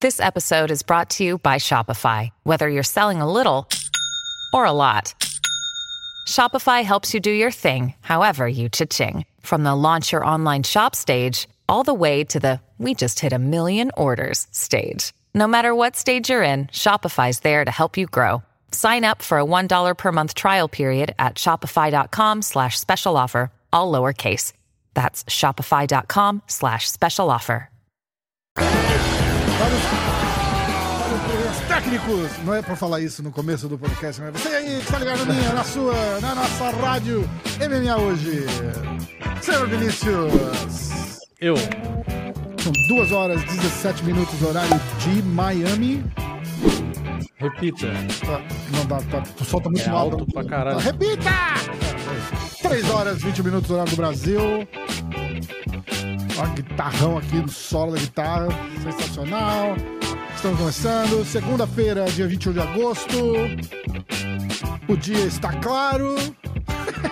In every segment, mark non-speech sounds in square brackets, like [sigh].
This episode is brought to you by Shopify. Whether you're selling a little or a lot, Shopify helps you do your thing, however you cha-ching. From the launch your online shop stage, all the way to the we just hit a million orders stage. No matter what stage you're in, Shopify's there to help you grow. Sign up for a $1 per month trial period at shopify.com slash special offer, all lowercase. That's shopify.com slash special offer. Os técnicos, não é pra falar isso no começo do podcast, mas você aí que tá ligado na minha, na sua, na nossa rádio MMA hoje. Senhor Vinícius. Eu. São 2 horas e 17 minutos, horário de Miami. Repita. Tá, não dá, tá, o sol tá muito É alto. alto pra caralho. Repita! 3 horas e 20 minutos, horário do Brasil. Ó, guitarrão aqui no solo da guitarra. Sensacional. Estamos começando. Segunda-feira, dia 21 de agosto. O dia está claro.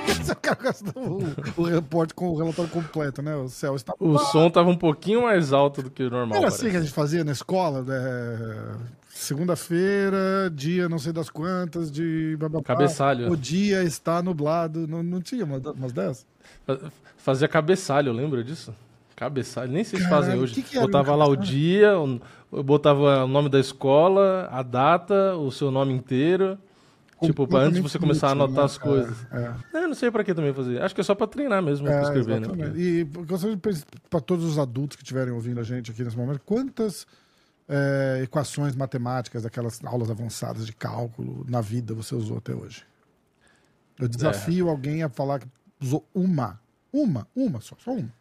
Esse o cara o, o repórter com o relatório completo, né? O céu está O som tava um pouquinho mais alto do que o normal. Era parece. assim que a gente fazia na escola, né? Segunda-feira, dia não sei das quantas, de bababá. Cabeçalho. O dia está nublado. Não, não tinha umas, dessas? Fa- Fazia cabeçalho, lembra disso? Cabeçalho, nem sei se Caralho, fazem hoje. que que botava um lá o dia, eu botava o nome da escola, a data, o seu nome inteiro. Tipo, pra antes você começar a anotar as inútil, coisas. né? É, Eu não sei pra que também fazer. Acho que é só pra treinar mesmo, é, pra é, escrever, né? exatamente. E gostaria de para todos os adultos que estiverem ouvindo a gente aqui nesse momento, quantas é, equações matemáticas, daquelas aulas avançadas de cálculo na vida você usou até hoje? Eu desafio alguém a falar que usou uma. Uma, uma só, só uma.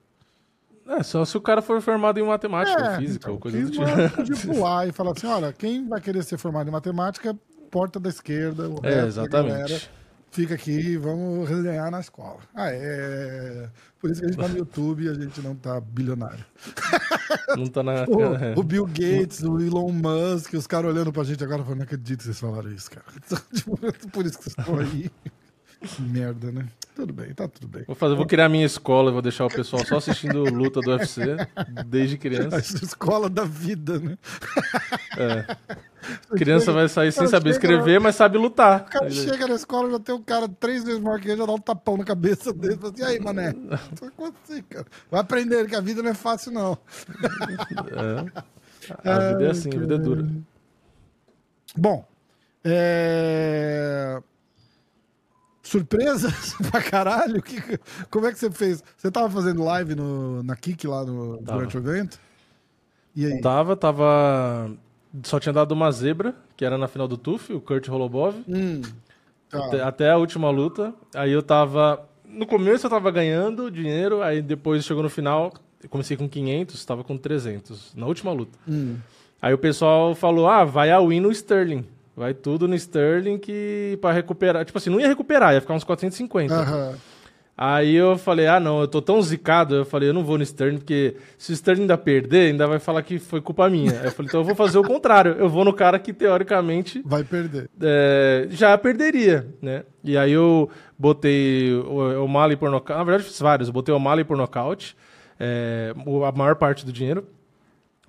É, só se o cara for formado em matemática É, física então, ou coisa do tipo. podia pular [laughs] e falar assim, olha, quem vai querer ser formado em matemática, porta da esquerda, o É, resto da galera exatamente. Fica aqui, vamos resenhar na escola. Ah, é. Por isso que a gente tá no YouTube e a gente não tá bilionário. [laughs] Não tá na. O, o Bill Gates, o Elon Musk, os caras olhando pra gente agora falando, não acredito que vocês falaram isso, cara. [laughs] Tipo, [laughs] Por isso que vocês estão aí. Que merda, né? Tudo bem, tá tudo bem. Vou, fazer, vou criar minha escola e vou deixar o pessoal só assistindo luta do UFC desde A criança. escola da vida, né? [laughs] Criança vai sair sem saber escrever, mas sabe lutar. O cara chega na escola, já tem um cara três vezes maior que ele, já dá um tapão na cabeça dele. Fala assim, e aí, mané? [laughs] Assim? Vai aprender que a vida não é fácil, não. A vida é assim, a vida é dura. Bom, é... Surpresas [laughs] pra caralho? Que- Como é que você fez? Você tava fazendo live no... na Kik lá no... Durante o evento? E aí? Tava, tava. Só tinha dado uma zebra, que era na final do TUF, o Kurt Holobov. Hum, tá. Até, até a última luta. Aí eu tava. No começo eu tava ganhando dinheiro, aí depois chegou no final, eu comecei com 500, tava com 300, na última luta. Hum. Aí o pessoal falou: ah, vai a win no Sterling. Vai tudo no Sterling que para recuperar. Tipo assim, não ia recuperar, ia ficar uns 450. Aham. Aí eu falei, ah não, eu tô tão zicado, eu falei, eu não vou no Sterling, porque se o Sterling ainda perder, ainda vai falar que foi culpa minha. Aí eu falei, então eu vou fazer o contrário, eu vou no cara que teoricamente Vai perder. é, já perderia, né? E aí eu botei o, o Mali por nocaute, na verdade fiz vários, eu botei o Mali por nocaute, é, a maior parte do dinheiro.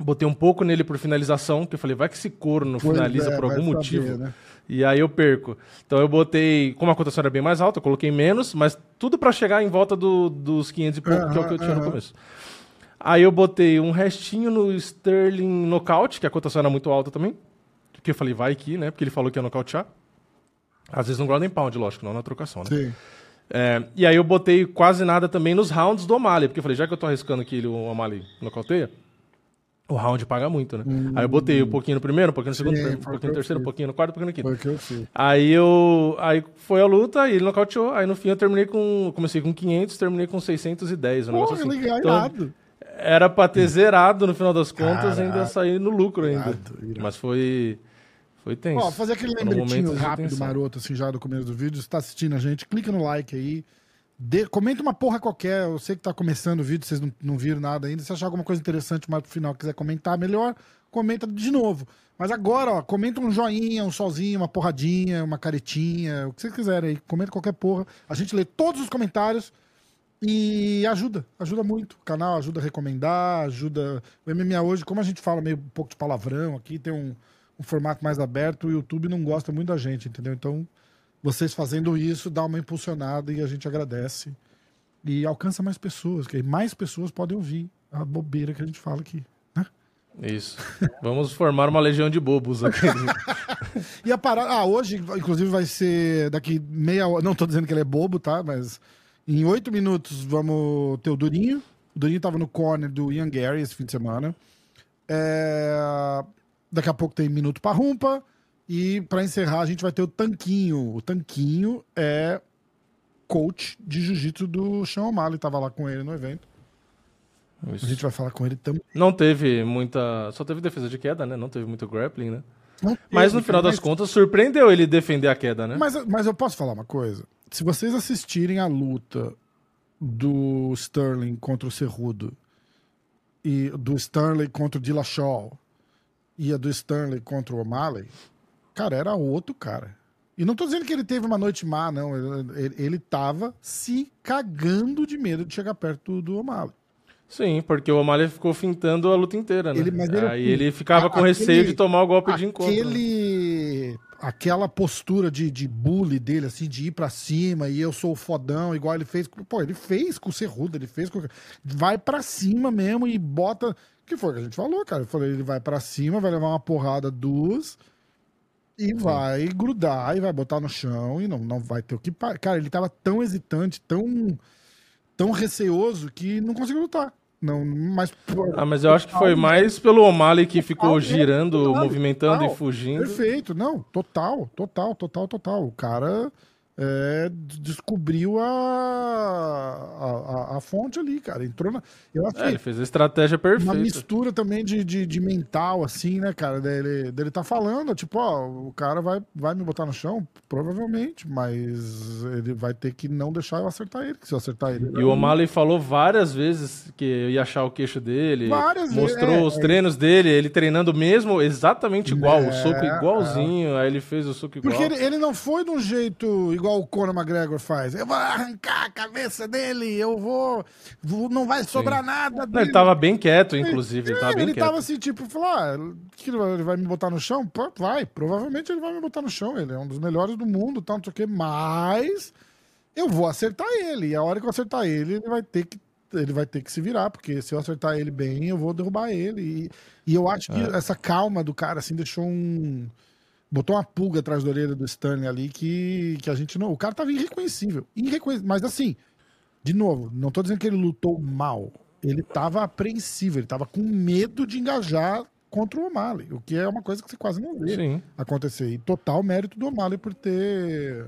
Botei um pouco nele por finalização, que eu falei, vai que esse corno Pois finaliza é, por algum saber, motivo. né? E aí eu perco. Então eu botei, como a cotação era bem mais alta, eu coloquei menos, mas tudo pra chegar em volta do- dos 500 e pouco, que é o que eu tinha no começo. Aí eu botei um restinho no Sterling nocaute, que a cotação era muito alta também. Porque eu falei, vai que, né? Porque ele falou que ia nocautear. Às vezes no ground and pound, lógico, não na trocação, né? Sim. É, e aí eu botei quase nada também nos rounds do O'Malley, porque eu falei, já que eu tô arriscando que ele, o O'Malley nocauteia, o round paga muito, né? Aí eu botei um pouquinho no primeiro, um pouquinho no segundo, Sim, um pouquinho no terceiro, um pouquinho no quarto, um pouquinho no quinto. Foi o que eu fiz. Aí eu. Aí foi a luta, e ele nocauteou. Aí no fim eu terminei com. Comecei com 500, terminei com 610. Um negócio assim. legal, Então, irado. era pra ter zerado no final das contas Caralho. ainda sair no lucro ainda. Irado, irado. Mas foi. Foi tenso. Ó, fazer aquele lembretinho rápido, maroto, assim, já do começo do vídeo. Se tá assistindo a gente, clica no like aí. Dê- comenta uma porra qualquer. Eu sei que tá começando o vídeo, vocês não, não viram nada ainda. Se achar alguma coisa interessante mais pro final, quiser comentar, melhor. comenta de novo. Mas agora, ó, comenta um joinha, um solzinho, uma porradinha, uma caretinha, o que vocês quiserem aí. Comenta qualquer porra. A gente lê todos os comentários e ajuda, ajuda muito. O canal ajuda a recomendar, ajuda. O MMA hoje, como a gente fala meio um pouco de palavrão aqui, tem um, um formato mais aberto, o YouTube não gosta muito da gente, entendeu? Então, vocês fazendo isso dá uma impulsionada e a gente agradece. E alcança mais pessoas, que mais pessoas podem ouvir a bobeira que a gente fala aqui. né? Isso. Vamos formar uma legião de bobos aqui. [laughs] E a parada. Ah, hoje, inclusive, vai ser daqui meia hora. Não tô dizendo que ele é bobo, tá? Mas em oito minutos vamos ter o Durinho. O Durinho tava no corner do Ian Gary esse fim de semana. É, Daqui a pouco tem minuto pra rumpa. E pra encerrar, a gente vai ter o Tanquinho. O Tanquinho é coach de jiu-jitsu do Sean O'Malley. Tava lá com ele no evento. A Isso. gente vai falar com ele também. Não teve muita. Só teve defesa de queda, né? Não teve muito grappling, né? Não Mas no final das contas, surpreendeu ele defender a queda, né? Mas, mas eu posso falar uma coisa? Se vocês assistirem a luta do Sterling contra o Cerrudo e do Sterling contra o Dillashaw e a do Sterling contra o O'Malley, cara, era outro cara. E não tô dizendo que ele teve uma noite má, não. Ele, ele, tava se cagando de medo de chegar perto do, do O'Malley. Sim, porque o O'Malley ficou fintando a luta inteira, né? Ele- mas ele- Aí ele ficava com aquele- receio de tomar o golpe de encontro. né? Aquele. Aquela postura de, de bully dele, assim, de ir pra cima e eu sou o fodão, igual ele fez. Pô, ele fez com o Cerrudo, ele fez com. Vai pra cima mesmo e bota. Que foi que a gente falou, cara? Eu falei, ele vai pra cima, vai levar uma porrada, duas, e vai grudar e vai botar no chão e não, não vai ter o que. pa- Cara, ele tava tão hesitante, tão. tão receoso que não conseguiu lutar. Não, mas. Ah, mas eu acho que foi mais pelo O'Malley que ficou Total, girando, movimentando e fugindo. Perfeito, não, total, total, total, total. O cara é, descobriu a, a, a, fonte ali, cara. Entrou na. Eu acho É, ele fez a estratégia uma perfeita. mistura também de, de, de mental, assim, né, cara? Dele, dele tá falando, tipo, ó, o cara vai, vai me botar no chão, provavelmente, mas ele vai ter que não deixar eu acertar ele. Se eu acertar ele. E o O'Malley falou várias vezes que eu ia achar o queixo dele. Várias mostrou vezes, é, os é. treinos dele, ele treinando mesmo exatamente igual, o É, soco igualzinho. Aí ele fez o soco igual. Porque ele, ele não foi de um jeito igual o Conor McGregor faz. Eu vou arrancar a cabeça dele, eu vou. vou- não vai sobrar nada. Não, Dele. ele tava bem quieto, inclusive. Ele É, tava bem ele quieto. tava assim, tipo, falou: ah, que ele vai, ele me botar no chão? Vai, provavelmente ele vai me botar no chão. Ele é um dos melhores do mundo, tal, não sei o quê, mas eu vou acertar ele. E a hora que eu acertar ele, ele vai ter que. Ele vai ter que se virar, porque se eu acertar ele bem, eu vou derrubar ele. E, e eu acho que É. essa calma do cara, assim, deixou um. Botou uma pulga atrás da orelha do Stanley ali que, que a gente não. O cara tava irreconhecível. Irreconhecível. Mas assim, de novo, não tô dizendo que ele lutou mal. Ele tava apreensivo, ele tava com medo de engajar contra o O'Malley, o que é uma coisa que você quase não vê Sim. acontecer. E total mérito do O'Malley por ter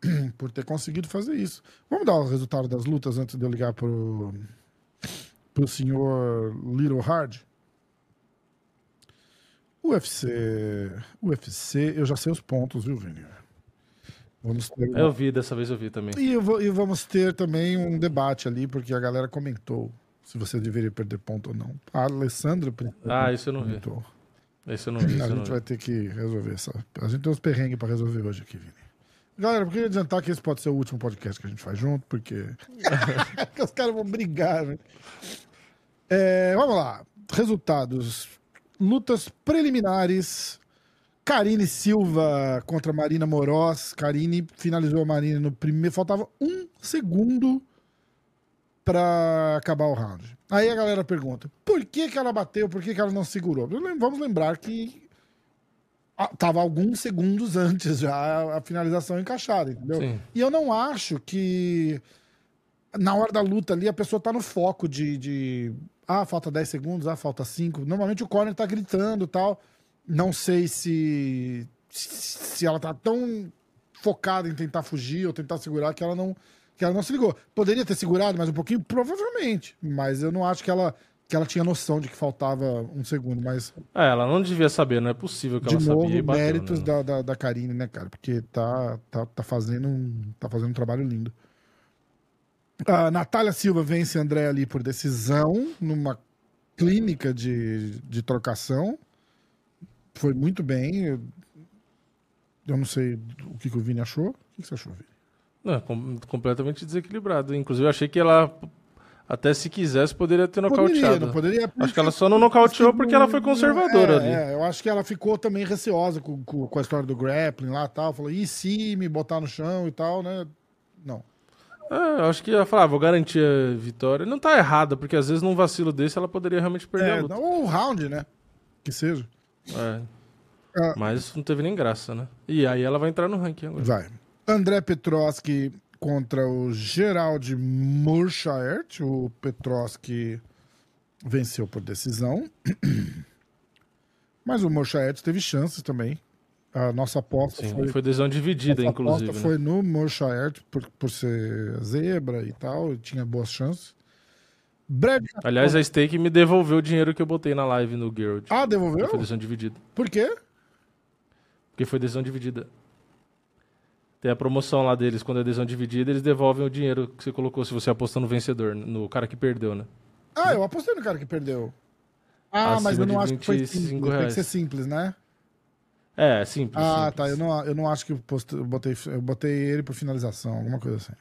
[clears throat] por ter conseguido fazer isso. Vamos dar o resultado das lutas antes de eu ligar pro pro senhor Little Hard. UFC, UFC, eu já sei os pontos, viu, Vini? Vamos ter Eu vi, dessa vez eu vi também. e, vou- e vamos ter também um debate ali, porque a galera comentou se você deveria perder ponto ou não. A Alessandra Ah, isso eu não vi. comentou. Esse eu não vi, [clears throat] A gente vi. vai ter que resolver essa. A gente tem uns perrengues pra resolver hoje aqui, Vini. Galera, eu queria adiantar que esse pode ser o último podcast que a gente faz junto, porque. Porque [laughs] [laughs] os caras vão brigar, né? É, vamos lá. Resultados. Lutas preliminares. Karine Silva contra Marina Moroz. Karine finalizou a Marina no primeiro. Faltava um segundo pra acabar o round. Aí a galera pergunta: por que, que ela bateu? Por que, que ela não segurou? Vamos lembrar que tava alguns segundos [laughs] antes já a, a finalização encaixada, entendeu? Sim. E eu não acho que na hora da luta ali a pessoa tá no foco de, de ah, falta 10 segundos, ah, falta 5. Normalmente o corner tá gritando e tal. Não sei se se ela tá tão focada em tentar fugir ou tentar segurar que ela não que ela não se ligou. Poderia ter segurado mais um pouquinho, provavelmente, mas eu não acho que ela que ela tinha noção de que faltava um segundo, mas É, ela não devia saber, não é possível que de ela novo, sabia e bateu, méritos né? da, da, da Karine, né, cara? Porque tá, tá, tá, fazendo um, tá fazendo um trabalho lindo. A Natália Silva vence a André ali por decisão, numa clínica de, de trocação. Foi muito bem. Eu, eu não sei o que, que o Vini achou. O que, que você achou, Vini? Não, com- completamente desequilibrado. Inclusive, eu achei que ela, até se quisesse, poderia ter nocauteado. não poderia. Acho que ela só não nocauteou porque ela foi conservadora é, ali. É, eu acho que ela ficou também receosa com, com, com a história do grappling lá e tal. Falou, e se me botar no chão e tal, né? Não. É, eu acho que ela falava, ah, vou garantir a vitória. Não tá errada, porque às vezes num vacilo desse ela poderia realmente perder a É, luta. não, ou round, né? Que seja. É. Ah. Mas não teve nem graça, né? E aí ela vai entrar no ranking agora. Vai. André Petroski contra o Gerald Murchaert. O Petroski venceu por decisão. [clears throat] Mas o Murchaert teve chances também. A nossa aposta Sim, foi, foi decisão dividida, nossa inclusive. aposta né? foi no Murchaert por, por ser zebra e tal. e Tinha boas chances. Brad Aliás, a Stake me devolveu o dinheiro que eu botei na live no Guild. Ah, Foi devolveu? decisão dividida. Por quê? Porque foi decisão dividida. Tem a promoção lá deles, quando é decisão dividida, eles devolvem o dinheiro que você colocou se você apostou no vencedor, no cara que perdeu, né? Ah, eu apostei no cara que perdeu. Ah, Acima mas eu não acho que foi 25 simples. Tem que reais. ser simples, né? É, simples. Ah, simples. tá. Eu não, eu não acho que eu, eu botei, eu botei ele por finalização, alguma coisa assim.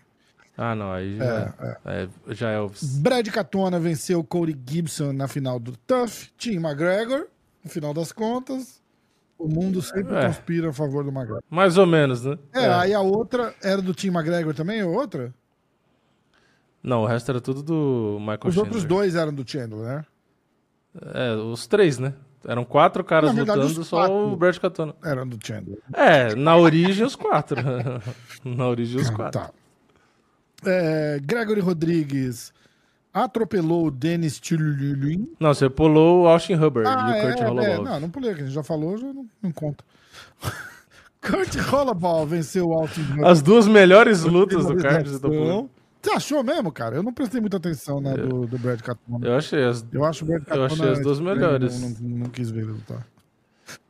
Ah, não, aí já é, já é Elvis. Brad Catona venceu Cody Gibson na final do Tough. Tim McGregor, no final das contas. O mundo sempre É. conspira a favor do McGregor. Mais ou menos, né? É, aí a outra era do Tim McGregor também, a outra? Não, o resto era tudo do Michael Os Chandler. outros dois eram do Chandler, né? É, os três, né? Eram quatro caras verdade, lutando, só quatro. o Brad Catona. Eram do Chandler. É, na origem os quatro. [laughs] na origem os quatro. Tá. É, Gregory Rodrigues atropelou o Dennis Tchululin. Não, você pulou o Austin Hubbard Ah, e o Kurt é, é, Holloway. não, não pulei, que a gente já falou, já não, não conta. [laughs] Kurt Holloway venceu o Austin As duas melhores lutas do card você achou mesmo, cara? Eu não prestei muita atenção na do, do Brad Catona. Eu achei as... Eu acho o Brad eu achei Catona as duas estranho, melhores. Não, não, não quis ver lutar.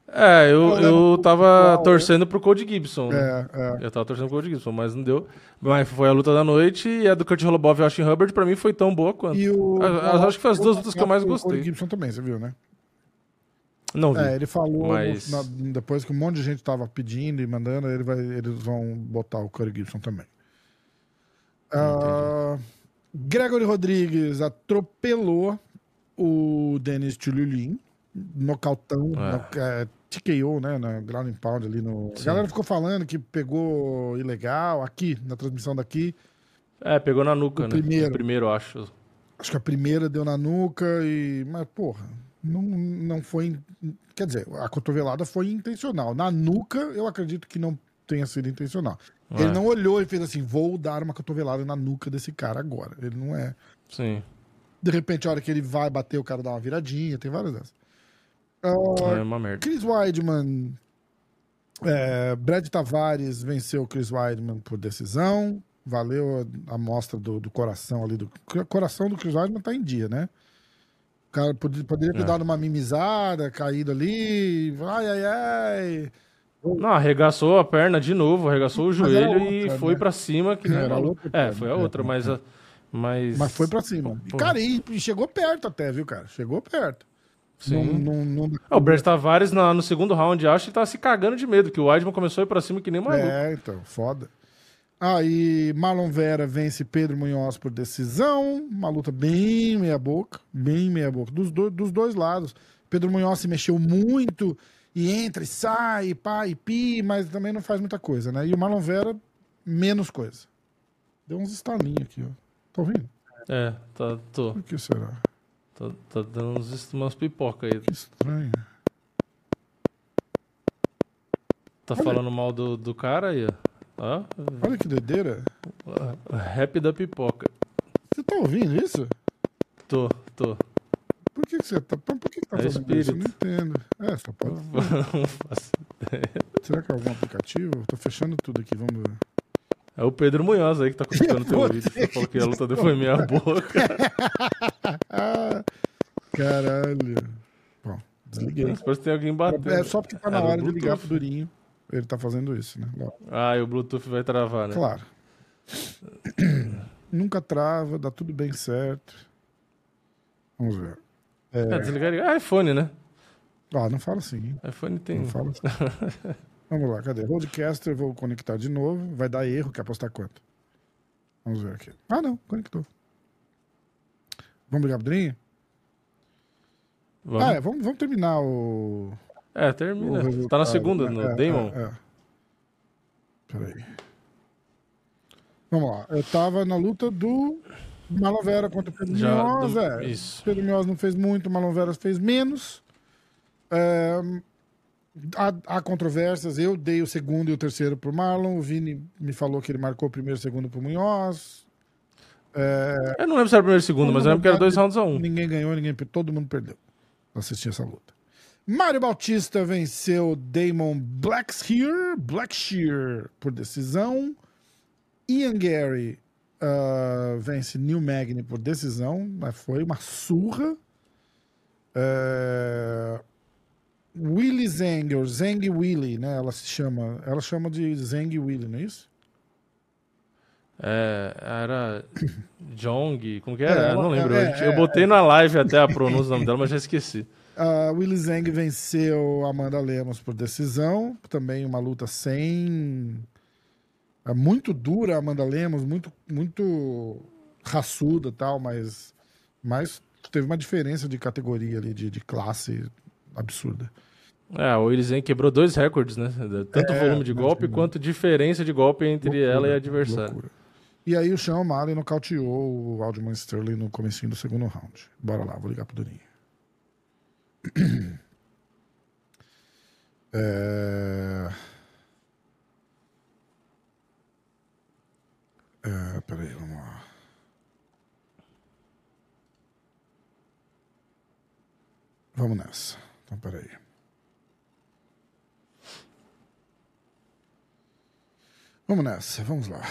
É, eu, Eu do tava Paulo. torcendo pro Cody Gibson. né? É, é. Eu tava torcendo pro Cody Gibson, mas não deu. Mas foi a luta da noite e a do Kurt Holloway e Austin Hubbard pra mim foi tão boa quanto. E o, Ah, eu acho que foi as duas lutas que eu mais o Cody gostei. Gibson também, você viu, né? Não vi. É, ele falou Mas- no- na- depois que um monte de gente tava pedindo e mandando, ele vai, eles vão botar o Cody Gibson também. Ah, Gregory Rodrigues atropelou o Dennis Tchululin, nocautão, É. no, é, TKO, né, na ground and pound ali no... A galera ficou falando que pegou ilegal aqui, na transmissão daqui. É, pegou na nuca, O né? primeiro. O primeiro, acho. Acho que a primeira deu na nuca e. Mas, porra, não, não foi. Quer dizer, a cotovelada foi intencional. Na nuca, eu acredito que não tenha sido intencional. É. Ele não olhou e fez assim: vou dar uma cotovelada na nuca desse cara agora. Ele não é. Sim. De repente, a hora que ele vai bater, o cara dá uma viradinha, tem várias dessas. É uma merda. Chris Weidman. é, Brad Tavares venceu o Chris Weidman por decisão. Valeu a amostra do, do coração ali. Do o coração do Chris Weidman tá em dia, né? O cara poderia, poderia ter É. dado uma mimizada, caído ali. Ai, ai, ai. Não, arregaçou a perna de novo, arregaçou o era joelho outra, e foi né? pra cima. Que Era maluco. outra É, foi a é, outra, é, mas. a- Mas, Mas foi pra cima. Pô. Cara, e, e chegou perto até, viu, cara? Chegou perto. Sim. Não, não, não- Ah, o Brad Tavares na- no segundo round, acho que tava se cagando de medo, que o Weidman começou a ir pra cima que nem maluco. É, então, foda. Aí, Marlon Vera vence Pedro Munhoz por decisão. Uma luta bem meia-boca. Bem meia-boca. Dos, do- dos dois lados. Pedro Munhoz se mexeu muito. E entra e sai, pá e pi, mas também não faz muita coisa, né? E o Marlon Vera, menos coisa. Deu uns estalinhos aqui, ó. Tá ouvindo? É, tá, tô, Por que será? tá, tá dando uns, umas pipoca aí. Que estranho. Tá falando mal do, do cara aí, ó. Ó, Olha que doideira. rap da pipoca. Você tá ouvindo isso? Tô, tô. Por que, que você tá, por que, que tá É fazendo isso? Eu não espírito. entendo. É, só [laughs] pode. Não faço ideia. Será que é algum aplicativo? Eu tô fechando tudo aqui, vamos ver. É o Pedro Munhoz aí que tá [laughs] comentando teu vídeo. Você falou que a luta dele foi meia [laughs] boca. Caralho. Bom, desliguei. Depois tem alguém batendo. É só porque tá na Era hora de ligar pro Durinho. Ele tá fazendo isso, né? Ah, e o Bluetooth vai travar, né? Claro. [clears throat] Nunca trava, dá tudo bem certo. Vamos ver. É, desligar ligar. Ah, iPhone, né? Ah, não fala assim. hein? iPhone tem. Não fala assim. [laughs] Vamos lá, cadê? Roadcaster, vou conectar de novo. Vai dar erro, quer apostar quanto? Vamos ver aqui. Ah, não, conectou. Vamos ligar pro Drinho? Vamos. Ah, é, vamos, vamos terminar o. É, o termina. resultado, Tá na segunda, né? no É, Damon. É, é. Peraí. Vamos lá. Eu tava na luta do Marlon Vera contra o Pedro Já, Munhoz. do- é. isso. Pedro Munhoz não fez muito, o Marlon Vera fez menos. É, há, há controvérsias. Eu dei o segundo e o terceiro pro Marlon. O Vini me falou que ele marcou o primeiro e o segundo pro Munhoz. Eu não lembro se era o primeiro e o segundo, mas eu lembro que era dois rounds a um. Ninguém ganhou, ninguém todo mundo perdeu. pra Assistir essa luta. Mário Bautista venceu Damon Blackshear, Blackshear por decisão. Ian Gary ah, vence Neil Magny por decisão, mas foi uma surra. É... Willy Zeng, ou Zeng Willy, né? Ela se chama, ela chama de Zeng Willy, não é isso? É, era [coughs] Jong, como que era? É, eu não lembro. é, eu é, botei na live até a pronúncia do nome dela, mas já esqueci. A [laughs] Willy Zeng venceu Amanda Lemos por decisão. Também uma luta sem. É muito dura a Amanda Lemos, muito, muito raçuda e tal, mas, mas teve uma diferença de categoria ali, de, de classe absurda. É, o Ilizen quebrou dois recordes, né? Tanto É, volume de golpe quanto diferença de golpe entre ela e a adversária. Loucura. E aí o Sean O'Malley nocauteou o Aldman Sterling no comecinho do segundo round. Bora lá, vou ligar pro Doninho. [clears throat] É... É, peraí, vamos lá. Vamos nessa. Então, peraí. Vamos nessa, vamos lá.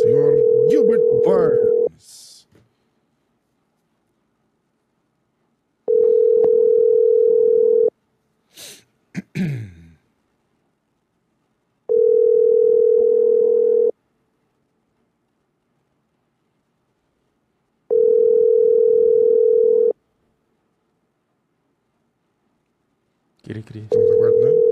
Senhor Gilbert Burns. Queria, queria. Estamos aguardando.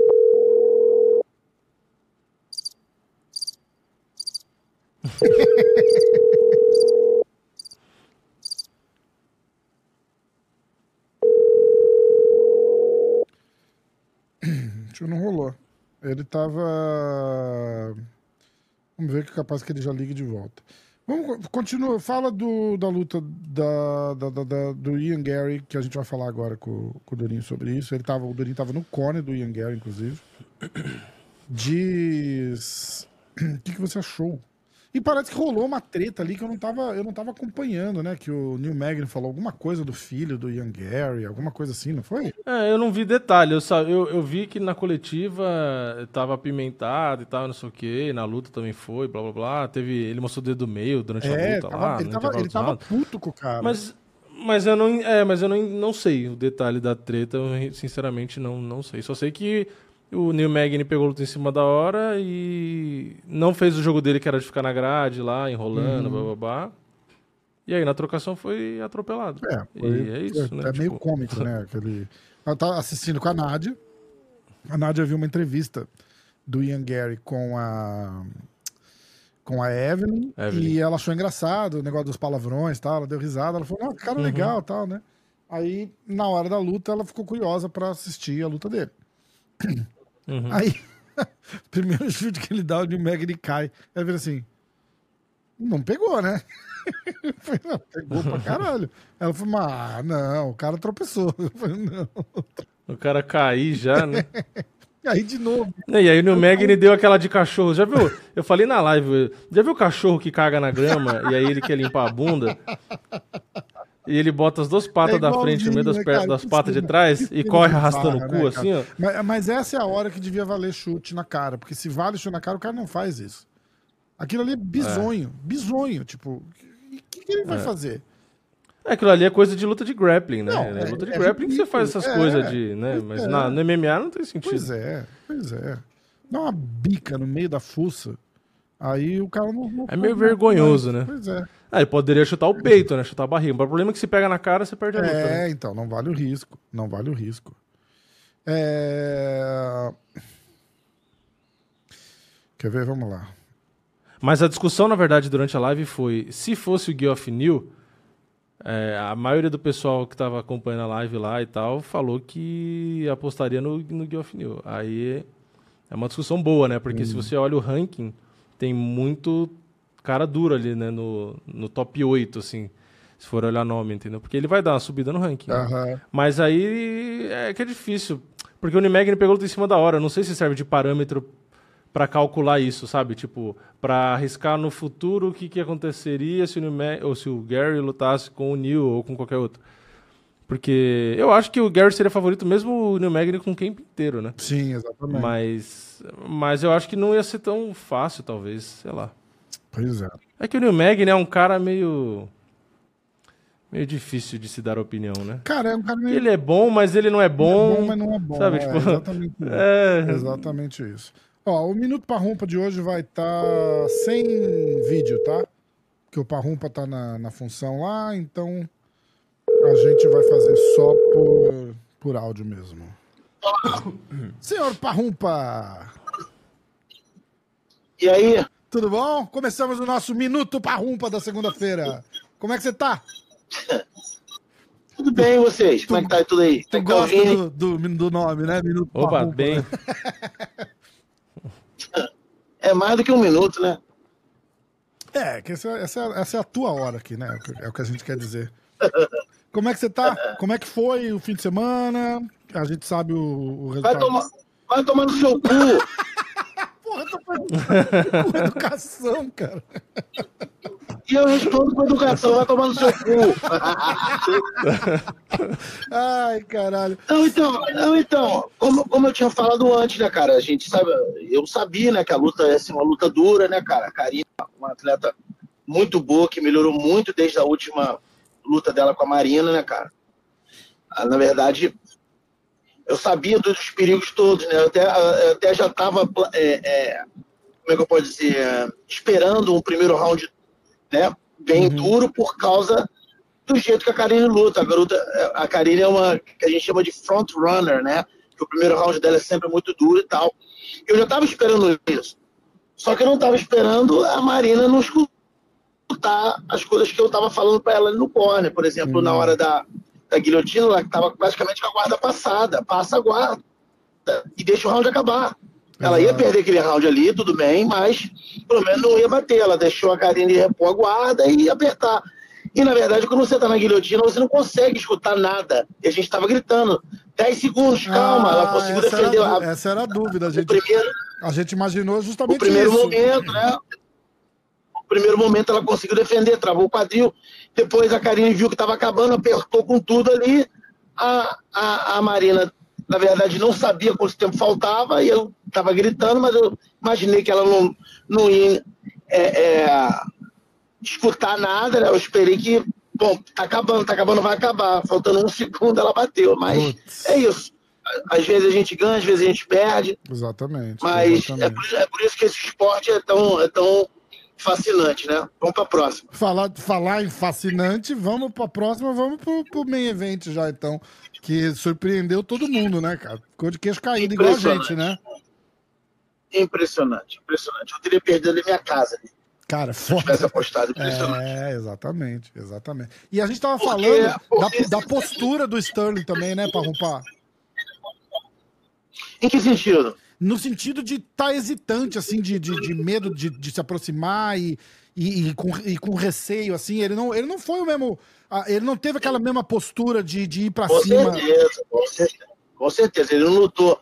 Acho que não rolou. Ele tava. Vamos ver que capaz que ele já ligue de volta. Vamos, continua. Fala do, da luta da, da- da- da- do Ian Gary, que a gente vai falar agora com, com o Dorinho sobre isso. Ele tava, o Dorinho tava no cone do Ian Gary, inclusive. Diz. [clears throat] O que, que você achou? E parece que rolou uma treta ali que eu não tava, eu não tava acompanhando, né? Que o Neil Magny falou alguma coisa do filho do Ian Gary, alguma coisa assim, não foi? É, eu não vi detalhe. Eu, só, eu, eu vi que na coletiva tava apimentado e tal, não sei o quê. Na luta também foi, blá blá blá. Teve, ele mostrou o dedo do meio durante a É, luta tava- lá. ele, no tava, ele tava puto com o cara. Mas, mas eu não, é, mas eu não, não sei o detalhe da treta. Eu sinceramente não, não sei. Só sei que o Neil Magny pegou a luta em cima da hora e não fez o jogo dele que era de ficar na grade lá, enrolando, Uhum. blá blá blá. E aí na trocação foi atropelado. É, foi- é isso, é, né? é meio Tipo, cômico, né? [laughs] Aquele... Ela tá assistindo com a Nádia. A Nádia viu uma entrevista do Ian Gary com a com a Evelyn, Evelyn. e ela achou engraçado o negócio dos palavrões e tal. Ela deu risada, ela falou, não, cara Uhum. legal e tal, né? Aí, na hora da luta, ela ficou curiosa pra assistir a luta dele. Uhum. Aí, [laughs] primeiro chute que ele dá, o Neil Magny cai. Ela vira assim, não pegou, né? [laughs] Falei, não, pegou pra caralho. Ela falou, mas ah, não, o cara tropeçou. [laughs] Eu falei, não. O cara cair já, né? Aí de novo. E aí o Neil Magny deu aquela de cachorro. Já viu? Eu falei na live. Já viu o cachorro que caga na grama e aí ele quer limpar a bunda? E ele bota as duas patas É da frente no meio das, né, pernas, cara? das patas de trás e corre arrastando o né, cu cara? assim, ó. Mas, mas essa é a hora que devia valer chute na cara, porque se vale chute na cara, o cara não faz isso. Aquilo ali é bizonho, bizonho. Tipo, o que, que ele vai É. fazer? É, aquilo ali é coisa de luta de grappling, né? Não, é, é- luta de é grappling que você faz essas É, coisas de, né? Mas é. na, no MMA não tem sentido. Pois é, pois é. Dá uma bica no meio da fuça. Aí o cara não. não É meio vergonhoso, mais. né? Pois é. Ah, ele poderia chutar o peito, né? Chutar a barriga. Mas o problema é que se pega na cara, você perde a luta. né? É, então, não vale o risco. Não vale o risco. É... Quer ver? Vamos lá. Mas a discussão, na verdade, durante a live foi: se fosse o Geoff New, é, a maioria do pessoal que estava acompanhando a live lá e tal falou que apostaria no, no Geoff New. Aí é uma discussão boa, né? Porque se você olha o ranking, tem muito cara duro ali, né? No, no top 8, assim. Se for olhar nome, entendeu? Porque ele vai dar uma subida no ranking. Aham. Mas aí é que é difícil. Porque o Nimegni pegou luta em cima da hora. Não sei se serve de parâmetro pra calcular isso, sabe? Tipo, pra arriscar no futuro o que, que aconteceria se o, Nimeg ou se o Gary lutasse com o Neil ou com qualquer outro. Porque eu acho que o Gary seria favorito mesmo o Neil Magny com o camp inteiro, né? Sim, exatamente. Mas, mas eu acho que não ia ser tão fácil, talvez, sei lá. Pois é. É que o Neil Magny é um cara meio meio difícil de se dar opinião, né? Cara, é um cara meio Ele é bom, mas ele não é bom. é bom, mas não é bom. Sabe, é, tipo, exatamente isso. [laughs] É, Exatamente isso. Ó, o Minuto Parrumpa de hoje vai estar sem vídeo, tá? Porque o Parrumpa tá na, na função lá, então a gente vai fazer só por, por áudio mesmo. [coughs] Senhor Parrumpa, E aí, tudo bom? Começamos o nosso Minuto Parrumpa da segunda-feira. Como é que você tá? tudo bem e vocês? Como é que tá tudo aí? Tu tá gosta do, do, do nome, né? Minuto Opa, Parrumpa, bem. né? [laughs] É mais do que um minuto, né? É, que essa, essa, essa é a tua hora aqui, né? É o que- a gente quer dizer. [laughs] Como é que você tá? Como é que foi o fim de semana? A gente sabe o, o Vai resultado. tomar, vai tomar no seu cu. [laughs] Porra, tô com educação, cara. E eu respondo com educação, vai tomar no seu cu. Ai, caralho. Não, então, não, então como, como eu tinha falado antes, né, cara? A gente sabe, eu sabia, né, que a luta ia ser uma luta dura, né, cara? A Karina, uma atleta muito boa, que melhorou muito desde a última luta dela com a Marina, né, cara? Ah, Na verdade, eu sabia dos perigos todos, né? Eu até, eu até já estava, como é que eu posso dizer, é, esperando um primeiro round, né, bem duro por causa do jeito que a Karine luta. A, garota, a Karine é uma que a gente chama de front runner, né? Que o primeiro round dela é sempre muito duro e tal. Eu já estava esperando isso. Só que eu não estava esperando a Marina não escutar as coisas que eu estava falando para ela no corner. Por exemplo, na hora da, da guilhotina, ela estava praticamente com a guarda passada. Passa a guarda e deixa o round acabar. Ela ia perder aquele round ali, tudo bem, mas pelo menos não ia bater. Ela deixou a Karine repor a guarda e apertar. E na verdade, quando você tá na guilhotina, você não consegue escutar nada. E a gente tava gritando: 10 segundos, calma. Ah, ela conseguiu defender Era, a essa era a dúvida. A o gente, primeiro, a gente imaginou o justamente primeiro isso. momento, né? Primeiro momento ela conseguiu defender, travou o quadril. Depois a Karine viu que estava acabando, apertou com tudo ali. A, a, a Marina, na verdade, não sabia quanto tempo faltava e eu estava gritando, mas eu imaginei que ela não, não ia é, é, escutar nada, né? Eu esperei que, bom, tá acabando, tá acabando, vai acabar. Faltando um segundo, ela bateu. Mas Putz. é isso. Às vezes a gente ganha, às vezes a gente perde. Exatamente. Mas é exatamente. por, é por isso que esse esporte é tão, é tão fascinante, né? Vamos para a próxima. Falar, falar em fascinante, vamos pra próxima, vamos pro, pro main event já, então. Que surpreendeu todo mundo, né, cara? Ficou de queixo caído, igual a gente, né? Impressionante, impressionante. Eu teria perdido ali minha casa, né? Cara, se eu tivesse foda. apostado. Impressionante. É, exatamente, exatamente. E a gente tava Porque- falando porque- da, da postura do Sterling também, né, Parrumpar? Em que sentido? No sentido de estar tá hesitante, assim, de, de, de medo de, de se aproximar e, e, e com, e com receio, assim. Ele não, ele não foi o mesmo. Ele não teve aquela mesma postura de, de ir Com cima. certeza, com certeza. Com certeza. Ele não lutou.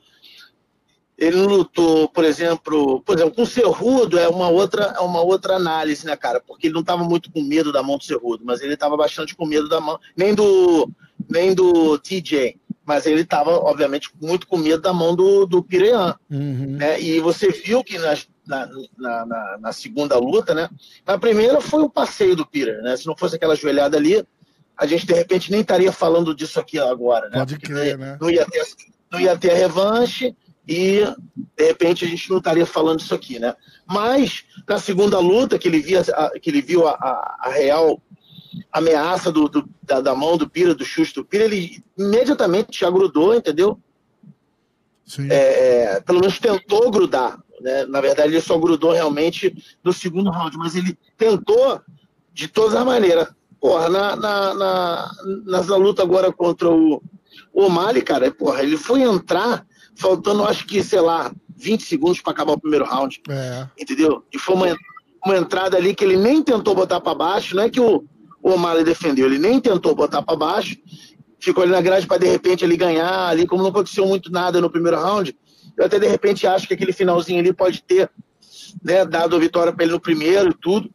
Ele não lutou, por exemplo, por exemplo, com o Cerrudo é uma outra, é uma outra análise, né, cara? Porque ele não estava muito com medo da mão do Cerrudo, mas ele estava bastante com medo da mão, nem do, nem do TJ, mas ele estava, obviamente, muito com medo da mão do, do Pirean. Uhum. né? E você viu que nas- na, na, na, na segunda luta, né? Na primeira foi o passeio do Peter, né? Se não fosse aquela joelhada ali, a gente de repente nem estaria falando disso aqui agora, né? Pode crer, né? Não ia ter, não ia ter a revanche e de repente a gente não estaria falando isso aqui, né? Mas na segunda luta que ele via, que ele viu a, a, a real ameaça do, do da, da, mão do Pira, do chute do Pira, ele imediatamente já grudou, entendeu? É, é, pelo menos tentou grudar. Né? Na verdade, ele só grudou realmente no segundo round, mas ele tentou de todas as maneiras. Porra, na, na, na, nessa luta agora contra o, o O'Malley, cara, porra, ele foi entrar faltando, acho que, sei lá, 20 segundos para acabar o primeiro round. É. Entendeu? E foi uma, uma entrada ali que ele nem tentou botar para baixo, não é que o, o O'Malley defendeu, ele nem tentou botar para baixo, ficou ali na grade para de repente ele ganhar, ali como não aconteceu muito nada no primeiro round, eu até de repente acho que aquele finalzinho ali pode ter né, dado a vitória para ele no primeiro e tudo.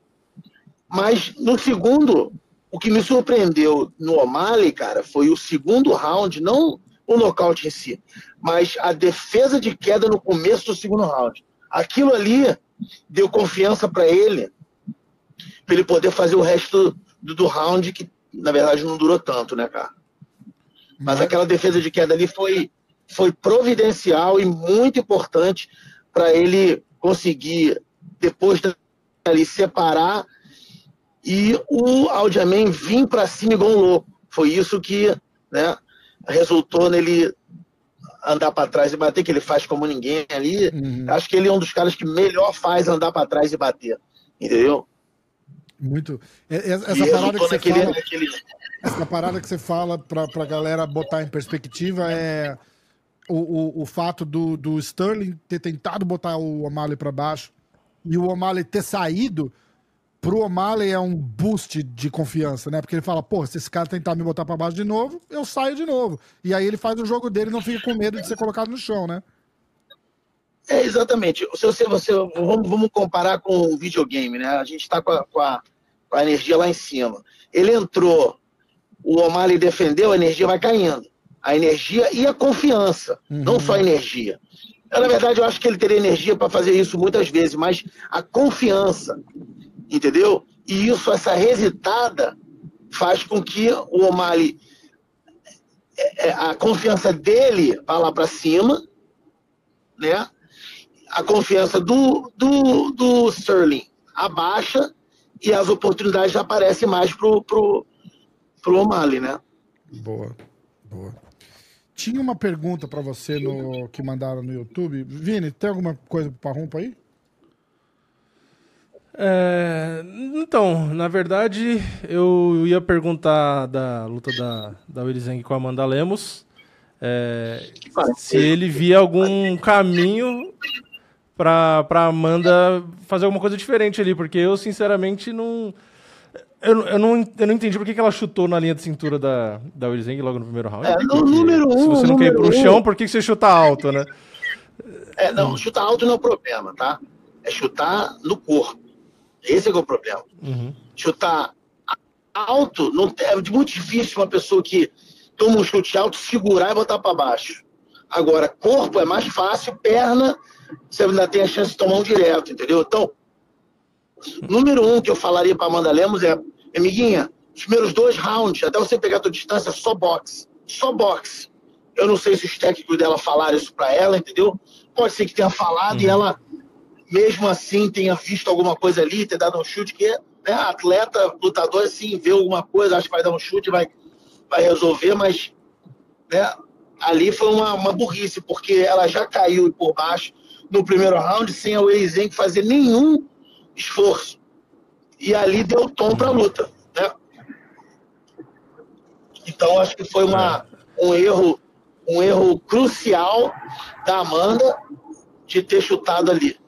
Mas no segundo, o que me surpreendeu no O'Malley, cara, foi o segundo round, não o nocaute em si, mas a defesa de queda no começo do segundo round. Aquilo ali deu confiança para ele, para ele poder fazer o resto do, do, round, que na verdade não durou tanto, né, cara? Mas aquela defesa de queda ali foi, foi providencial e muito importante para ele conseguir, depois ali, separar e o Aldiaman vir para cima igual um louco. Foi isso que né, resultou nele andar para trás e bater, que ele faz como ninguém ali. Uhum. Acho que ele é um dos caras que melhor faz andar para trás e bater. Entendeu? Muito. Essa parada que você naquele, fala, naquele... essa parada que você fala para a galera botar em perspectiva é o, o, o fato do, do Sterling ter tentado botar o O'Malley para baixo e o O'Malley ter saído pro O'Malley é um boost de confiança, né? Porque ele fala, pô, se esse cara tentar me botar para baixo de novo, eu saio de novo. E aí ele faz o jogo dele e não fica com medo de ser colocado no chão, né? É, exatamente. Se você, você, vamos, vamos comparar com o videogame, né? A gente está com, com, a, com a energia lá em cima. Ele entrou, o O'Malley defendeu, a energia vai caindo. A energia e a confiança, uhum. não só a energia. Eu, na verdade, eu acho que ele teria energia para fazer isso muitas vezes, mas a confiança entendeu? E isso, essa resitada, faz com que o O'Malley, é, é, a confiança dele vá lá para cima, né? A confiança do, do, do Sterling abaixa e as oportunidades aparecem mais pro, pro, pro O'Malley, né? Boa, boa. Tinha uma pergunta para você no que mandaram no YouTube. Vini, tem alguma coisa para Parrumpa aí? É, então, na verdade, eu ia perguntar da luta da, da Willy Zeng com a Amanda Lemos é, se ele via algum caminho para Amanda fazer alguma coisa diferente ali, porque eu, sinceramente, não. Eu, eu, não, eu não entendi por que, ela chutou na linha de cintura da, da Willy Zeng logo no primeiro round. É, no número um, se você não quer ir pro um. chão, por que, que você chuta alto, né? É, não, chutar alto não é o problema, tá? É chutar no corpo. Esse é, é o problema. Uhum. Chutar alto não, é muito difícil uma pessoa que toma um chute alto segurar e botar para baixo. Agora, corpo é mais fácil, perna, você ainda tem a chance de tomar um direto, entendeu? Então, número um que eu falaria para Amanda Lemos é, amiguinha, os primeiros dois rounds, até você pegar a tua distância, só boxe. Só boxe. Eu não sei se os técnicos dela falaram isso para ela, entendeu? Pode ser que tenha falado uhum. e ela mesmo assim tenha visto alguma coisa ali, ter dado um chute, que né, atleta, lutador, assim, vê alguma coisa, acha que vai dar um chute, vai, vai resolver, mas né, ali foi uma, uma burrice, porque ela já caiu por baixo no primeiro round sem a Weizen fazer nenhum esforço. E ali deu tom para a luta. Né? Então acho que foi uma, um erro um erro crucial da Amanda de ter chutado ali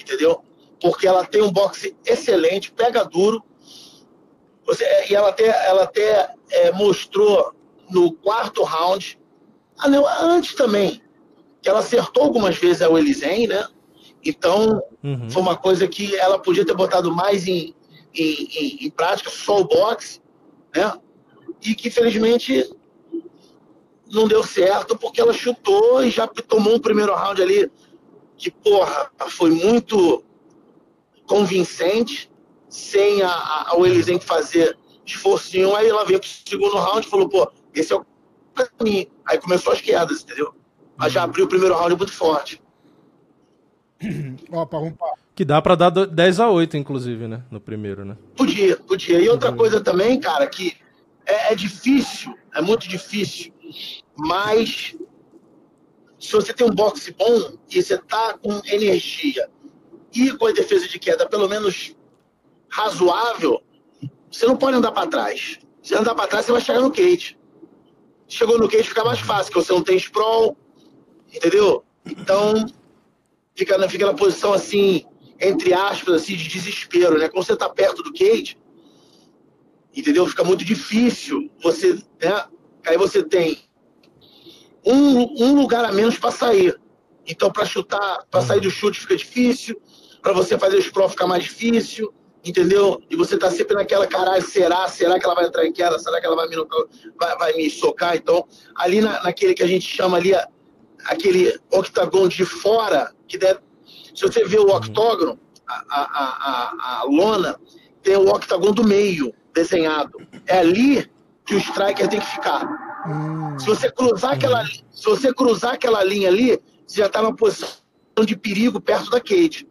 entendeu? Porque ela tem um boxe excelente, pega duro. Você, e ela até, ela até é, mostrou no quarto round, ah, não, antes também, que ela acertou algumas vezes a Elisen, né? Então, uhum. foi uma coisa que ela podia ter botado mais em, em, em, em prática, só o boxe, né? E que, felizmente, não deu certo porque ela chutou e já tomou um primeiro round ali que, porra, foi muito convincente, sem a, a, o Elisem fazer esforcinho, aí ela veio pro segundo round e falou, pô, esse é o caminho. Aí começou as quedas, entendeu? Mas já abriu o primeiro round muito forte. Rompar. Que dá pra dar do- 10 a 8 inclusive, né? No primeiro, né? Podia, podia. E outra coisa também, cara, que é, é difícil, é muito difícil, mas se você tem um boxe bom e você tá com energia e com a defesa de queda pelo menos razoável, você não pode andar para trás. Se andar para trás, você vai chegar no cage. Chegou no cage, fica mais fácil, porque você não tem sprawl, entendeu? Então, fica na, fica na posição assim, entre aspas, assim, de desespero, né? Quando você tá perto do cage, entendeu? Fica muito difícil você, né? Aí você tem um, um lugar a menos para sair. Então, para chutar, para sair do chute fica difícil, para você fazer o sprawl fica mais difícil, entendeu? E você tá sempre naquela, caralho, será? Será que ela vai entrar em queda? Será que ela vai me, vai, vai me socar? Então, ali na, naquele que a gente chama ali, aquele octagon de fora, que deve, se você vê o octógono, a, a, a, a, lona, tem o octagon do meio desenhado. É ali que o striker tem que ficar. Hum, Se você cruzar aquela, li- se você cruzar aquela linha ali, você já está numa posição de perigo perto da cage.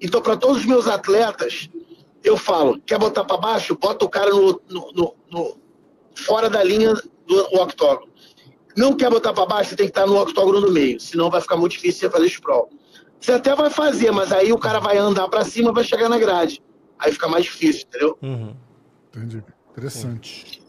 Então, para todos os meus atletas, eu falo: quer botar para baixo? Bota o cara no, no- no- no- fora da linha do octógono. Não quer botar para baixo? Você tem que estar no octógono no meio, senão vai ficar muito difícil você fazer sprawl. Você até vai fazer, mas aí o cara vai andar para cima e vai chegar na grade. Aí fica mais difícil, entendeu? Uhum. entendi. Interessante.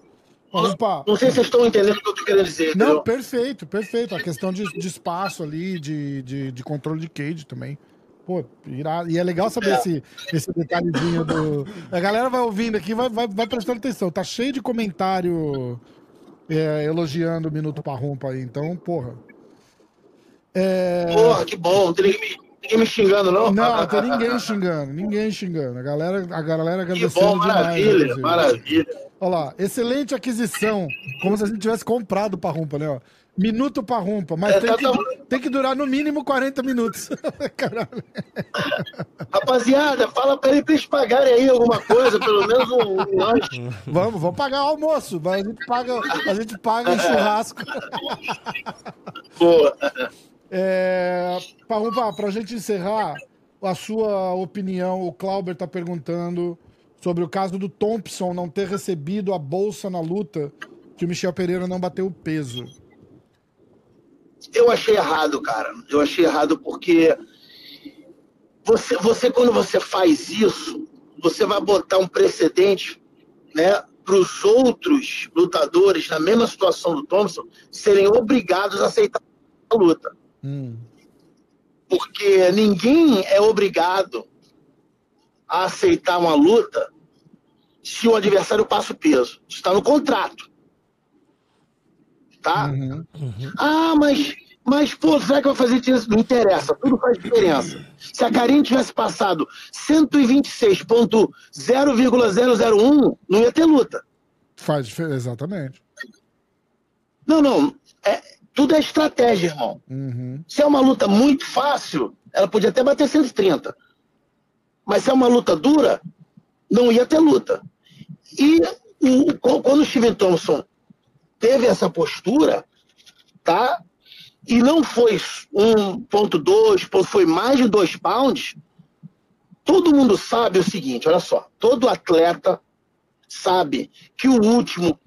Rompar. Não sei se vocês estão entendendo o que eu tô querendo dizer, entendeu? Não, perfeito, perfeito. A questão de, de espaço ali, de, de, de controle de cage também. Pô, irado. E é legal saber É. esse, esse detalhezinho do. A galera vai ouvindo aqui, vai, vai, vai prestando atenção. Tá cheio de comentário é, elogiando o Minuto Parrumpa aí. Então, porra. É... Porra, que bom. Não tem ninguém me, ninguém me xingando, não? Não, [laughs] não tem ninguém xingando, ninguém xingando. A galera, a galera Que agradecendo bom, demais. maravilha, maravilha. Olha lá, excelente aquisição. Como se a gente tivesse comprado o Parrumpa, né? ó. Minuto Parrumpa, mas É, tem, tá que, tem que durar no mínimo 40 minutos. [laughs] Caralho. Rapaziada, fala pra ele pra eles pagarem aí alguma coisa, pelo menos um, um lanche. Vamos, vamos pagar o almoço, mas a gente paga, a gente paga em churrasco. [laughs] Pô, É, Parrumpa, pra gente encerrar, a sua opinião, o Clauber tá perguntando sobre o caso do Thompson não ter recebido a bolsa na luta que o Michel Pereira não bateu o peso. Eu achei errado, cara. Eu achei errado porque você, você quando você faz isso, você vai botar um precedente, né, para os outros lutadores na mesma situação do Thompson serem obrigados a aceitar a luta. Hum, porque ninguém é obrigado a aceitar uma luta se o adversário passa o peso. Está no contrato. Tá? uhum. Ah, mas, mas, pô, será que vai fazer isso? Não interessa, tudo faz diferença. Se a Karine tivesse passado 126.0,001, não ia ter luta. Faz diferença, exatamente. Não, não. É, tudo é estratégia, irmão. Uhum. Se é uma luta muito fácil, ela podia até bater 130. Mas se é uma luta dura, não ia ter luta. E o- quando o Steven Thompson teve essa postura, tá? E não foi 1.2, pô, foi mais de 2 pounds, todo mundo sabe o seguinte, olha só, todo atleta sabe que o último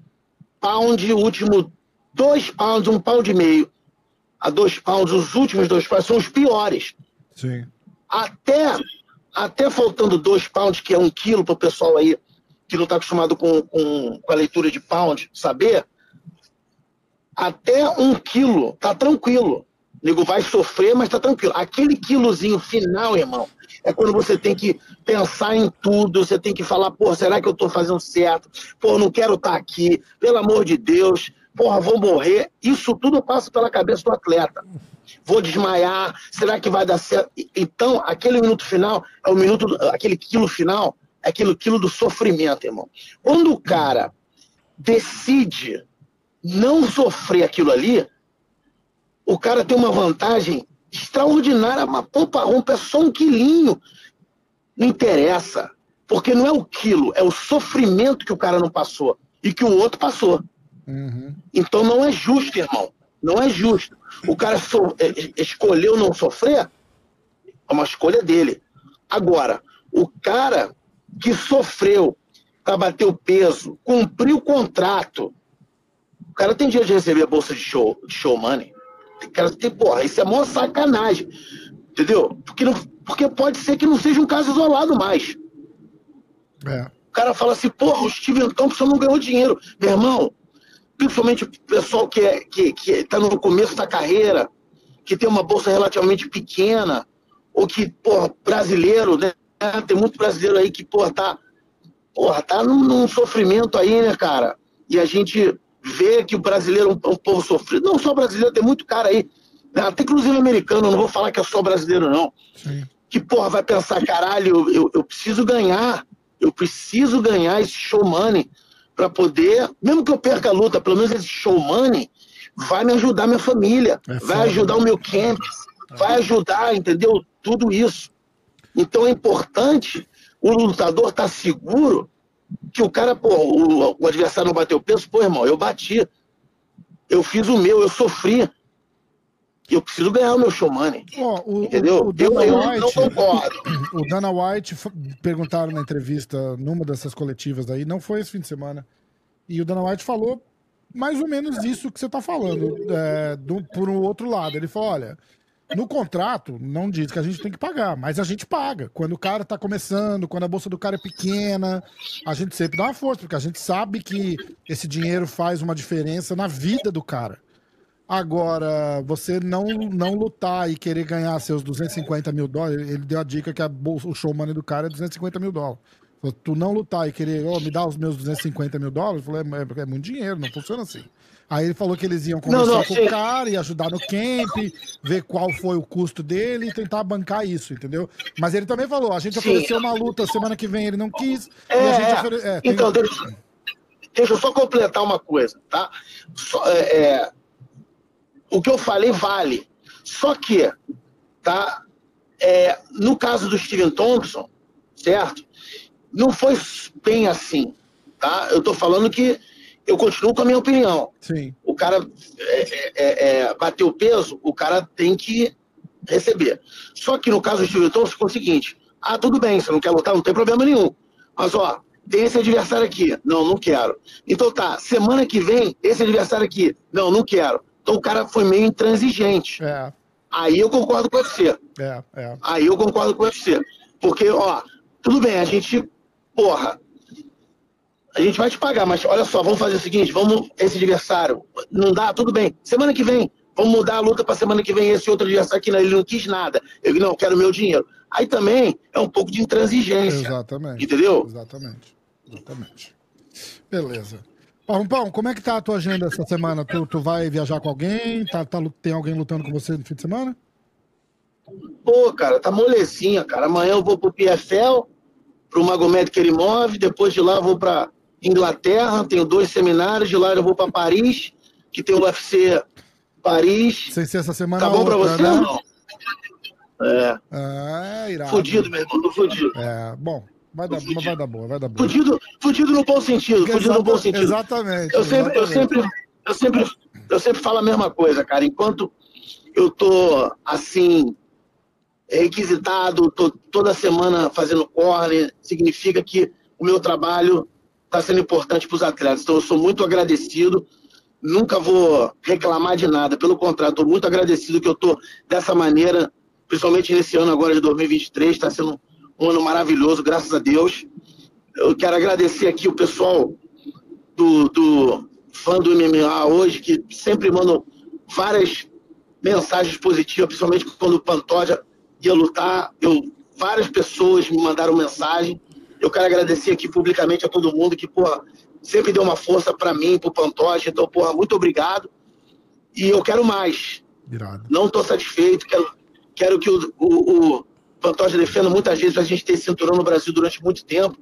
pound, o último 2 pounds, um pound e meio, a dois pounds, os últimos dois pounds são os piores. Sim. Até, até faltando dois pounds, que é um quilo para o pessoal aí que não está acostumado com, com, com a leitura de pound saber, até um quilo tá tranquilo. O nego vai sofrer, mas tá tranquilo. Aquele quilozinho final, irmão, é quando você tem que pensar em tudo, você tem que falar, pô, será que eu tô fazendo certo? Pô, não quero estar aqui, pelo amor de Deus, porra, vou morrer. Isso tudo passa pela cabeça do atleta. Vou desmaiar, será que vai dar certo? Então, aquele minuto final é o minuto, aquele quilo final, é aquele quilo do sofrimento, irmão. Quando o cara decide não sofrer aquilo ali, o cara tem uma vantagem extraordinária, uma pompa rompa, é só um quilinho. Não interessa. Porque não é o quilo, é o sofrimento que o cara não passou e que o outro passou. Uhum. Então não é justo, irmão. Não é justo. O cara so- é- escolheu não sofrer, é uma escolha dele. Agora, o cara que sofreu para bater o peso, cumpriu o contrato, cara tem direito de receber a bolsa de show, de show money. O cara tem, porra, isso é mó sacanagem. Entendeu? Porque, não- porque pode ser que não seja um caso isolado mais. É. O cara fala assim, porra, o Steven Thompson não ganhou dinheiro. Meu irmão, principalmente o pessoal que, é, que, que tá no começo da carreira, que tem uma bolsa relativamente pequena, ou que, porra, brasileiro, né? Tem muito brasileiro aí que, porra, tá, porra, tá num, num sofrimento aí, né, cara? E a gente vê que o brasileiro é um, um povo sofrido. Não só brasileiro, tem muito cara aí, né? até inclusive americano, não vou falar que é só brasileiro, não Sim. que, porra, vai pensar, caralho, eu, eu preciso ganhar, eu preciso ganhar esse show money pra poder, mesmo que eu perca a luta, pelo menos esse show money vai me ajudar minha família, É vai ajudar o meu camp, vai ajudar, entendeu? Tudo isso. Então é importante o lutador estar seguro que o cara, pô, o, o adversário não bateu peso, pô, irmão, eu bati. Eu fiz o meu, eu sofri. Eu preciso ganhar o meu show money. Ó, o, Entendeu? o, o eu, Dana eu não White, concordo. [coughs] o Dana White perguntaram na entrevista numa dessas coletivas aí, não foi esse fim de semana. E o Dana White falou mais ou menos isso que você tá falando, é, do, por um outro lado. Ele falou: olha, no contrato não diz que a gente tem que pagar, mas a gente paga. Quando o cara tá começando, quando a bolsa do cara é pequena, a gente sempre dá uma força, porque a gente sabe que esse dinheiro faz uma diferença na vida do cara. Agora, você não, não lutar e querer ganhar seus 250 mil dólares, ele deu a dica que a bolsa, o show money do cara é 250 mil dólares. Tu não lutar e querer, ó, me dá os meus 250 mil dólares, falou, é, é- é muito dinheiro, não funciona assim. Aí ele falou que eles iam conversar Não, não, com o cara e ajudar no camp, ver qual foi o custo dele e tentar bancar isso, entendeu? Mas ele também falou, a gente Sim. ofereceu uma luta semana que vem, ele não quis, É, é. ofere... é, tem- Então, deixa, deixa eu só completar uma coisa, tá? Só, é, o que eu falei vale. Só que, tá? No caso do Steven Thompson, certo? Não foi bem assim, tá? Eu tô falando que eu continuo com a minha opinião. Sim, O cara é, é, é, bateu o peso, o cara tem que receber. Só que no caso do Steven Thompson ficou o seguinte: ah, tudo bem, você não quer lutar, não tem problema nenhum. Mas ó, tem esse adversário aqui. Não, não quero. Então tá, semana que vem, esse adversário aqui. Não, não quero. Então o cara foi meio intransigente. é, Aí eu concordo com você. é, é. Aí eu concordo com você. Porque, ó, tudo bem, a gente, porra, a gente vai te pagar, mas olha só, vamos fazer o seguinte, vamos, esse adversário, não dá, tudo bem, semana que vem, vamos mudar a luta para semana que vem, esse outro adversário aqui, não, ele não quis nada, eu não, quero meu dinheiro. Aí também é um pouco de intransigência, Exatamente. entendeu? Exatamente. Exatamente. Beleza. Pampão, como é que tá a tua agenda essa semana? Tu, tu vai viajar com alguém? Tá, tá, tem alguém lutando com você no fim de semana? Pô, cara, tá molezinha, cara, amanhã eu vou pro PFL, pro Magomed Kerimov, depois de lá eu vou pra Inglaterra, tenho dois seminários, de lá eu vou pra Paris, que tem o UFC Paris, Sem ser essa semana Tá bom pra outra, você né? não? É, Ah, irado. fudido, meu irmão, tô fudido. É, bom, vai dar, Fudido. vai dar boa, vai dar boa. Fudido, fudido no bom sentido, fudido no bom Exata- sentido. Exatamente. Eu sempre, eu exatamente. sempre, eu sempre, eu sempre falo a mesma coisa, cara. Enquanto eu tô assim requisitado, tô toda semana fazendo corner, significa que o meu trabalho está sendo importante para os atletas. Então eu sou muito agradecido. Nunca vou reclamar de nada. Pelo contrário, estou muito agradecido que eu estou dessa maneira, principalmente nesse ano agora de 2023. Está sendo um ano maravilhoso, graças a Deus. Eu quero agradecer aqui o pessoal do, do fã do MMA hoje, que sempre mandam várias mensagens positivas, principalmente quando o Pantoja ia lutar. Eu, várias pessoas me mandaram mensagem. Eu quero agradecer aqui publicamente a todo mundo que, porra, sempre deu uma força para mim, pro Pantoja. Então, porra, muito obrigado. E eu quero mais. Irado. Não estou satisfeito. Quero, quero que o, o, o Pantoja defenda muitas vezes pra gente ter cinturão no Brasil durante muito tempo.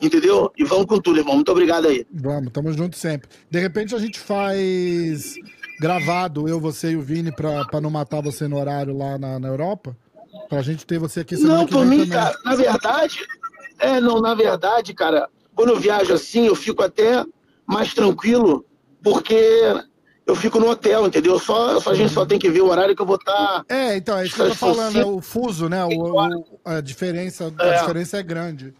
Entendeu? E vamos com tudo, irmão. Muito obrigado aí. Vamos, tamo junto sempre. De repente a gente faz gravado, eu, você e o Vini, pra, pra não matar você no horário lá na, na Europa. Pra gente ter você aqui Não, por mim, também. cara, na verdade, É, não, na verdade, cara, quando eu viajo assim, eu fico até mais tranquilo, porque eu fico no hotel, entendeu? Só, só a gente só tem que ver o horário que eu vou estar. Tá, é, então, é isso que eu tô falando, é o fuso, né? O, o, a, diferença, a é. diferença é grande.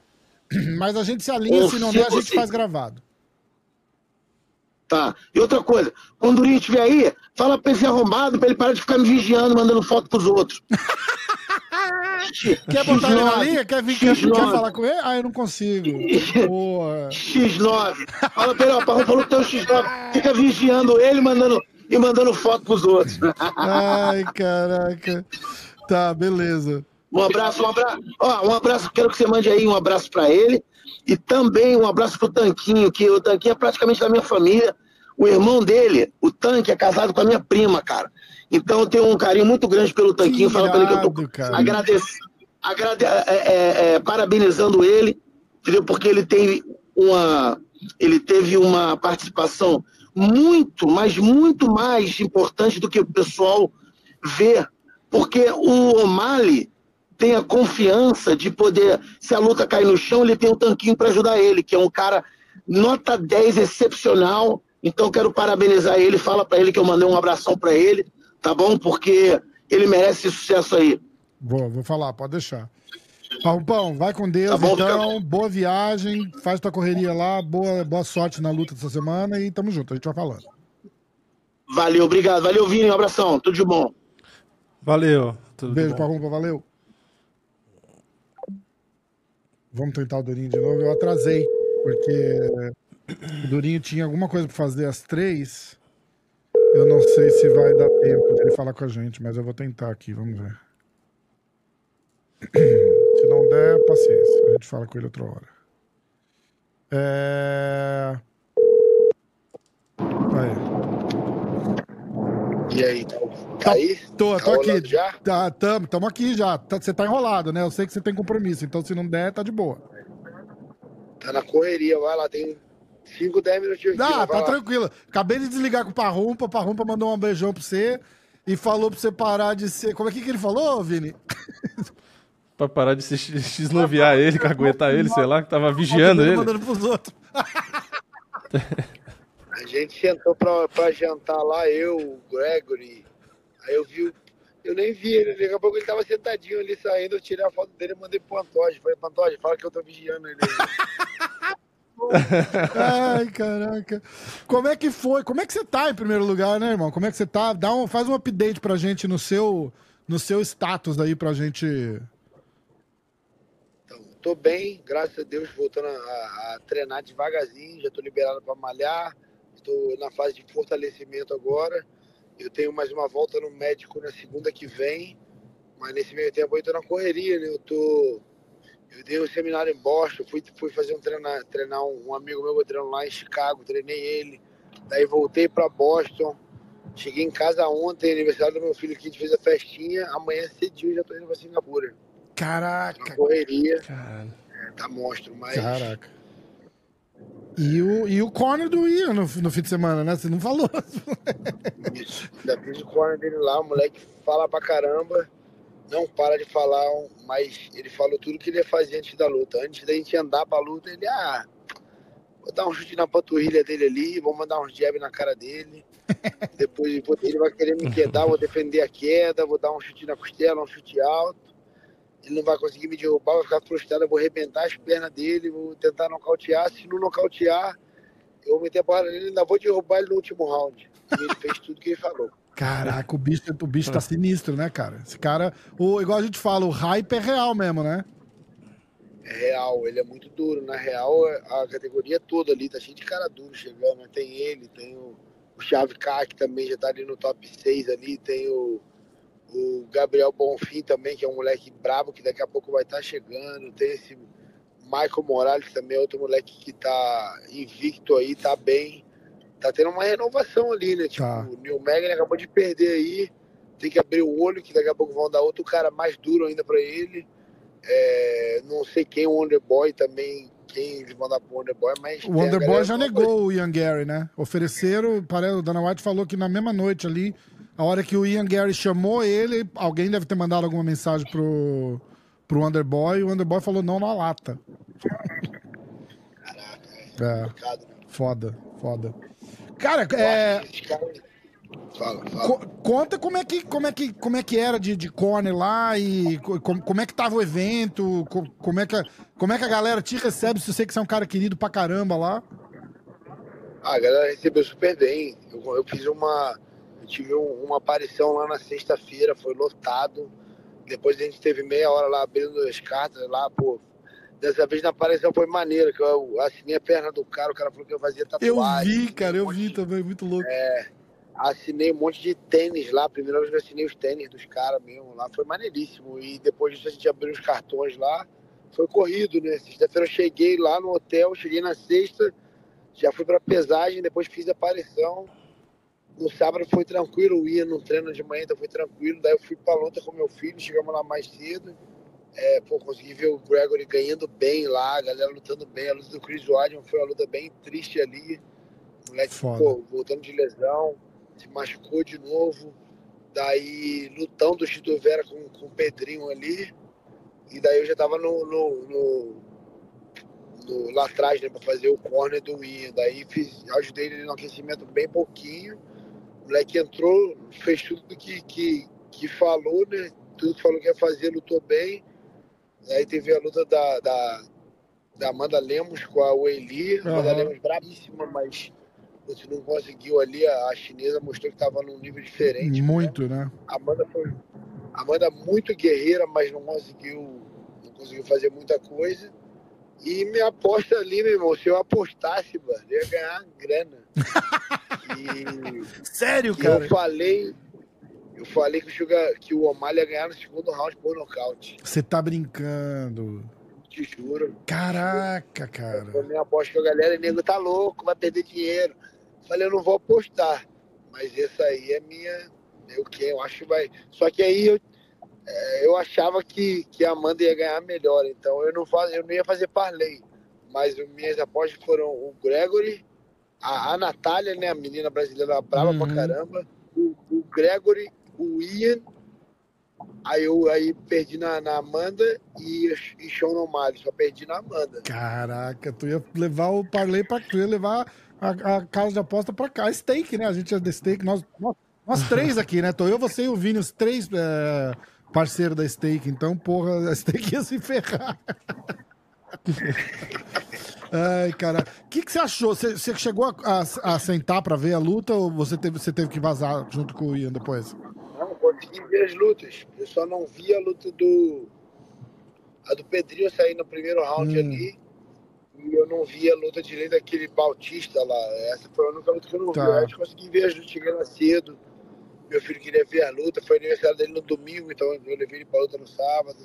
[clears throat] Mas a gente se alinha, se não der, a gente faz gravado. Tá. E outra coisa, quando o Durinho estiver aí, fala pra esse arrombado pra ele parar de ficar me vigiando, mandando foto pros outros. [laughs] quer botar ele na linha? Quer, vir, quer, quer, falar com ele? Ah, eu não consigo. Boa. X9. Fala pra ele, falou que tem o X9. Fica vigiando ele mandando, e mandando foto pros outros. Ai, caraca. Tá, beleza. Um abraço, um abraço. Ó, um abraço, quero que você mande aí um abraço para ele. E também um abraço pro Tanquinho, que o Tanquinho é praticamente da minha família. O irmão dele, o Tanque, é casado com a minha prima, cara. Então eu tenho um carinho muito grande pelo Tanquinho. Que Fala pra ele que eu tô agradecendo, agrade, é, é, é, parabenizando ele, entendeu? Porque ele tem uma. Ele teve uma participação muito, mas muito mais importante do que o pessoal vê. Porque o O'Malley tem a confiança de poder, se a luta cair no chão, ele tem um tanquinho para ajudar ele, que é um cara nota 10 excepcional. Então quero parabenizar ele, fala para ele que eu mandei um abração para ele, tá bom? Porque ele merece sucesso aí. Vou, vou falar, pode deixar. Pão, vai com Deus, tá bom, então. Fica... Boa viagem, faz tua correria lá, boa, boa sorte na luta dessa semana e tamo junto, a gente vai falando. Valeu, obrigado. Valeu, Vini, um abração, tudo de bom. Valeu. Tudo Beijo, Parrumpa, valeu. Vamos tentar o Durinho de novo. Eu atrasei, porque o Durinho tinha alguma coisa para fazer às três. Eu não sei se vai dar tempo de ele falar com a gente, mas eu vou tentar aqui, vamos ver. [clears throat] Se não der, paciência. A gente fala com ele outra hora. É... Aí. E aí, tá, tá aí? Tô, tá tô aqui. Já? Tá, tamo, tamo aqui já. Tá, você tá enrolado, né? Eu sei que você tem compromisso, então se não der, tá de boa. Tá na correria, vai lá, tem 5, 10 minutinhos. Ah, tá tranquilo. Acabei de desligar com o Parrumpa, o Parrumpa mandou um beijão pra você e falou pra você parar de ser. Como é que, que ele falou, Vini? [laughs] pra parar de se xnoviar ele, caguetar ele, sei lá, que tava vigiando ele. Mandando pros outros. [laughs] A gente sentou pra, pra jantar lá, eu, o Gregory. Aí eu vi, eu nem vi ele, daqui a pouco ele tava sentadinho ali saindo, eu tirei a foto dele e mandei pro Pantoja. Falei, Pantoja, fala que eu tô vigiando ele. [laughs] [laughs] Ai, caraca. Como é que foi? Como é que você tá em primeiro lugar, né, irmão? Como é que você tá? Dá um, faz um update pra gente no seu, no seu status aí pra gente. Então, tô bem, graças a Deus, voltando a, a treinar devagarzinho, já tô liberado pra malhar, estou na fase de fortalecimento agora. Eu tenho mais uma volta no médico na segunda que vem, mas nesse meio tempo eu tô na correria, né? Eu tô eu dei um seminário em Boston, fui, fui fazer um treinar, treinar um, um amigo meu que treino lá em Chicago, treinei ele. Daí voltei para Boston. Cheguei em casa ontem, aniversário do meu filho aqui, a gente fez a festinha. Amanhã cedinho já tô indo pra Singapura. Caraca! Na correria. É, tá monstro, mas. Caraca. E o, e o corner do Ian no, no fim de semana, né? Você não falou. Isso. Ainda fiz o corner dele lá, o moleque fala pra caramba não para de falar, mas ele falou tudo que ele ia fazer antes da luta. Antes da gente andar pra luta, ele, ah, vou dar um chute na panturrilha dele ali, vou mandar uns jab na cara dele. [laughs] Depois ele vai querer me quedar, vou defender a queda, vou dar um chute na costela, um chute alto. Ele não vai conseguir me derrubar, vai ficar frustrado, eu vou arrebentar as pernas dele, vou tentar nocautear. Se não nocautear, eu vou meter a porrada nele, ainda vou derrubar ele no último round. E ele fez tudo que ele falou. Caraca, o bicho, o bicho tá sinistro, né, cara? Esse cara, o, igual a gente fala, o hype é real mesmo, né? É real, ele é muito duro. Na real, a categoria toda ali tá cheio de cara duro chegando. Né? Tem ele, tem o, o Chave K, que também já tá ali no top 6 ali. Tem o, o Gabriel Bonfim também, que é um moleque brabo, que daqui a pouco vai estar tá chegando. Tem esse Michael Morales, que também é outro moleque que tá invicto aí, tá bem tá tendo uma renovação ali, né? Tipo, tá. o Neil Megan acabou de perder aí, tem que abrir o olho, que daqui a pouco vão dar outro cara mais duro ainda para ele. É, não sei quem, o Wonderboy também, quem eles vão dar pro Wonderboy, mas. O Wonderboy já negou o Ian Gary, né? Ofereceram, parece, o Dana White falou que na mesma noite ali, a hora que o Ian Gary chamou ele, alguém deve ter mandado alguma mensagem pro, pro Underboy e o Underboy falou não na lata. Caraca, É, complicado, né? foda, foda. Cara, é, Fala, fala. co- conta como é que, como é que, como é que era de, de corner lá e co- como, como é que tava o evento, co- como é que, a- como é que a galera te recebe, se sei que você é um cara querido pra caramba lá. Ah, a galera recebeu super bem. Eu, eu fiz uma. Eu tive um- uma aparição lá na sexta-feira, foi lotado. Depois a gente teve meia hora lá abrindo as cartas lá, pô. Dessa vez na aparição foi maneiro, que eu assinei a perna do cara, o cara falou que eu fazia Eu tatuagem. vi, cara, eu um vi monte- também, muito louco. Assinei um monte de tênis lá, primeira vez que eu assinei os tênis dos caras mesmo lá, foi maneiríssimo. E depois disso a gente abriu os cartões lá, foi corrido, né? Sexta-feira eu cheguei lá no hotel, cheguei na sexta, já fui pra pesagem, depois fiz a aparição. No sábado foi tranquilo, eu ia no treino de manhã, então foi tranquilo. Daí eu fui pra luta com meu filho, chegamos lá mais cedo. É, pô, consegui ver o Gregory ganhando bem lá, a galera lutando bem. A luta do Chris Weidman foi uma luta bem triste ali. O moleque Foda. pô, voltando de lesão, se machucou de novo. Daí lutão do Chito Vera com, com o Pedrinho ali. E daí eu já tava no, no- no- no- lá atrás, né, pra fazer o corner do Ian. Daí fiz, ajudei ele no aquecimento bem pouquinho. O moleque entrou, fez tudo que, que, que falou, né? Tudo que falou que ia fazer, lutou bem. Aí teve a luta da, da, da Amanda Lemos com a Weili. Amanda Aham. Lemos brabíssima, mas você não conseguiu ali. A, a chinesa mostrou que estava num nível diferente. né? Muito, né? A Amanda foi. Amanda muito guerreira, mas não conseguiu, não conseguiu fazer muita coisa. E minha aposta ali, meu irmão, se eu apostasse, mano, eu ia ganhar grana. [laughs] E, Sério, e eu falei, eu falei que o, Sugar, que o Omar ia ganhar no segundo round por nocaute. Você tá brincando. Te juro. Caraca, cara. Foi minha aposta com a galera, e nego tá louco, vai perder dinheiro. Falei, eu não vou apostar. Mas essa aí é minha. Eu que eu acho que vai. Só que aí eu, é, eu achava que, que a Amanda ia ganhar melhor. Então eu não, faz, eu não ia fazer parlay. Mas as minhas apostas foram o Gregory, a, a Natália, né? A menina brasileira brava pra Uhum. caramba. O, o Gregory, o Ian. Aí eu aí perdi na, na Amanda e, e Sean O'Malley. Só perdi na Amanda. Caraca, tu ia levar o parlay pra tu ia levar a, a casa de aposta pra cá. Steak, né? A gente é da Steak, nós, nós, nós três aqui, né? Tô eu, você e o Vini, os três é, parceiros da Steak. Então, porra, a Steak ia se ferrar. [laughs] Ai, cara. O que, que você achou? Você, você chegou a, a- a sentar pra ver a luta ou você teve, você teve que vazar junto com o Ian depois? Consegui ver as lutas. Eu só não vi a luta do. A do Pedrinho sair no primeiro round Hum. ali. E eu não vi a luta direito daquele Bautista lá. Essa foi a única luta que eu não Tá. vi. Eu acho que consegui ver as lutas chegando cedo. Meu filho queria ver a luta. Foi aniversário dele no domingo, então eu levei ele pra luta no sábado.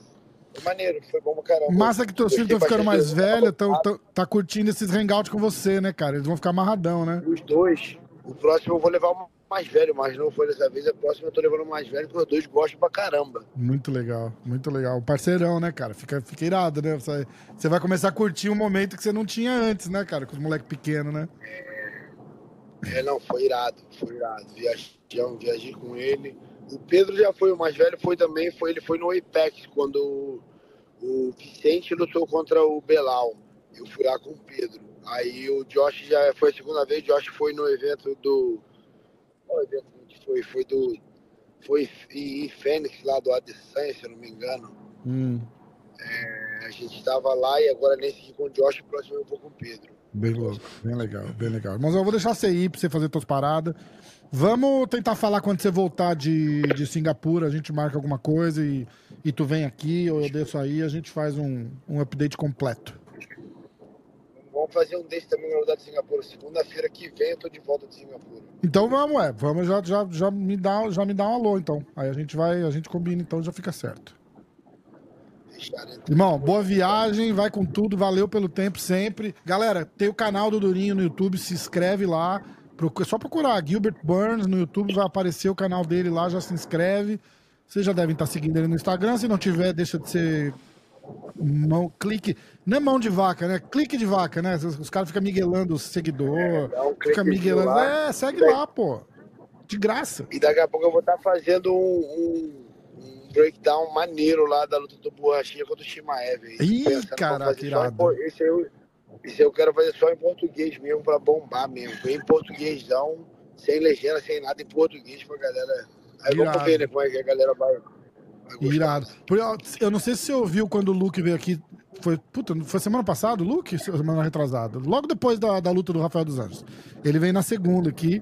Foi maneiro, foi bom pra caramba. Massa que teus filhos estão ficando mais velhos, tão, tão- tá curtindo esses hangouts com você, né, cara? Eles vão ficar amarradão, né? Os dois. O próximo eu vou levar o mais velho, mas não foi dessa vez. A próxima eu tô levando o mais velho, porque os dois gostam pra caramba. Muito legal, muito legal. Parceirão, né, cara? Fica, fica irado, né? Você, você vai começar a curtir um momento que você não tinha antes, né, cara? Com os moleques pequenos, né? É, não, foi irado, foi irado. Viajei, viajei com ele. O Pedro já foi, o mais velho foi também, foi, ele foi no Apex, quando o, o Vicente lutou contra o Belal. Eu fui lá com o Pedro. Aí o Josh já foi a segunda vez, o Josh foi no evento do. Qual evento que foi? Foi do. Foi em Fênix, lá do Adesanya, se eu não me engano. Hum, A gente estava lá e agora nesse aqui com o Josh, o próximo eu vou com o Pedro. bem louco, bem legal, bem legal. Mas eu vou deixar você ir pra você fazer suas paradas. Vamos tentar falar quando você voltar de, de Singapura, a gente marca alguma coisa e, e tu vem aqui, ou eu desço aí, a gente faz um, um update completo. Vamos fazer um desse também na rodada de Singapura. Segunda-feira que vem eu tô de volta de Singapura. Então vamos, é. Vamos, já, já, já, me dá, já me dá um alô, então. Aí a gente vai, a gente combina, então já fica certo. Então. Irmão, boa viagem, vai com tudo, valeu pelo tempo sempre. Galera, tem o canal do Durinho no YouTube, se inscreve lá. Procu- É só procurar Gilbert Burns no YouTube, vai aparecer o canal dele lá, já se inscreve. Vocês já devem estar seguindo ele no Instagram, se não tiver, deixa de ser mão, clique, não é mão de vaca, né? Clique de vaca, né? Os, caras ficam miguelando o seguidor, dá um fica miguelando. lá. É, segue lá, pô. De graça. E daqui a pouco eu vou estar fazendo um, um- um breakdown maneiro lá da luta do Borrachinha contra o Shimaev. Ih, caraca, irado. Esse eu, esse eu quero fazer só em português mesmo, pra bombar mesmo. Em portuguêsão, sem legenda, sem nada, em português pra galera. Aí Irado. vamos ver né, como é que a galera vai. Irado. Eu não sei se você ouviu quando o Luke veio aqui. Foi, puta, foi semana passada, Luke? Semana retrasada. Logo depois da, da luta do Rafael dos Anjos. Ele veio na segunda aqui.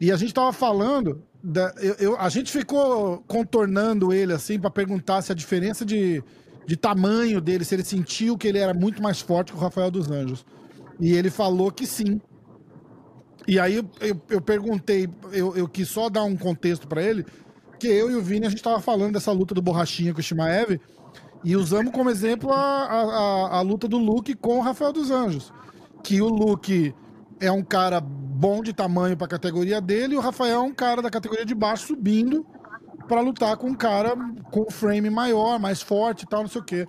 E a gente tava falando. da- eu, eu- a gente ficou contornando ele assim pra perguntar se a diferença de, de tamanho dele, se ele sentiu que ele era muito mais forte que o Rafael dos Anjos. E ele falou que sim. E aí eu, eu, eu perguntei, eu, eu quis só dar um contexto pra ele, que eu e o Vini a gente tava falando dessa luta do Borrachinha com o Shimaev e usamos como exemplo a, a, a- a luta do Luke com o Rafael dos Anjos. Que o Luke é um cara bom de tamanho pra categoria dele e o Rafael é um cara da categoria de baixo subindo pra lutar com um cara com um frame maior, mais forte e tal, não sei o quê.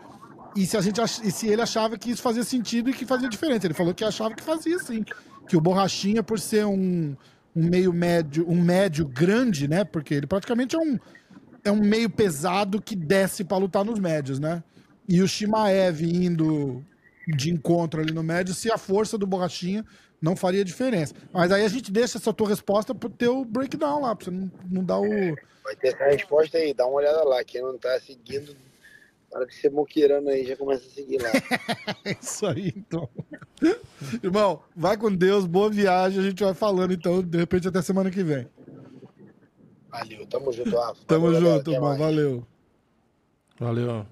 E se, a gente ach- e se ele achava que isso fazia sentido e que fazia diferença. Ele falou que achava que fazia sim. Que o Borrachinha, por ser um, um meio médio, um médio grande, né? Porque ele praticamente é um, é um meio pesado que desce pra lutar nos médios, né? E o Shimaev indo de encontro ali no médio, se a força do Borrachinha não faria diferença. Mas aí a gente deixa essa tua resposta pro teu breakdown lá, pra você não, não dar o. Vai ter essa resposta aí, dá uma olhada lá. Quem não tá seguindo, na hora que você moqueirando aí, já começa a seguir lá. É [laughs] isso aí, então. Irmão, vai com Deus, boa viagem. A gente vai falando, então, de repente até semana que vem. Valeu, tamo junto, Rafa. Tamo Valeu, junto, irmão. Valeu. Valeu.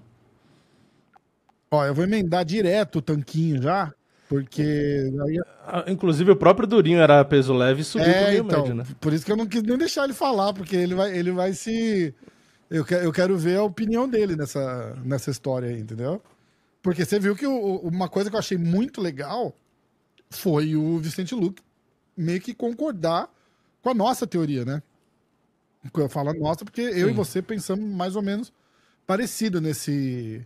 Ó, eu vou emendar direto o tanquinho já, porque aí Ah, Inclusive, o próprio Durinho era peso leve e subiu pro É, meio então, médio, né? por isso que eu não quis nem deixar ele falar, porque ele vai, ele vai se. Eu, que- eu quero ver a opinião dele nessa, nessa história aí, entendeu? Porque você viu que o- uma coisa que eu achei muito legal foi o Vicente Luque meio que concordar com a nossa teoria, né? Eu falo nossa porque eu e Sim. você pensamos mais ou menos parecido nesse,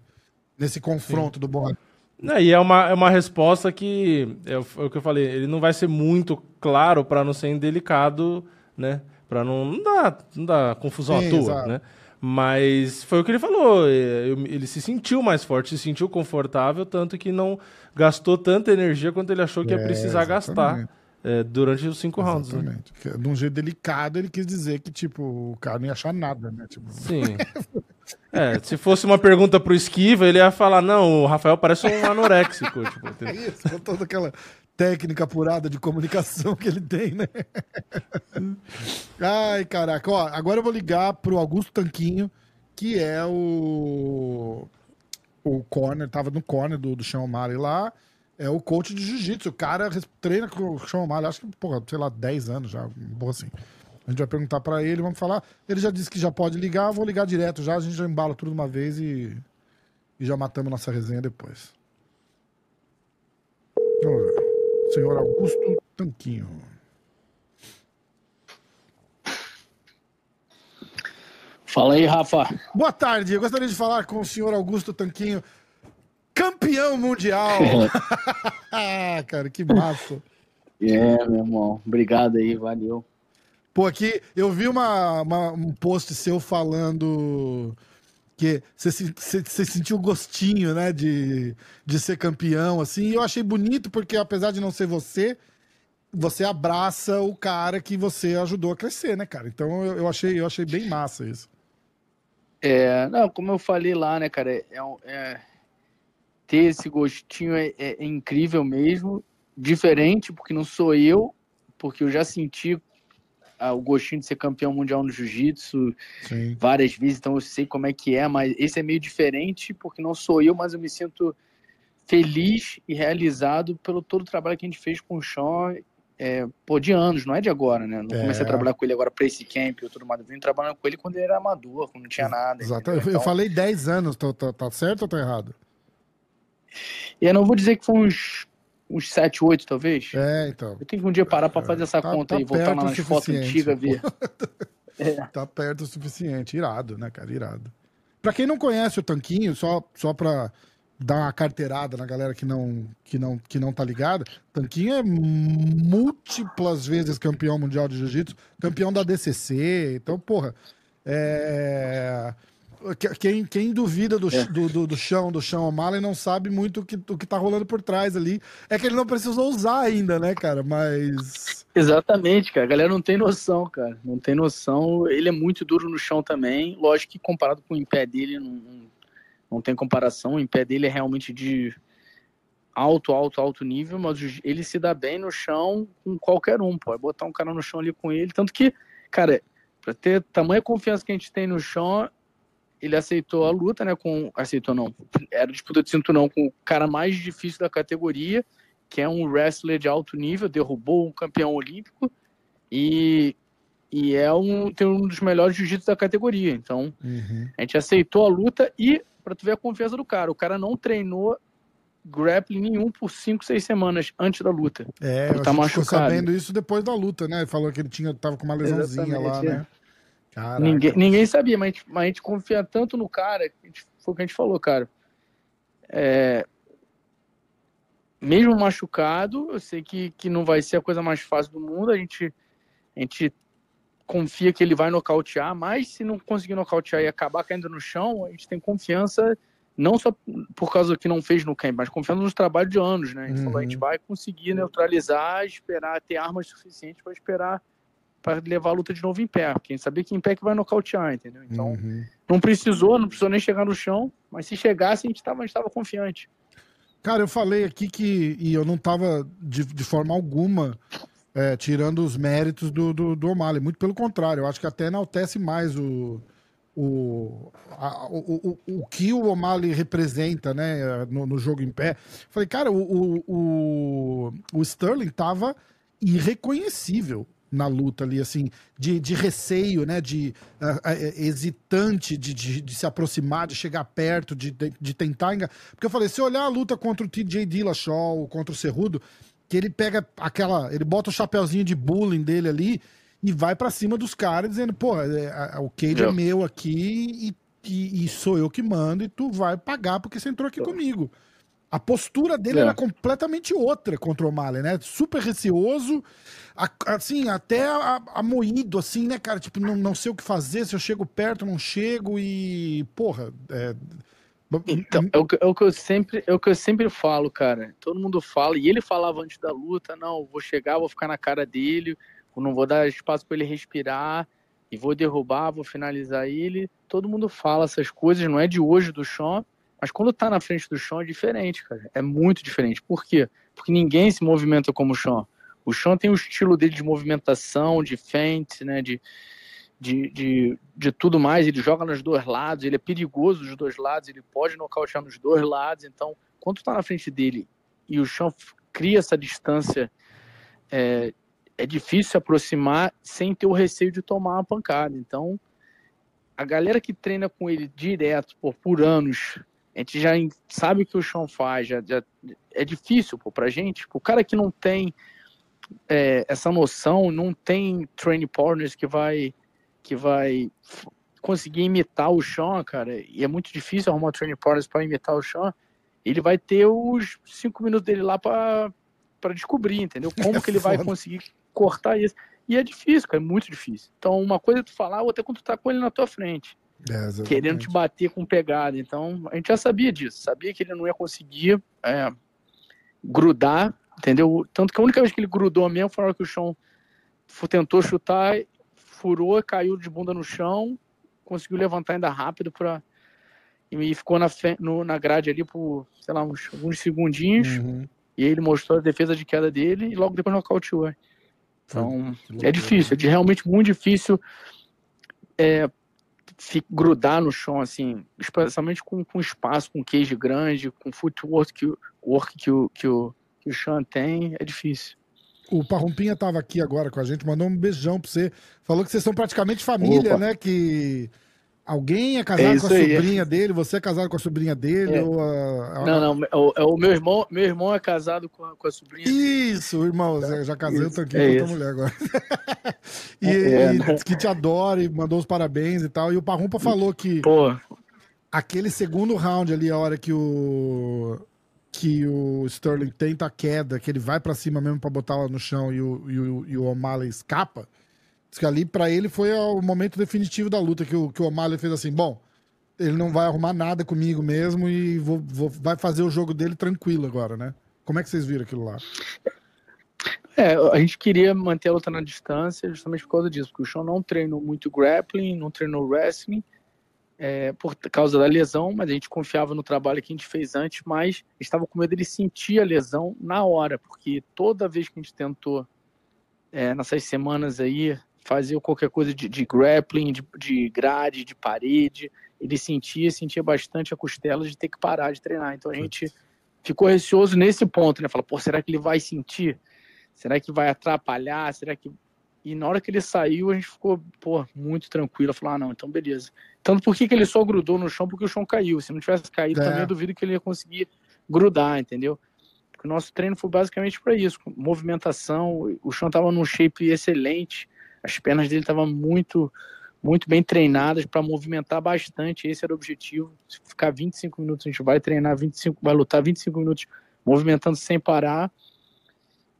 nesse confronto do Borra. Não, e é uma, é uma resposta que, é o é o que eu falei, ele não vai ser muito claro para não ser indelicado, né? Para não, não, dar, não dar confusão Sim, à toa, exato. né? Mas foi o que ele falou, é, ele se sentiu mais forte, se sentiu confortável, tanto que não gastou tanta energia quanto ele achou que ia É, precisar gastar exatamente. é, durante os cinco rounds, né? Exatamente. De um jeito delicado, ele quis dizer que, tipo, o cara não ia achar nada, né? Tipo, Sim. [laughs] É, se fosse uma pergunta pro Esquiva, ele ia falar, não, o Rafael parece um anoréxico, [laughs] tipo, É isso, com toda aquela técnica apurada de comunicação que ele tem, né? Ai, caraca. Ó, agora eu vou ligar pro Augusto Tanquinho, que é o. O corner, tava no corner do, do Sean O'Malley lá. É o coach de jiu-jitsu. O cara treina com o Sean O'Malley, acho que, porra, sei lá, 10 anos já, porra assim. A gente vai perguntar pra ele, vamos falar. Ele já disse que já pode ligar, vou ligar direto já, a gente já embala tudo de uma vez e, e já matamos nossa resenha depois. Vamos ver. Senhor Augusto Tanquinho. Fala aí, Rafa. Boa tarde, eu gostaria de falar com o senhor Augusto Tanquinho, campeão mundial. [laughs] [laughs] cara, que massa. É, meu irmão. Obrigado aí, valeu. Pô, aqui eu vi uma, uma- um post seu falando que você, se- você, você sentiu o gostinho, né, de, de ser campeão, assim, eu achei bonito porque apesar de não ser você, você abraça o cara que você ajudou a crescer, né, cara? Então eu, eu achei, eu achei bem massa isso. É, não, como eu falei lá, né, cara, é, é- ter esse gostinho é, é- é incrível mesmo, diferente, porque não sou eu, porque eu já senti o gostinho de ser campeão mundial no jiu-jitsu várias vezes, então eu sei como é que é, mas esse é meio diferente, porque não sou eu, mas eu me sinto feliz e realizado pelo todo o trabalho que a gente fez com o Sean, é, pô, de anos, não é de agora, né? Não comecei É. a trabalhar com ele agora para esse camp e tudo mais. Eu vim trabalhando com ele quando ele era amador, quando não tinha nada. Exato. entendeu? Eu, Então, falei 10 anos, tá certo ou tá errado? E eu não vou dizer que foi uns, uns 7, 8, talvez. É, então. Eu tenho que um dia parar para fazer essa Tá- conta tá aí, voltar lá nas fotos antigas, ver. [laughs] Tá perto o suficiente. Irado, né, cara? Irado. Pra quem não conhece o Tanquinho, só, só pra dar uma carteirada na galera que não, que não, que não tá ligada, Tanquinho é múltiplas vezes campeão mundial de jiu-jitsu, campeão da DCC. Então, porra, é... quem, quem duvida do, é. do, do, do, chão, do chão O'Malley, não sabe muito o que, o que tá rolando por trás ali. É que ele não precisou usar ainda, né, cara? Mas. Exatamente, cara. A galera não tem noção, cara. Não tem noção. Ele é muito duro no chão também. Lógico que comparado com o pé dele, não, não tem comparação. O pé dele é realmente de alto, alto, alto nível, mas ele se dá bem no chão com qualquer um. Pode botar um cara no chão ali com ele. Tanto que, cara, para ter tamanha confiança que a gente tem no chão, ele aceitou a luta, né? Com aceitou não, era disputa de cinturão com o cara mais difícil da categoria, que é um wrestler de alto nível, derrubou um campeão olímpico e e é um tem um dos melhores jiu-jitsu da categoria. Então uhum. a gente aceitou a luta e para tu ver a confiança do cara, o cara não treinou grappling nenhum por 5, 6 semanas antes da luta. É, ele tá machucado. sabendo isso depois da luta, né? Ele falou que ele tinha, tava com uma lesãozinha Exatamente, lá, é. né? Caraca. Ninguém, ninguém sabia, mas a, gente, mas a gente confia tanto no cara, gente, foi o que a gente falou, cara. É, mesmo machucado, eu sei que, que não vai ser a coisa mais fácil do mundo, a gente, a gente confia que ele vai nocautear, mas se não conseguir nocautear e acabar caindo no chão, a gente tem confiança não só por causa do que não fez no camp, mas confiando nos trabalhos de anos, né? A gente uhum. falou, a gente uhum. vai conseguir neutralizar, esperar, ter armas suficientes para esperar para levar a luta de novo em pé, porque a gente sabia que em pé que vai nocautear, entendeu? Então, uhum. não precisou, não precisou nem chegar no chão, mas se chegasse, a gente estava tava confiante. Cara, eu falei aqui que, e eu não estava de, de forma alguma é, tirando os méritos do, do, do O'Malley, muito pelo contrário, eu acho que até enaltece mais o, o, a, o, o, o que o O'Malley representa né, no, no, jogo em pé. Falei, cara, o, o, o Sterling tava irreconhecível na luta ali, assim, de, de receio, né, de uh, uh, hesitante de, de, de, se aproximar, de chegar perto, de, de, de tentar enganar. Porque eu falei, se olhar a luta contra o TJ Dillashaw, contra o Cerrudo, que ele pega aquela, ele bota o chapéuzinho de bullying dele ali e vai para cima dos caras dizendo, pô, é, o Cage é meu aqui e, e, e, sou eu que mando e tu vai pagar porque você entrou aqui comigo. A postura dele é. era completamente outra contra o Malen, né? Super receoso, assim, até amoído, assim, né, cara? Tipo, não, não sei o que fazer, se eu chego perto, não chego e, porra... É... Então, é o, que, é o, que eu sempre, é o que eu sempre falo, cara. Todo mundo fala, e ele falava antes da luta, não, vou chegar, vou ficar na cara dele, não vou dar espaço para ele respirar e vou derrubar, vou finalizar ele. Todo mundo fala essas coisas, não é de hoje do Sean, mas quando tá na frente do Sean é diferente, cara. É muito diferente. Por quê? Porque ninguém se movimenta como o Sean. O Sean tem o estilo dele de movimentação, de feint, né, de, de, de, de tudo mais. Ele joga nos dois lados, ele é perigoso dos dois lados, ele pode nocautear nos dois lados. Então, quando tu tá na frente dele e o Sean cria essa distância é, é difícil se aproximar sem ter o receio de tomar uma pancada. Então, a galera que treina com ele direto por, por anos, a gente já sabe o que o chão faz, já, já é difícil pô, pra gente. O cara que não tem é, essa noção, não tem training partners que vai que vai conseguir imitar o chão, cara, e é muito difícil arrumar training partners para imitar o chão, ele vai ter os cinco minutos dele lá para descobrir, entendeu? [laughs] Como é que ele vai conseguir cortar isso. E é difícil, cara, é muito difícil. Então, uma coisa é tu falar, outra é quando tu tá com ele na tua frente. É, querendo te bater com pegada. Então, a gente já sabia disso. Sabia que ele não ia conseguir é, grudar, entendeu? Tanto que a única vez que ele grudou mesmo foi na hora que o chão tentou chutar, furou, caiu de bunda no chão, conseguiu levantar ainda rápido para e ficou na, no, na grade ali por, sei lá, uns, alguns segundinhos. Uhum. E ele mostrou a defesa de queda dele e logo depois nocauteou. Então, é difícil, é realmente muito difícil é, grudar no chão, assim, especialmente com, com espaço, com queijo grande, com footwork que, work que, o, que, o, que o Sean tem, é difícil. O Parrumpinha estava aqui agora com a gente, mandou um beijão para você. Falou que vocês são praticamente família, Opa. né? Que Alguém é casado é com a aí, sobrinha é. dele? Você é casado com a sobrinha dele? É. Ou a. Não, não. O, é o, meu, irmão, meu irmão é casado com a, com a sobrinha Isso, dele. irmão. Tá. Já casei, isso. eu tô aqui é com outra mulher agora. [laughs] e, é, e né? que te adora e mandou os parabéns e tal. E o Parrumpa falou que Pô. aquele segundo round ali, a hora que o que o Sterling tenta a queda, que ele vai para cima mesmo para botar ela no chão e o, e o, e o O'Malley escapa Diz que ali para ele foi o momento definitivo da luta, que o, que o O'Malley fez assim, bom, ele não vai arrumar nada comigo mesmo e vou, vou, vai fazer o jogo dele tranquilo agora, né? Como é que vocês viram aquilo lá? É, a gente queria manter a luta na distância justamente por causa disso, porque o Sean não treinou muito grappling, não treinou wrestling, é, por causa da lesão, mas a gente confiava no trabalho que a gente fez antes, mas estava com medo dele sentir a lesão na hora, porque toda vez que a gente tentou, é, nessas semanas aí, fazer qualquer coisa de, de grappling, de, de, grade, de parede, ele sentia, sentia bastante a costela de ter que parar de treinar. Então a gente ficou receoso nesse ponto, né? Fala, pô, será que ele vai sentir? Será que vai atrapalhar? Será que. E na hora que ele saiu, a gente ficou, pô, muito tranquilo. Falou, ah, não, então beleza. Tanto por que ele só grudou no chão? Porque o chão caiu. Se não tivesse caído, é. também eu duvido que ele ia conseguir grudar, entendeu? Porque o nosso treino foi basicamente para isso: movimentação. O chão tava num shape excelente, as pernas dele estavam muito, muito bem treinadas para movimentar bastante. Esse era o objetivo. Se ficar 25 minutos, a gente vai treinar 25, vai lutar 25 minutos movimentando sem parar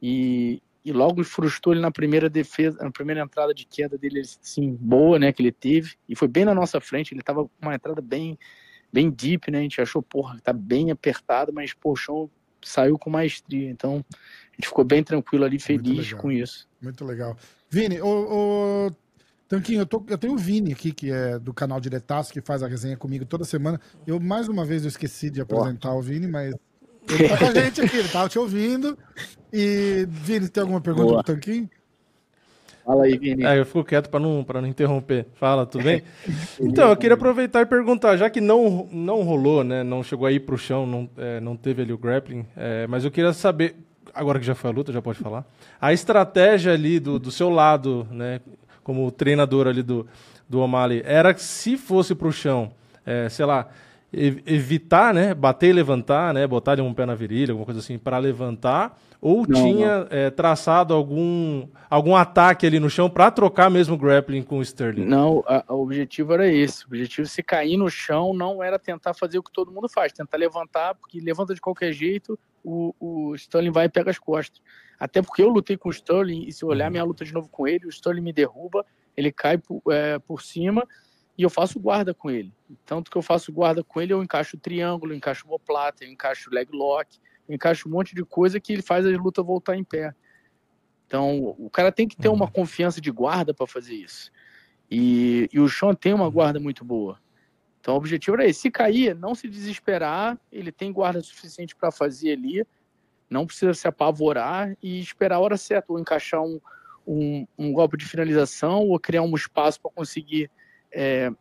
e, e logo frustrou ele na primeira defesa, na primeira entrada de queda dele, assim, boa, né, que ele teve, e foi bem na nossa frente, ele tava com uma entrada bem, bem deep, né, a gente achou, porra, tá bem apertado, mas, pô, o chão saiu com maestria, então a gente ficou bem tranquilo ali, feliz com isso. Muito legal. Vini, o, o... Tanquinho, eu, tô, eu tenho o Vini aqui, que é do canal Diretaço, que faz a resenha comigo toda semana. Eu, mais uma vez, eu esqueci de apresentar Boa. o Vini, mas ele tá com a gente aqui, ele tava te ouvindo. E, Vini, tem alguma pergunta Boa. pro Tanquinho? Fala aí, Vini. É, eu fico quieto para não, pra não interromper. Fala, tudo bem? [laughs] então, eu queria aproveitar e perguntar, já que não, não rolou, né? Não chegou aí pro chão, não, é, não teve ali o grappling, é, mas eu queria saber, agora que já foi a luta, já pode falar, a estratégia ali do, do seu lado, né? Como treinador ali do, do O'Malley, era que se fosse pro chão, é, sei lá, evitar, né, bater e levantar, né, botar um pé na virilha, alguma coisa assim, para levantar, ou não, tinha não. É, traçado algum, algum ataque ali no chão para trocar mesmo o grappling com o Sterling? Não, o objetivo era esse. O objetivo, se cair no chão, não era tentar fazer o que todo mundo faz, tentar levantar, porque levanta de qualquer jeito, o, o Sterling vai e pega as costas. Até porque eu lutei com o Sterling, e se eu olhar uhum. minha luta de novo com ele, o Sterling me derruba, ele cai por, é, por cima, e eu faço guarda com ele. Tanto que eu faço guarda com ele, eu encaixo triângulo, encaixo homoplata, eu encaixo leg lock, eu encaixo um monte de coisa que ele faz a luta voltar em pé. Então, o cara tem que ter uma uhum. confiança de guarda para fazer isso. E, e o Sean tem uma guarda muito boa. Então, o objetivo era esse. Se cair, não se desesperar, ele tem guarda suficiente para fazer ali, não precisa se apavorar e esperar a hora certa, ou encaixar um, um, um golpe de finalização, ou criar um espaço para conseguir é,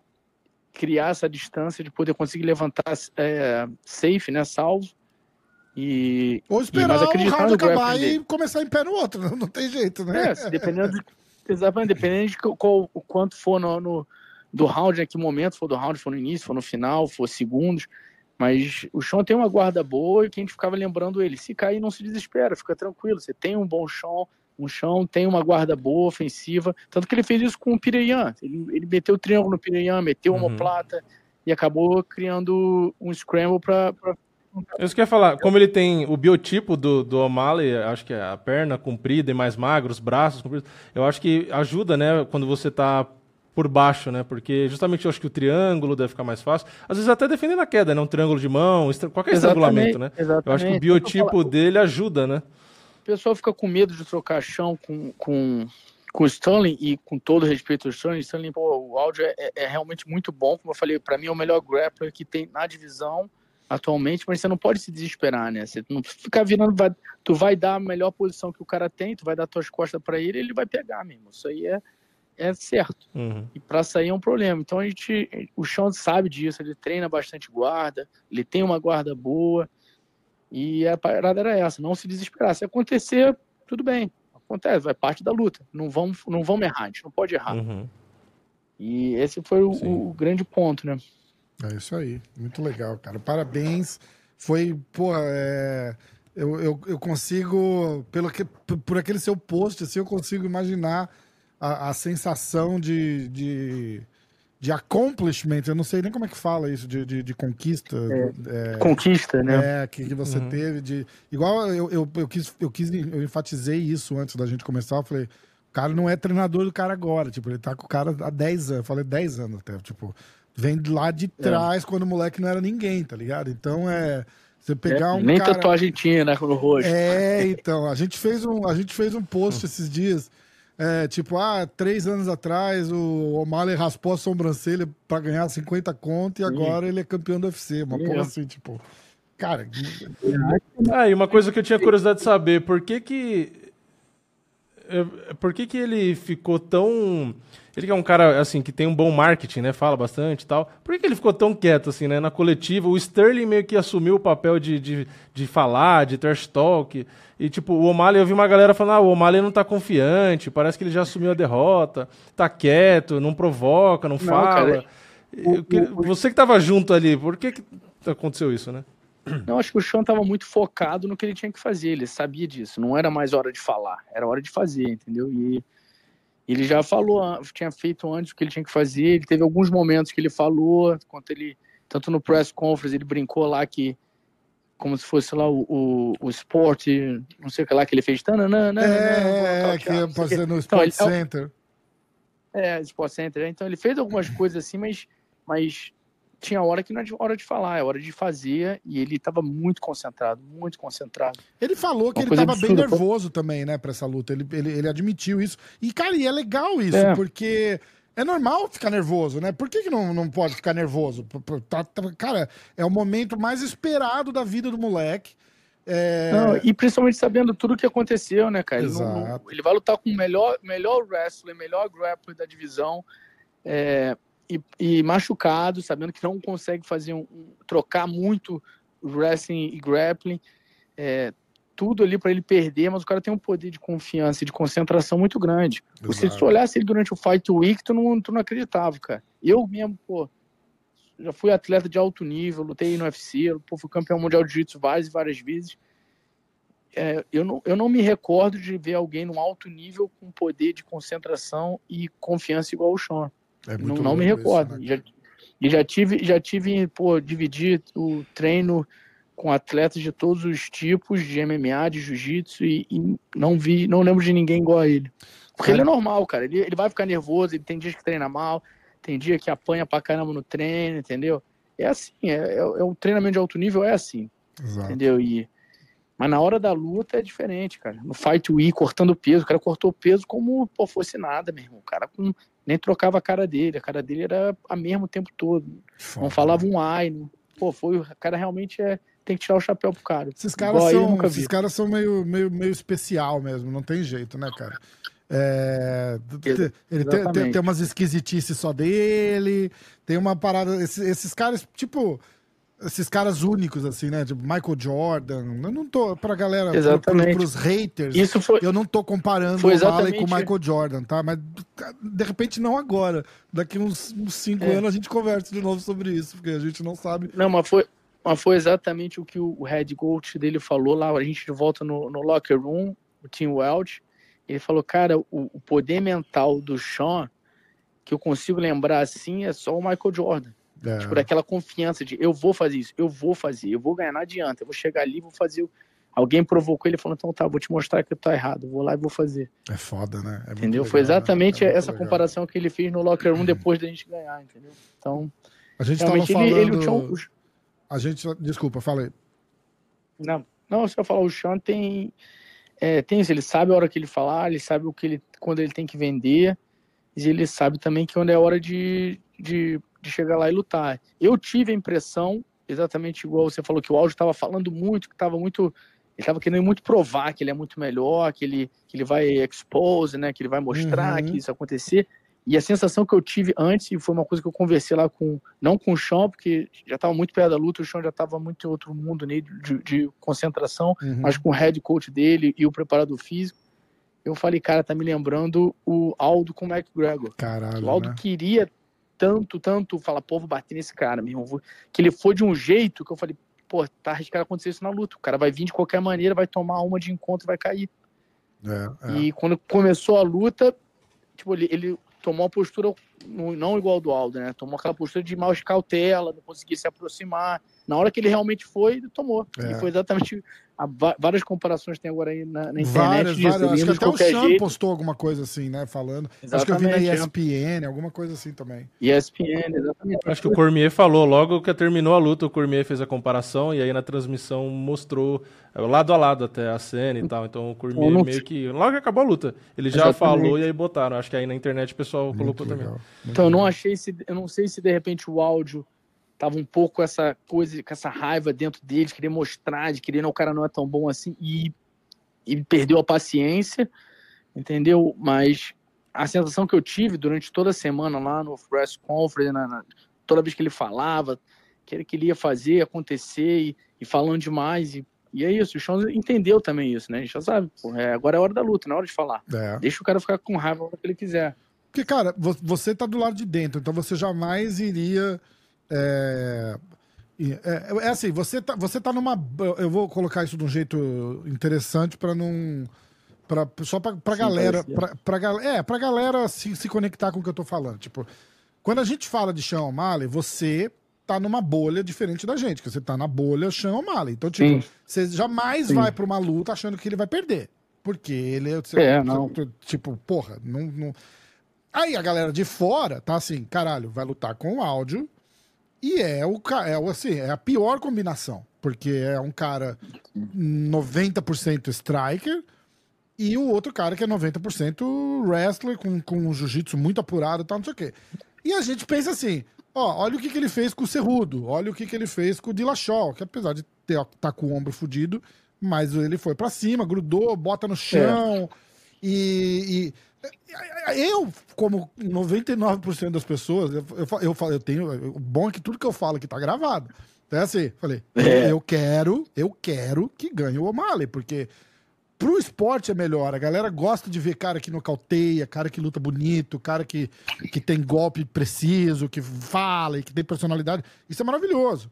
criar essa distância de poder conseguir levantar é, safe, né, salvo. E, Ou esperar e, o round acabar e começar em pé no outro, não, [laughs] não tem jeito, né? É, dependendo de, exatamente, dependendo de qual, o quanto for no, no, do round, em que momento for do round, for no início, for no final, for segundos. Mas o chão tem uma guarda boa e que a gente ficava lembrando ele. Se cair, não se desespera, fica tranquilo. Você tem um bom chão, um chão, tem uma guarda boa, ofensiva. Tanto que ele fez isso com o Piranha. Ele, ele meteu o triângulo no Piranha, meteu uma uhum. plata e acabou criando um scramble para. Pra... Eu quer falar, como ele tem o biotipo do, do O'Malley, acho que é a perna comprida e mais magra, os braços compridos, eu acho que ajuda, né, quando você tá por baixo, né? Porque justamente eu acho que o triângulo deve ficar mais fácil. Às vezes até defendendo a queda, né? Um triângulo de mão, qualquer estrangulamento, né? Exatamente. Eu acho que o biotipo dele ajuda, né? O pessoal fica com medo de trocar chão com, com, com o Stanley e com todo respeito ao Stanley, Stanley pô, o áudio é, é, realmente muito bom, como eu falei, para mim é o melhor grappler que tem na divisão atualmente, mas você não pode se desesperar, né? Você não ficar virando, vai, tu vai dar a melhor posição que o cara tem, tu vai dar tuas costas para ele, ele vai pegar mesmo. Isso aí é é certo. Uhum. E para sair é um problema. Então a gente, o Sean sabe disso, ele treina bastante guarda, ele tem uma guarda boa. E a parada era essa, não se desesperar. Se acontecer, tudo bem, acontece, vai parte da luta. Não vamos, não vamos errar, a gente não pode errar. Uhum. E esse foi o, o, grande ponto, né? É isso aí, muito legal, cara. Parabéns. Foi, pô, é... eu, eu, eu consigo, pelo que, por aquele seu post, assim, eu consigo imaginar a, a sensação de, de de accomplishment, eu não sei nem como é que fala isso, de, de, de conquista. É, é, conquista, né? É, que, que você uhum. teve. De, igual eu, eu, eu, quis, eu quis, eu enfatizei isso antes da gente começar, eu falei, o cara não é treinador do cara agora, tipo, ele tá com o cara há 10 anos, eu falei 10 anos até, tipo, Vem de lá de trás, quando o moleque não era ninguém, tá ligado? Então é. Você pegar É, um. nem cara... tatuagem tinha, né, no rosto. É, então, a gente fez um, a gente fez um post esses dias. É, tipo, ah, três anos atrás o O'Malley raspou a sobrancelha pra ganhar 50 conto e agora ele é campeão do UFC. Uma Sim. porra assim, tipo. Cara, Ah, e uma coisa que eu tinha curiosidade de saber, por que que... é, Por que que ele ficou tão... Ele que é um cara, assim, que tem um bom marketing, né? Fala bastante e tal. Por que, que ele ficou tão quieto, assim, né? Na coletiva, o Sterling meio que assumiu o papel de, de, de falar, de trash talk. E, tipo, o O'Malley, eu vi uma galera falando, ah, o O'Malley não tá confiante, parece que ele já assumiu a derrota, tá quieto, não provoca, não, fala. cara, Eu queria- Você que tava junto ali, por que que aconteceu isso, né? [clears throat] Não, acho que o Sean estava muito focado no que ele tinha que fazer, ele sabia disso. Não era mais hora de falar, era hora de fazer, entendeu? E ele já falou, an- tinha feito antes o que ele tinha que fazer. Ele teve alguns momentos que ele falou, quanto ele, tanto no press conference, ele brincou lá que, como se fosse lá o, o, o esporte, não sei o que lá que ele fez. Tananã, é, é, é, que ia fazer no Então, Sport ele- Center. É, Sport Center. Então ele fez algumas coisas assim, mas, mas tinha hora que não é hora de falar, é hora de fazer. E ele estava muito concentrado, muito concentrado. Ele falou que Uma ele coisa tava bem nervoso também, né, pra essa luta. Ele, ele, ele admitiu isso. E, cara, e é legal isso, É. porque é normal ficar nervoso, né? Por que, que não, não pode ficar nervoso? Tá- cara, é o momento mais esperado da vida do moleque. É, Não, e principalmente sabendo tudo o que aconteceu, né, cara? Ele, não- ele vai lutar com o melhor, melhor wrestler, melhor grappler da divisão, é, e, e machucado, sabendo que não consegue fazer um, um- trocar muito wrestling e grappling. é, tudo ali para ele perder, mas o cara tem um poder de confiança e de concentração muito grande. Você, se tu olhasse ele durante o Fight Week, tu não, tu não acreditava, cara. Eu mesmo, pô, já fui atleta de alto nível, lutei no UFC, pô, fui campeão mundial de jiu-jitsu várias e várias vezes. É, eu, não, eu não me recordo de ver alguém num alto nível com poder de concentração e confiança igual o Sean. É Não, não me recordo. isso, né? já, e já tive, já tive, pô, dividir o treino com atletas de todos os tipos de MMA, de jiu-jitsu e, e não vi, não lembro de ninguém igual a ele. Porque Cara- ele é normal, cara. Ele, ele vai ficar nervoso, ele tem dias que treina mal, tem dia que apanha pra caramba no treino, entendeu? É assim, é, é, é o treinamento de alto nível é assim, Exato. entendeu? E, mas na hora da luta é diferente, cara. No Fight Week, cortando peso, o cara cortou peso como pô, fosse nada, meu irmão. O cara com, nem trocava a cara dele, a cara dele era a mesmo o tempo todo. Foda, Não falava um ai. Não... Pô, foi, o cara realmente é, tem que tirar o chapéu pro cara. Esses caras são, esses caras são meio, meio, meio especial mesmo, não tem jeito, né, cara? É, ele tem, tem, tem umas esquisitices só dele, tem uma parada. Esses, esses caras, tipo, esses caras únicos, assim, né? Tipo, Michael Jordan. Eu não tô, pra galera, pro, pro, Exatamente. pros haters, Isso foi, eu não tô comparando Foi o O'Malley com o exatamente- Michael Jordan, tá? Mas de repente não agora. Daqui uns, uns cinco É. anos a gente conversa de novo sobre isso, porque a gente não sabe. Não, mas foi, mas foi exatamente o que o head coach dele falou lá. A gente volta no, no locker room, o Tim Welch. Ele falou, cara, o, o poder mental do Sean, que eu consigo lembrar assim, é só o Michael Jordan. É, Tipo, daquela confiança de eu vou fazer isso, eu vou fazer, eu vou ganhar, não adianta. Eu vou chegar ali, vou fazer. Alguém provocou ele falou, então tá, vou te mostrar que eu tô errado, vou lá e vou fazer. é foda, né? É Entendeu? legal, Foi né? exatamente É muito essa legal. comparação que ele fez no locker room depois da gente ganhar, entendeu? Então, A gente tava falando. ele, ele A gente. Desculpa, falei. Não, não, você vai falar, o Sean tem, é, tem isso, ele sabe a hora que ele falar, ele sabe o que ele, quando ele tem que vender, e ele sabe também que quando é hora de, de, de chegar lá e lutar. Eu tive a impressão, exatamente igual você falou, que o áudio estava falando muito, que estava muito, ele estava querendo muito provar que ele é muito melhor, que ele, que ele vai expose, né, que ele vai mostrar Uhum. que isso acontecer. E a sensação que eu tive antes, e foi uma coisa que eu conversei lá com, não com o Sean, porque já estava muito perto da luta, o Sean já estava muito em outro mundo né, de, de concentração, Uhum. mas com o head coach dele e o preparador físico. Eu falei, cara, tá me lembrando o Aldo com o McGregor. Caralho. O Aldo né? queria tanto, tanto falar, pô, vou bater nesse cara, meu irmão. Vou- Que ele foi de um jeito que eu falei, pô, tá arriscado acontecer isso na luta. O cara vai vir de qualquer maneira, vai tomar uma de encontro e vai cair. É, é. E quando começou a luta, tipo, ele, ele tomou uma postura não igual do Aldo, né? Tomou aquela postura de mais cautela, não conseguia se aproximar. Na hora que ele realmente foi, ele tomou. É. E foi exatamente. A, várias comparações tem agora aí na, na internet. Várias, disso, várias. Acho que até o Sean jeito. postou alguma coisa assim, né? Falando. Exatamente, acho que eu vi na ESPN, é. alguma coisa assim também. ESPN, exatamente. Acho que o Cormier falou, logo que terminou a luta, o Cormier fez a comparação e aí na transmissão mostrou é, lado a lado até a cena e tal. Então o Cormier meio que. Logo que acabou a luta. Ele já exatamente. falou e aí botaram. Acho que aí na internet o pessoal Muito colocou legal. também. Então eu não achei se. Eu não sei se de repente o áudio tava um pouco essa coisa, com essa raiva dentro dele, de querer mostrar, de querer, não, o cara não é tão bom assim, e, e perdeu a paciência, entendeu? Mas a sensação que eu tive durante toda a semana lá no press conference, na, na, toda vez que ele falava, que ele queria fazer acontecer e, e falando demais, e, e, é isso, o Sean entendeu também isso, né? A gente já sabe, é, agora é hora da luta, não é hora de falar. É. Deixa o cara ficar com raiva o que ele quiser. Porque, cara, você tá do lado de dentro, então você jamais iria é, é, é, assim, você tá, você tá numa. Eu vou colocar isso de um jeito interessante para não. Pra, só pra, pra Sim, galera. Pra, pra, é, pra galera se, se conectar com o que eu tô falando. Tipo, quando a gente fala de Sean O'Malley, você tá numa bolha diferente da gente, que você tá na bolha Sean O'Malley. Então, tipo, Sim. você jamais Sim. vai pra uma luta achando que ele vai perder. Porque ele é. é não. Tipo, porra, não, não. Aí a galera de fora tá assim, caralho, vai lutar com o áudio e é o é, assim, é a pior combinação, porque é um cara 90% striker e o outro cara que é 90% wrestler com, com um jiu-jitsu muito apurado e tal, não sei o quê. E a gente pensa assim, ó, olha o que, que ele fez com o Cerrudo, olha o que, que ele fez com o Dillashaw, que apesar de ter, tá com o ombro fudido, mas ele foi para cima, grudou, bota no chão é. e, e eu, como 99% das pessoas, eu, eu, eu, eu tenho. O bom é que tudo que eu falo aqui tá gravado. Então é assim, falei, é. eu quero, eu quero que ganhe o O'Malley, porque pro esporte é melhor. A galera gosta de ver cara que nocauteia, cara que luta bonito, cara que, que tem golpe preciso, que fala e que tem personalidade. Isso é maravilhoso.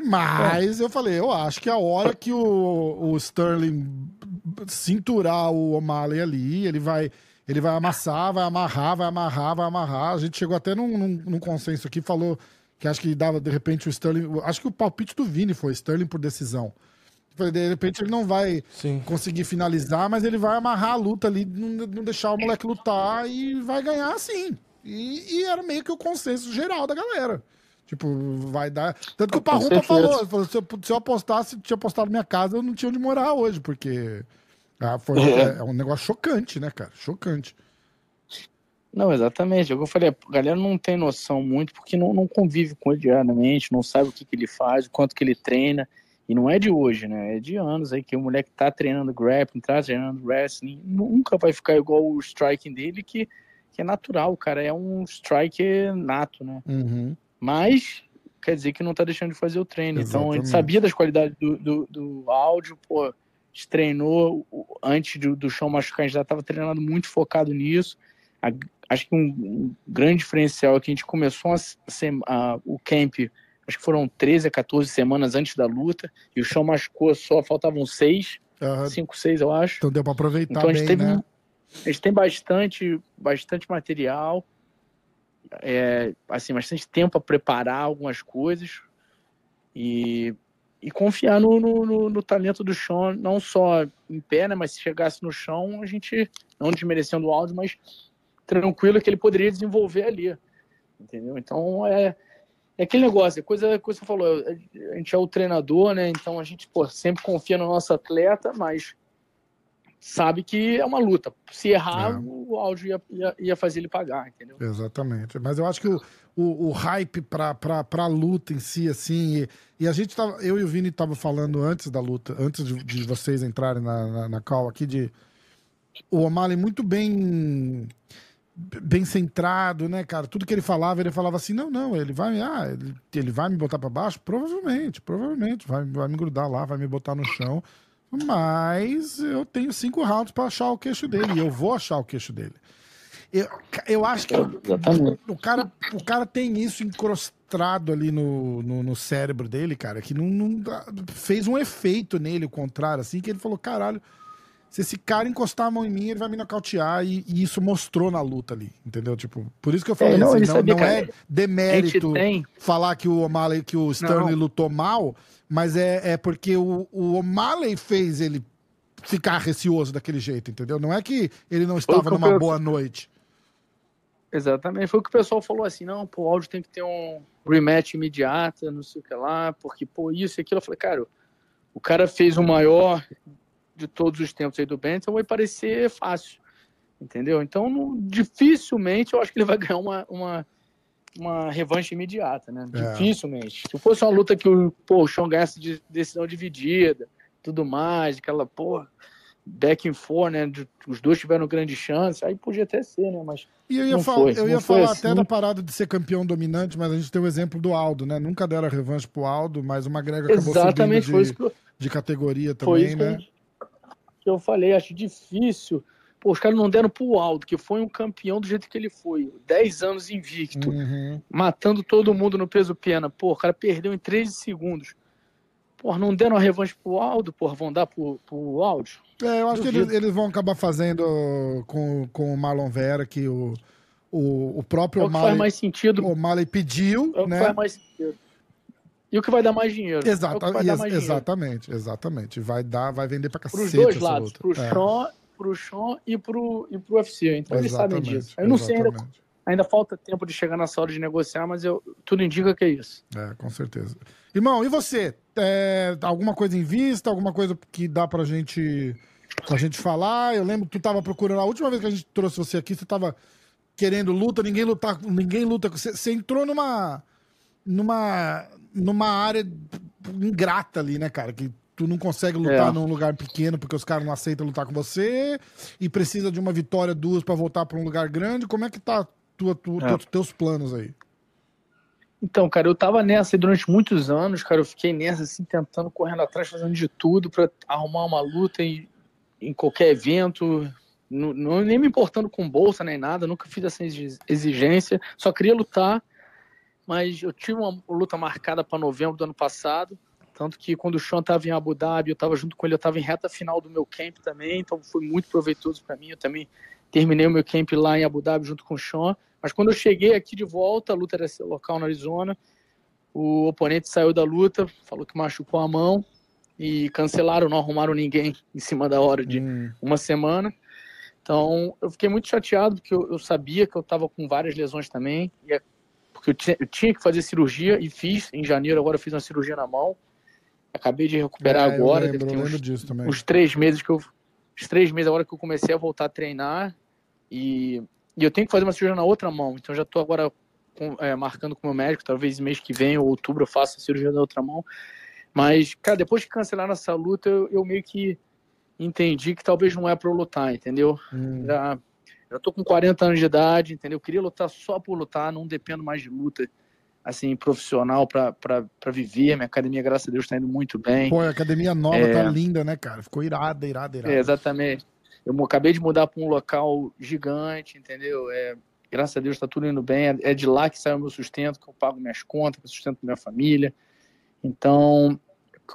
Mas eu falei, eu acho que a hora que o, o Sterling cinturar o O'Malley ali, ele vai, ele vai amassar, vai amarrar, vai amarrar, vai amarrar. A gente chegou até num, num, num consenso aqui, falou que acho que dava, de repente, o Sterling. Acho que o palpite do Vini foi Sterling por decisão. De repente ele não vai Sim. conseguir finalizar, mas ele vai amarrar a luta ali, não, não deixar o moleque lutar e vai ganhar sim. E, e, era meio que o consenso geral da galera. Tipo, vai dar. Tanto que o Parrumpa falou, falou se, eu, se eu apostasse, tinha apostado minha casa, eu não tinha onde morar hoje, porque ah, foi, é. é um negócio chocante, né, cara? Chocante. Não, exatamente. É eu falei, a galera não tem noção muito, porque não, não convive com ele diariamente, não sabe o que, que ele faz, o quanto que ele treina. E não é de hoje, né? É de anos aí que o moleque tá treinando grappling, tá treinando wrestling, nunca vai ficar igual o striking dele, que, que é natural, o cara é um striker nato, né? Uhum. Mas quer dizer que não tá deixando de fazer o treino. Exatamente. Então ele sabia das qualidades do, do, do áudio, pô, treinou antes do, do chão machucar, a gente já estava treinando muito focado nisso. A, acho que um, um, grande diferencial é que a gente começou a, a, o camp, acho que foram 13 a 14 semanas antes da luta, e o chão machucou só, faltavam seis, uhum. cinco, seis, eu acho. Então deu para aproveitar então, a gente bem, teve, né? A gente tem bastante, bastante material, é, assim, bastante tempo para preparar algumas coisas, e e confiar no, no, no, no, talento do Sean, não só em pé, né, mas se chegasse no chão, a gente, não desmerecendo o áudio, mas tranquilo que ele poderia desenvolver ali, entendeu? Então, é, é aquele negócio, é coisa, coisa que você falou, a gente é o treinador, né, então a gente pô, sempre confia no nosso atleta, mas sabe que é uma luta. Se errar, é. o áudio ia, ia, ia, fazer ele pagar, entendeu? Exatamente. Mas eu acho que o, o, o hype pra, pra, pra luta em si, assim, e, e, a gente tava, eu e o Vini tava falando antes da luta, antes de, de vocês entrarem na, na, na, call aqui, de o O'Malley muito bem bem centrado, né, cara? Tudo que ele falava, ele falava assim, não, não, ele vai, ah, ele, ele vai me botar para baixo? Provavelmente, provavelmente, vai, vai me grudar lá, vai me botar no chão, mas eu tenho cinco rounds para achar o queixo dele. E eu vou achar o queixo dele. Eu, eu acho que o, o, cara, o cara tem isso encrostado ali no, no, no cérebro dele, cara, que não, não, fez um efeito nele, o contrário, assim, que ele falou: caralho, se esse cara encostar a mão em mim, ele vai me nocautear. E, e isso mostrou na luta ali, entendeu? Tipo, por isso que eu falei É, não, assim, não, não é demérito tem- falar que o O'Malley, que o Sterling Não. lutou mal, mas é, é porque o, o O'Malley fez ele ficar receoso daquele jeito, entendeu? Não é que ele não estava eu numa penso. boa noite. Exatamente. Foi o que o pessoal falou assim, não, pô, o áudio tem que ter um rematch imediata, não sei o que lá, porque, pô, isso e aquilo. Eu falei, cara, o cara fez o maior de todos os tempos aí do Benson, vai parecer fácil, entendeu? Então, não- dificilmente eu acho que ele vai ganhar uma, uma, uma revanche imediata, né? É. Dificilmente. Se fosse uma luta que o, pô, o Sean ganhasse de decisão dividida, tudo mais, aquela, pô, back and forth, né? os dois tiveram grande chance, aí podia até ser, né? Mas E eu ia, fal- foi, eu ia foi falar até assim. da parada de ser campeão dominante, mas a gente tem o exemplo do Aldo, né? Nunca deram a revanche pro Aldo, mas o McGregor acabou Exatamente, foi subindo isso de, que eu, de categoria foi também, isso que, né? Que eu falei. Acho difícil. Pô, os caras não deram pro Aldo, que foi um campeão do jeito que ele foi. 10 anos invicto, Uhum. matando todo mundo no peso pena. Pô, o cara perdeu em 13 segundos. Pô, não deram a revanche pro Aldo, pô, vão dar pro, pro Aldo? É, eu acho que Duvido. eles, eles vão acabar fazendo com, com o Marlon Vera, que o, o, o próprio É o que faz O'Malley, mais sentido. o O'Malley pediu, É o que né? faz mais sentido. E o que vai dar mais dinheiro. Exata- é que vai dar mais dinheiro. exatamente, exatamente. Vai dar, vai vender pra Pros cacete dois essa lados, luta. pro É, Sean, pro Sean e pro, e pro UFC. Então eles sabem exatamente, disso. Eu não sei ainda exatamente. Ainda falta tempo de chegar nessa hora de negociar, mas eu, tudo indica que é isso. É, com certeza. Irmão, e você? É, alguma coisa em vista? Alguma coisa que dá pra gente, pra gente falar? Eu lembro que tu tava procurando. A última vez que a gente trouxe você aqui, você tava querendo luta, ninguém lutar, ninguém luta. com- Você, você entrou numa, numa, numa área ingrata ali, né, cara? Que tu não consegue lutar É. num lugar pequeno porque os caras não aceitam lutar com você e precisa de uma vitória, duas pra voltar pra um lugar grande. Como é que tá tua, tua, É. teus, planos aí? Então, cara, eu tava nessa durante muitos anos, cara, eu fiquei nessa, assim, tentando, correndo atrás, fazendo de tudo pra arrumar uma luta em, em qualquer evento, não, nem me importando com bolsa nem nada, nunca fiz essa exi- exigência, só queria lutar, mas eu tive uma luta marcada para novembro do ano passado, tanto que quando o Sean tava em Abu Dhabi, eu tava junto com ele, eu tava em reta final do meu camp também, então foi muito proveitoso para mim, eu também terminei o meu camp lá em Abu Dhabi junto com o Sean, mas quando eu cheguei aqui de volta, a luta era local no Arizona, o oponente saiu da luta, falou que machucou a mão e cancelaram, não arrumaram ninguém em cima da hora de Hum. uma semana. Então eu fiquei muito chateado porque eu, eu sabia que eu estava com várias lesões também, e porque eu tinha, eu tinha que fazer cirurgia e fiz em janeiro. Agora eu fiz uma cirurgia na mão. Acabei de recuperar É, agora, lembro, deve ter uns três meses que eu os três meses agora que eu comecei a voltar a treinar e, e eu tenho que fazer uma cirurgia na outra mão então já estou agora com- é, marcando com o meu médico talvez mês que vem ou outubro eu faça a cirurgia da outra mão mas cara depois que cancelaram essa luta eu, eu meio que entendi que talvez não é para eu lutar entendeu Hum. já já tô com 40 anos de idade entendeu eu queria lutar só por lutar não dependo mais de luta assim profissional para viver minha academia graças a Deus está indo muito bem Pô, a academia nova É. tá linda, né, cara? Ficou irada, irada, irada. é, exatamente. Eu acabei de mudar para um local gigante, entendeu? É, graças a Deus está tudo indo bem. É, é de lá que sai o meu sustento, que eu pago minhas contas, que eu sustento minha família. Então,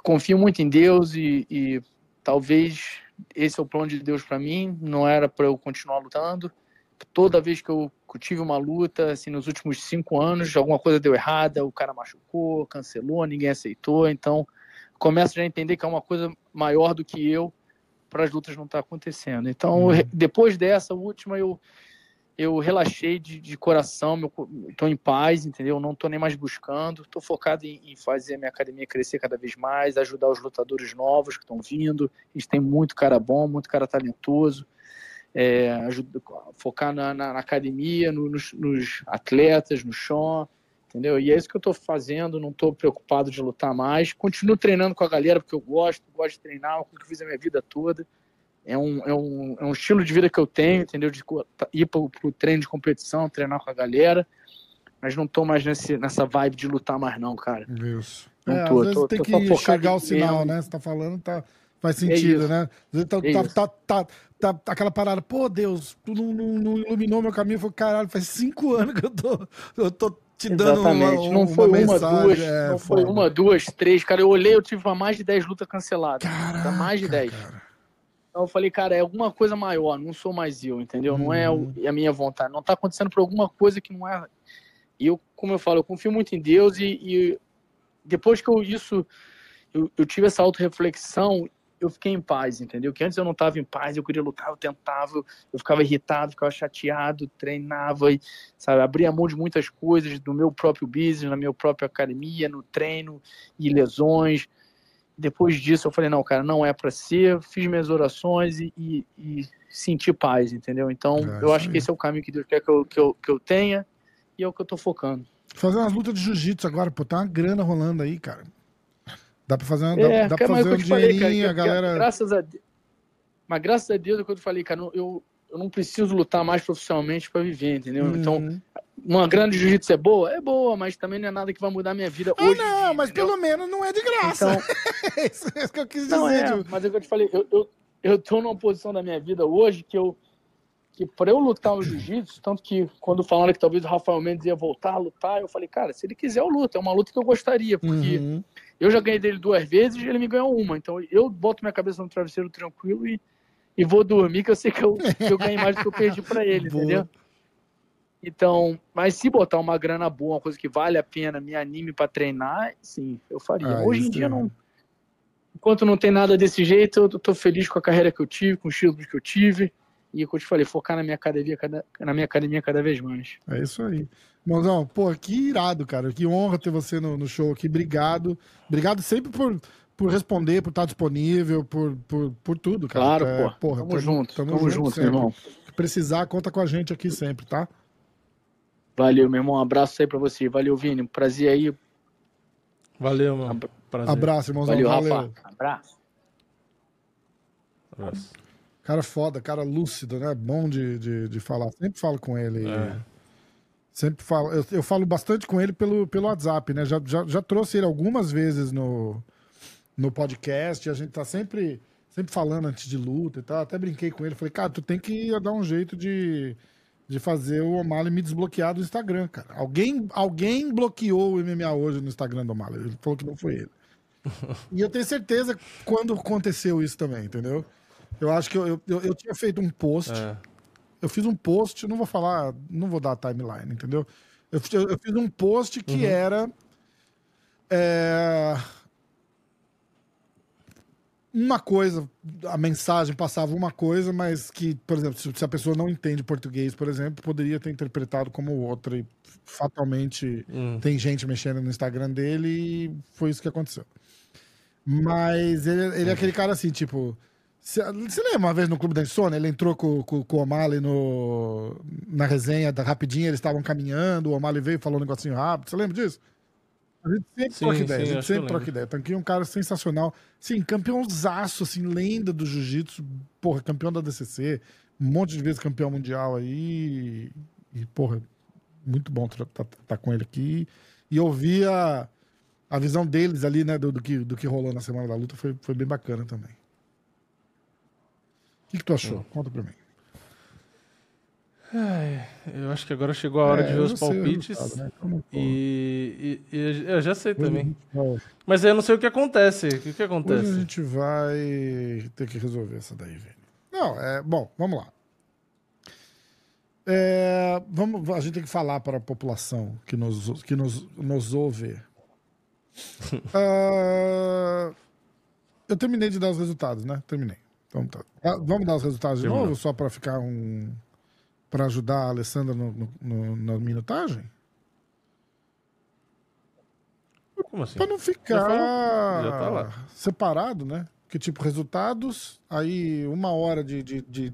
confio muito em Deus e, e talvez esse é o plano de Deus para mim. Não era para eu continuar lutando. Toda vez que eu tive uma luta, assim, nos últimos cinco anos, alguma coisa deu errada, o cara machucou, cancelou, ninguém aceitou. Então, começo já a entender que é uma coisa maior do que eu para as lutas não estar acontecendo. Então, Uhum. depois dessa última, eu eu relaxei de, de coração, estou em paz, entendeu? Não estou nem mais buscando, estou focado em, em fazer a minha academia crescer cada vez mais, ajudar os lutadores novos que estão vindo. A gente tem muito cara bom, muito cara talentoso. É, ajuda- focar na, na- na academia, no- nos, nos atletas, no chão, entendeu? E é isso que eu estou fazendo, não estou preocupado de lutar mais. Continuo treinando com a galera porque eu gosto, gosto de treinar, é coisa que eu fiz a minha vida toda. É um, é um, é um estilo de vida que eu tenho, entendeu? De co- ir para o treino de competição, treinar com a galera. Mas não tô mais nesse, nessa vibe de lutar mais, não, cara. Isso. Não É, tô, às vezes tô- tem tô que enxergar o sinal, treino. né? Você tá falando, tá, faz sentido, isso. né? Às vezes tá, É tá, tá, tá, tá- tá aquela parada, pô, Deus, tu não, não- não iluminou meu caminho. Eu falei, caralho, faz cinco [laughs] anos que eu tô, eu tô te dando uma, Exatamente. não uma foi uma, mensagem. duas, é, não foi foda. uma, duas, três. Cara, eu olhei, eu tive mais de 10 lutas canceladas. Caraca, Dá mais de 10. cara. Então eu falei, cara, é alguma coisa maior, não sou mais eu, entendeu? Não é o- a minha vontade, não tá acontecendo por alguma coisa que não é. E eu, como eu falo, eu confio muito em Deus e, e depois que eu isso, eu, eu tive essa autorreflexão, eu fiquei em paz, entendeu? Que antes eu não estava em paz, eu queria lutar, eu tentava, eu ficava irritado, ficava chateado, treinava, e, sabe, abria mão de muitas coisas do meu próprio business, na minha própria academia, no treino e lesões. Depois disso eu falei, não, cara, não é para ser, fiz minhas orações e, e, e senti paz, entendeu? Então, É, eu acho aí. que esse é o caminho que Deus quer que eu, que eu, que eu tenha e é o que eu tô focando. Fazer umas lutas de jiu-jitsu agora, pô, tá uma grana rolando aí, cara. Dá pra fazer, uma- dá, É, dá mas fazer é um te falei, cara, dinheirinho, a galera. graças a Deus, mas graças a Deus é o que eu te falei, cara, eu, eu, não preciso lutar mais profissionalmente para viver, entendeu? Então, Uhum. Uma grande jiu-jitsu é boa? É boa, mas também não é nada que vai mudar minha vida Ah, hoje. não, mas entendeu? pelo menos não é de graça. Então, [laughs] é isso é isso que eu quis dizer. É, tipo, mas é o que eu te falei, eu, eu, eu tô numa posição da minha vida hoje que eu que para eu lutar o jiu-jitsu, tanto que quando falaram que talvez o Rafael Mendes ia voltar a lutar, eu falei, cara, se ele quiser eu luto, é uma luta que eu gostaria, porque uhum. eu já ganhei dele duas vezes e ele me ganhou uma, então eu boto minha cabeça no travesseiro tranquilo e, e vou dormir, que eu sei que eu, que eu ganhei mais do que eu perdi para ele, [laughs] entendeu? Então, mas se botar uma grana boa, uma coisa que vale a pena, me anime para treinar, sim, eu faria. Ah, Hoje em dia é. não. Enquanto não tem nada desse jeito, eu tô feliz com a carreira que eu tive, com os títulos que eu tive. E como eu te falei, focar na minha academia cada, na minha academia cada vez mais. É isso aí. Mãozão, pô, que irado, cara. Que honra ter você no, no show aqui. Obrigado. Obrigado sempre por, por responder, por estar disponível, por, por, por tudo, cara. Claro, É, pô. porra, tamo, junto, tamo, junto, sempre. meu irmão. Se precisar, conta com a gente aqui sempre, tá? Valeu, meu irmão. Um abraço aí pra você. Valeu, Vini. Prazer aí. Valeu, mano. Prazer. Abraço, irmãozão. Valeu, Valeu. Rafa. Abraço. Abraço. Cara foda, cara lúcido, né? Bom de, de, de falar. Sempre falo com ele. É. Sempre falo. Eu, eu falo bastante com ele pelo, pelo WhatsApp, né? Já, já, já trouxe ele algumas vezes no, no podcast. E a gente tá sempre, sempre falando antes de luta e tal. Até brinquei com ele. Falei, cara, tu tem que dar um jeito de, de fazer o O'Malley me desbloquear do Instagram, cara. Alguém, alguém bloqueou o MMA hoje no Instagram do O'Malley. Ele falou que não foi ele. [laughs] e eu tenho certeza quando aconteceu isso também, entendeu? Eu acho que eu, eu, eu, eu tinha feito um post. É. Eu fiz um post, não vou falar, não vou dar a timeline, entendeu? Eu, fiz- eu fiz um post que era. é, uma coisa, a mensagem passava uma coisa, mas que, por exemplo, se, se a pessoa não entende português, por exemplo, poderia ter interpretado como outra. E fatalmente Hum. tem gente mexendo no Instagram dele e foi isso que aconteceu. Mas ele, ele é aquele cara assim, tipo. Você você lembra uma vez no Clube da Insônia? Ele entrou com, com, com o O'Malley no, na resenha da Rapidinha, eles estavam caminhando, o O'Malley veio e falou um negocinho rápido. Você lembra disso? A gente sempre Sim, troca ideia, sim, a gente sempre troca ideia. Tanquinho é um cara sensacional. Sim, campeãozaço, assim, lenda do jiu-jitsu, porra, campeão da DCC, um monte de vezes campeão mundial aí. E, porra, muito bom estar tá, tá com ele aqui. E ouvir a, a visão deles ali, né, do, do, que, do que rolou na semana da luta foi, foi bem bacana também. O que, que tu achou? Conta pra mim. Eu acho que agora chegou a hora de É, ver eu os sei palpites. resultado, né? E, e- e eu já sei também. Mas eu não sei o que acontece. O que, que hoje a acontece? gente vai ter que resolver essa daí, velho. Não, é. Bom, vamos lá. É, vamos, a gente tem que falar para a população que nos, que nos, nos ouve. [laughs] Ah, eu terminei de dar os resultados, né? Terminei. Então, tá. Vamos dar os resultados de Terminou. novo, só para ficar um. Para ajudar a Alessandra no, no- no- na minutagem? Como assim? Pra não ficar? Já tá separado, né? Que tipo, resultados, aí uma hora de, de, de,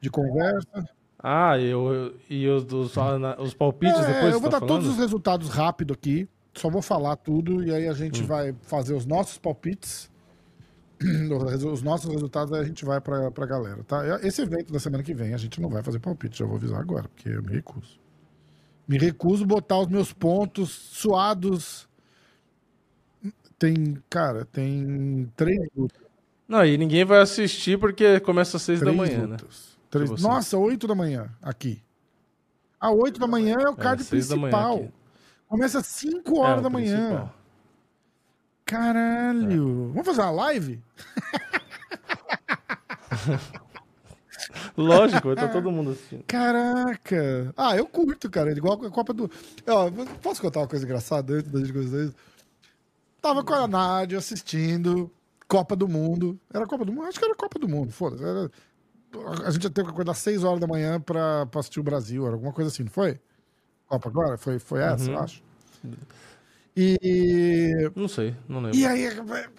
de conversa. Ah, eu, e os, dos, os palpites É, depois? eu vou tá dar todos os falando? resultados rápido aqui. Só vou falar tudo e aí a gente Hum. vai fazer os nossos palpites. [clears throat] Os nossos resultados a gente vai pra, pra galera, tá? Esse evento da semana que vem a gente não vai fazer palpite, já vou avisar agora, porque eu me recuso. Me recuso botar os meus pontos suados. Tem, cara, tem três lutas. Não, e ninguém vai assistir porque começa às seis da Três manhã, né? lutas. Três- Pra você. Nossa, 8 da manhã aqui. A 8 da manhã é o card seis da manhã principal. Começa às 5 É, horas o da manhã. principal. Caralho. Vamos fazer uma live? [laughs] Lógico, vai estar todo mundo assistindo. Caraca! Ah, eu curto, cara. Igual a Copa do. Ó, posso contar uma coisa engraçada antes da gente começar? Tava com a Nádia assistindo Copa do Mundo. Era Copa do Mundo? Acho que era Copa do Mundo, foda-se. Era... A gente já teve que acordar 6 horas da manhã pra, pra assistir o Brasil, era alguma coisa assim, não foi? Copa agora? Foi, foi essa, Uhum. eu acho. E. Não sei, não lembro. E aí,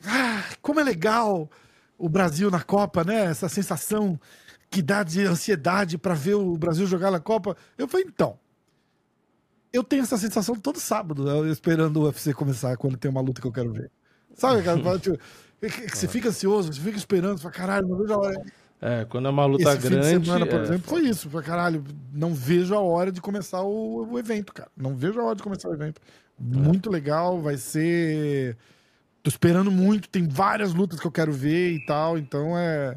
ah, como é legal o Brasil na Copa, né? Essa sensação que dá de ansiedade pra ver o Brasil jogar na Copa. Eu falei, então. Eu tenho essa sensação todo sábado, né, esperando o UFC começar, quando tem uma luta que eu quero ver. Sabe, cara? Tipo, que Você fica ansioso, você fica esperando, você fala, caralho, não vejo a hora. É, quando é uma luta Esse grande. fim de semana, por é, exemplo, foi isso. Foi, caralho, não vejo a hora de começar o, o evento, cara. Não vejo a hora de começar o evento. Muito legal, vai ser. Tô esperando muito, tem várias lutas que eu quero ver e tal, então é.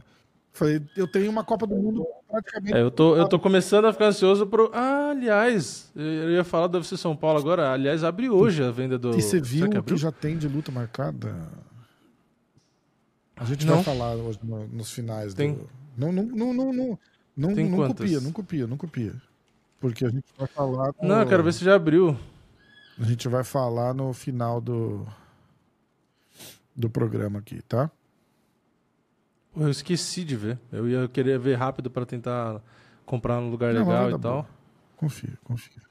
Falei, eu tenho uma Copa do Mundo praticamente. É, eu tô, eu tô começando a ficar ansioso pro. Ah, aliás, eu ia falar do UFC São Paulo agora. Aliás, abre hoje a venda do. E você viu que que, já tem de luta marcada? A gente Não. vai falar hoje no- nos finais Tem. do. Não, não, não, não, não, não, não copia, não copia, não copia. Porque a gente vai falar. Não, eu quero ver se já abriu. A gente vai falar no final do, do programa aqui, tá? Pô, eu esqueci de ver. Eu ia querer ver rápido pra tentar comprar num lugar Não, legal e tal. boa. Confia, confia.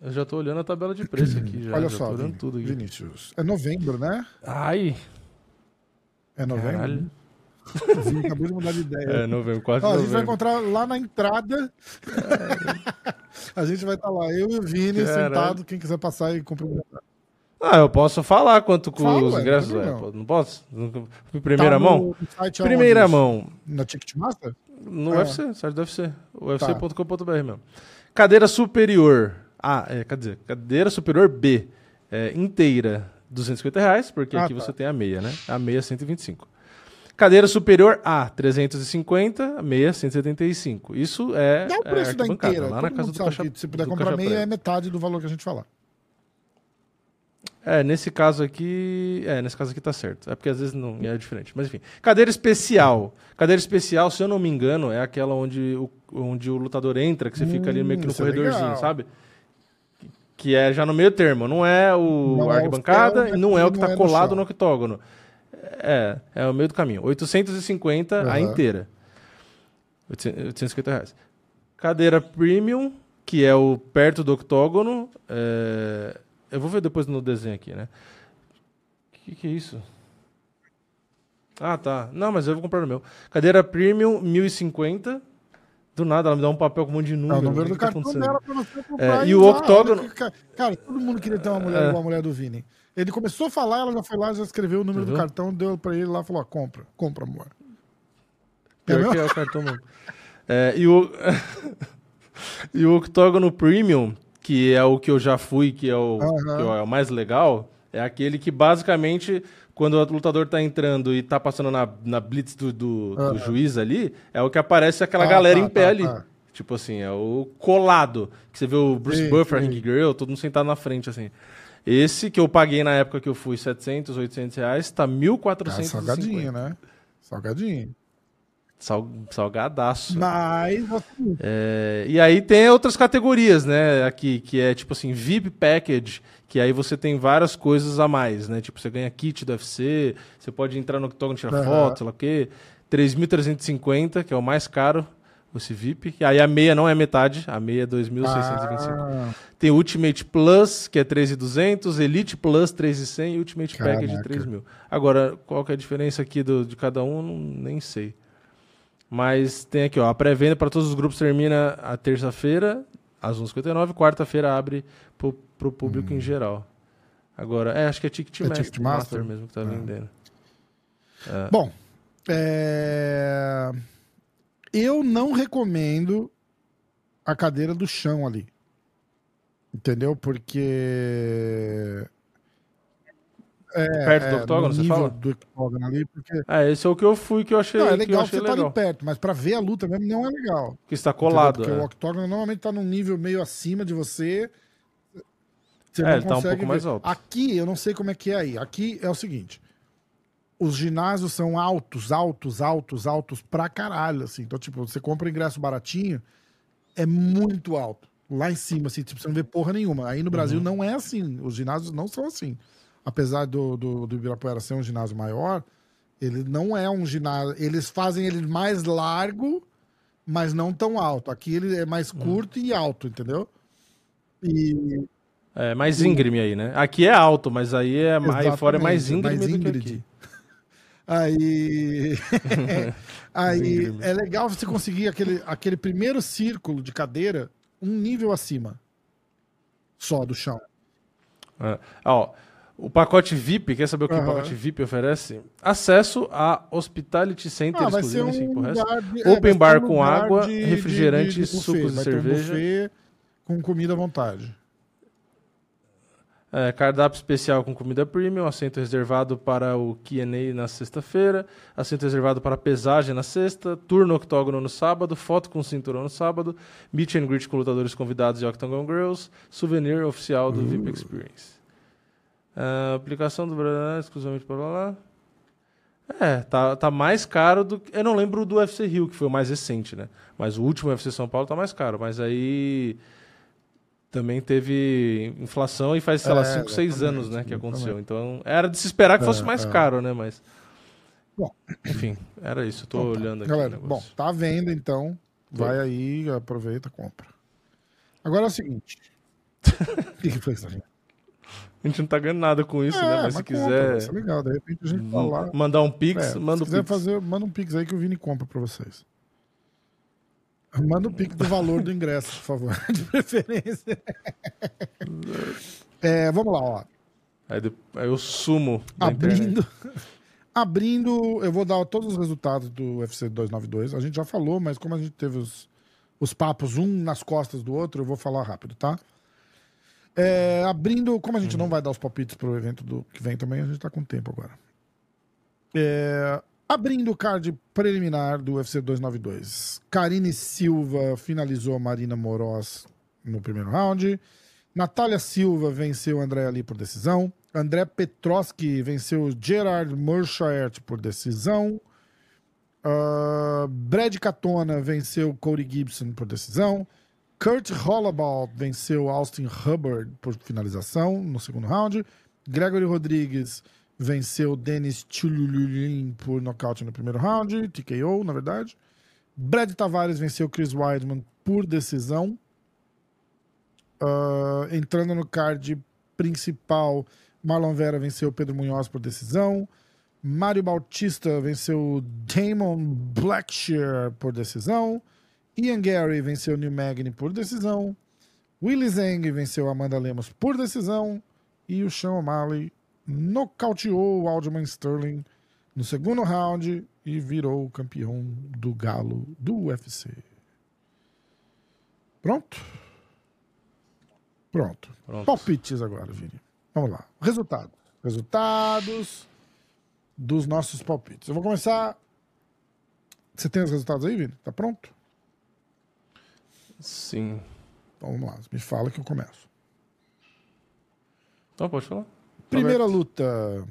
Eu já tô olhando a tabela de preço aqui. Já, Olha já só, tô olhando Vini- tudo aqui. Vinícius. É novembro, né? Ai, É novembro? caralho. Acabou de mudar de ideia. É, novembro, quase Ó, a gente vai novembro. encontrar lá na entrada. A gente vai estar lá, eu e o Vini, Caralho. sentado. Quem quiser passar e cumprimentar. Ah, eu posso falar quanto com Fala, os ingressos? não É, pô, não posso? Em Primeira Tá mão? Primeira aonde? mão. Na Ticketmaster? No Ah. UFC, site do UFC. Tá. UFC.com.br mesmo. Cadeira superior. Ah, é, quer dizer, cadeira superior B. É, inteira, 250 reais, porque Ah, aqui tá. você tem a meia, né? A meia, 125. Cadeira superior A, 350, a meia, 175. Isso é. Dá o é preço da arquibancada, inteira. Lá Todo na casa do caixa, que se puder comprar meia, é metade do valor que a gente falar. É, nesse caso aqui. É, nesse caso aqui tá certo. É porque às vezes não é diferente. Mas enfim. Cadeira especial. Cadeira especial, se eu não me engano, é aquela onde o, onde o lutador entra, que você fica ali meio que no isso é corredorzinho, legal. sabe? Que é já no meio termo. Não é o Não é o arquibancada céu, e não é o que tá é colado no octógono. É, é o meio do caminho. 850 a Aham. inteira. 800 850 reais. Cadeira premium, que é o perto do octógono. é, Eu vou ver depois no desenho aqui, né? O que, que é isso? Ah, tá. Não, mas eu vou comprar no meu. Cadeira premium, 1050. Do nada, ela me dá um papel com um monte de É número. o número do que tá cartão dela pra você comprar. É, e o octógono- ca- Cara, todo mundo queria ter uma mulher É. igual a mulher do Vini. Ele começou a falar, ela já foi lá, já escreveu o número Você do cartão, deu pra ele lá e falou: ó, compra, compra, amor. Pior Entendeu? que é o cartão mesmo. É, e, o... [laughs] e o octógono premium, que é o que eu já fui, que é o, que é o mais legal, é aquele que basicamente, quando o lutador tá entrando e tá passando na, na blitz do, do, do Aham. juiz ali, é o que aparece aquela Ah, galera tá, em pé tá, ali. tá. Tipo assim, é o colado. Que você vê o Bruce Sim, Buffer, sim. Ring Girl, todo mundo sentado na frente, assim. Esse que eu paguei na época que eu fui 700, 800 reais, tá Ah, 1.450. salgadinho, né? Salgadinho. Sal, salgadaço. Mas, assim, É, e aí tem outras categorias, né, aqui, que é tipo assim, VIP Package, que aí você tem várias coisas a mais, né? Tipo, você ganha kit do UFC, você pode entrar no octógono, tirar Aham. foto, sei lá o quê. 3.350, que é o mais caro, esse VIP. E aí a meia não é metade, a meia é 2.625. ah, Tem Ultimate Plus, que é 3.200, Elite Plus 3.100 e Ultimate Package Caraca. 3.000. Agora, qual que é a diferença aqui do, de cada um, nem sei. Mas tem aqui, ó, a pré-venda para todos os grupos termina a terça-feira, às 11h59, quarta-feira abre pro, pro público em geral. Agora, é, acho que é Ticketmaster, Ticketmaster? Master mesmo que tá É. vendendo. Bom, é, eu não recomendo a cadeira do chão ali. Entendeu? Porque. Perto do é, octógono, no você fala? do octógono ali, porque. É, esse é o que eu fui, que eu achei, Não, é que eu legal achei você tá legal. ali perto, mas pra ver a luta mesmo não é legal. Que está colado, Entendeu? Porque é. o octógono normalmente tá num nível meio acima de você. Você É, não ele tá um consegue pouco mais ver. alto. Aqui, eu não sei como é que é aí. Aqui é o seguinte. os ginásios são altos, altos, altos, altos pra caralho, assim. Então, tipo, você compra ingresso baratinho, é muito alto. Lá em cima, assim, tipo, você não vê porra nenhuma. Aí no Brasil não é assim. Os ginásios não são assim. Apesar do, do, do Ibirapuera ser um ginásio maior, ele não é um ginásio. Eles fazem ele mais largo, mas não tão alto. Aqui ele é mais curto e alto, entendeu? E É mais íngreme aí, né? Aqui é alto, mas aí, é, aí fora é mais íngreme mais íngreme. Aí, [laughs] aí é legal você conseguir aquele, aquele primeiro círculo de cadeira um nível acima só do chão. É. Ó, o pacote VIP, quer saber o que o Aham. pacote VIP oferece? Acesso a Hospitality Center Ah, exclusivo, sei um de, Open ser bar um com água, de- refrigerante, de- de buffet. sucos e um cerveja. buffet com comida à vontade. É, cardápio especial com comida premium, assento reservado para o Q&A na sexta-feira, assento reservado para pesagem na sexta, turno octógono no sábado, foto com cinturão no sábado, meet and greet com lutadores convidados de Octagon Girls, souvenir oficial do VIP Experience. Ah, aplicação do Brasil exclusivamente para lá. É, tá, tá mais caro do que... Eu não lembro do UFC Rio, que foi o mais recente, né? Mas o último UFC São Paulo tá mais caro. Mas aí também teve inflação e faz, sei lá, É, 5, 6 exatamente, anos, né, que aconteceu. Então era de se esperar que fosse É, mais é. caro, né? Mas. Bom. Enfim, era isso. Eu tô Então tá. olhando aqui. Galera, bom, tá à venda então. Vai aí, aproveita, compra. Agora é o seguinte. [laughs] O que, que foi isso, gente? A gente não tá ganhando nada com isso, né? Mas se compra, quiser vai ser legal. De repente a gente tá lá. mandar um pix, É, manda se quiser pix. fazer, manda um pix aí que o Vini compra pra vocês. Manda o pix do valor do ingresso, por favor, [laughs] de preferência. É, vamos lá, ó. Aí, eu sumo. Abrindo, [laughs] abrindo, eu vou dar todos os resultados do UFC 292. A gente já falou, mas como a gente teve os, os papos um nas costas do outro, eu vou falar rápido, tá? É, abrindo, como a gente não vai dar os palpites pro evento do que vem também, a gente tá com tempo agora. É, abrindo o card preliminar do UFC 292. Karine Silva finalizou a Marina Moroz no primeiro round. Natália Silva venceu André Ali por decisão. André Petroski venceu Gerard Murchart por decisão. Ah, Brad Katona venceu Cody Gibson por decisão. Kurt Hollabaugh venceu Austin Hubbard por finalização no segundo round. Gregory Rodrigues venceu Denis Chululin por nocaute no primeiro round, TKO, na verdade. Brad Tavares venceu Chris Weidman por decisão. Ah, entrando no card principal, Marlon Vera venceu Pedro Munhoz por decisão. Mário Bautista venceu Damon Blackshear por decisão. Ian Gary venceu Neil Magny por decisão. Willie Zeng venceu Amanda Lemos por decisão. E o Sean O'Malley nocauteou o Aljamain Sterling no segundo round e virou o campeão do galo do UFC. Pronto? Pronto. Pronto. Palpites agora, Vini. Vamos lá. Resultados. Resultados dos nossos palpites. Eu vou começar. Você tem os resultados aí, Vini? Tá pronto? Sim. Então vamos lá. Me fala que eu começo. Então, pode falar. Primeira luta.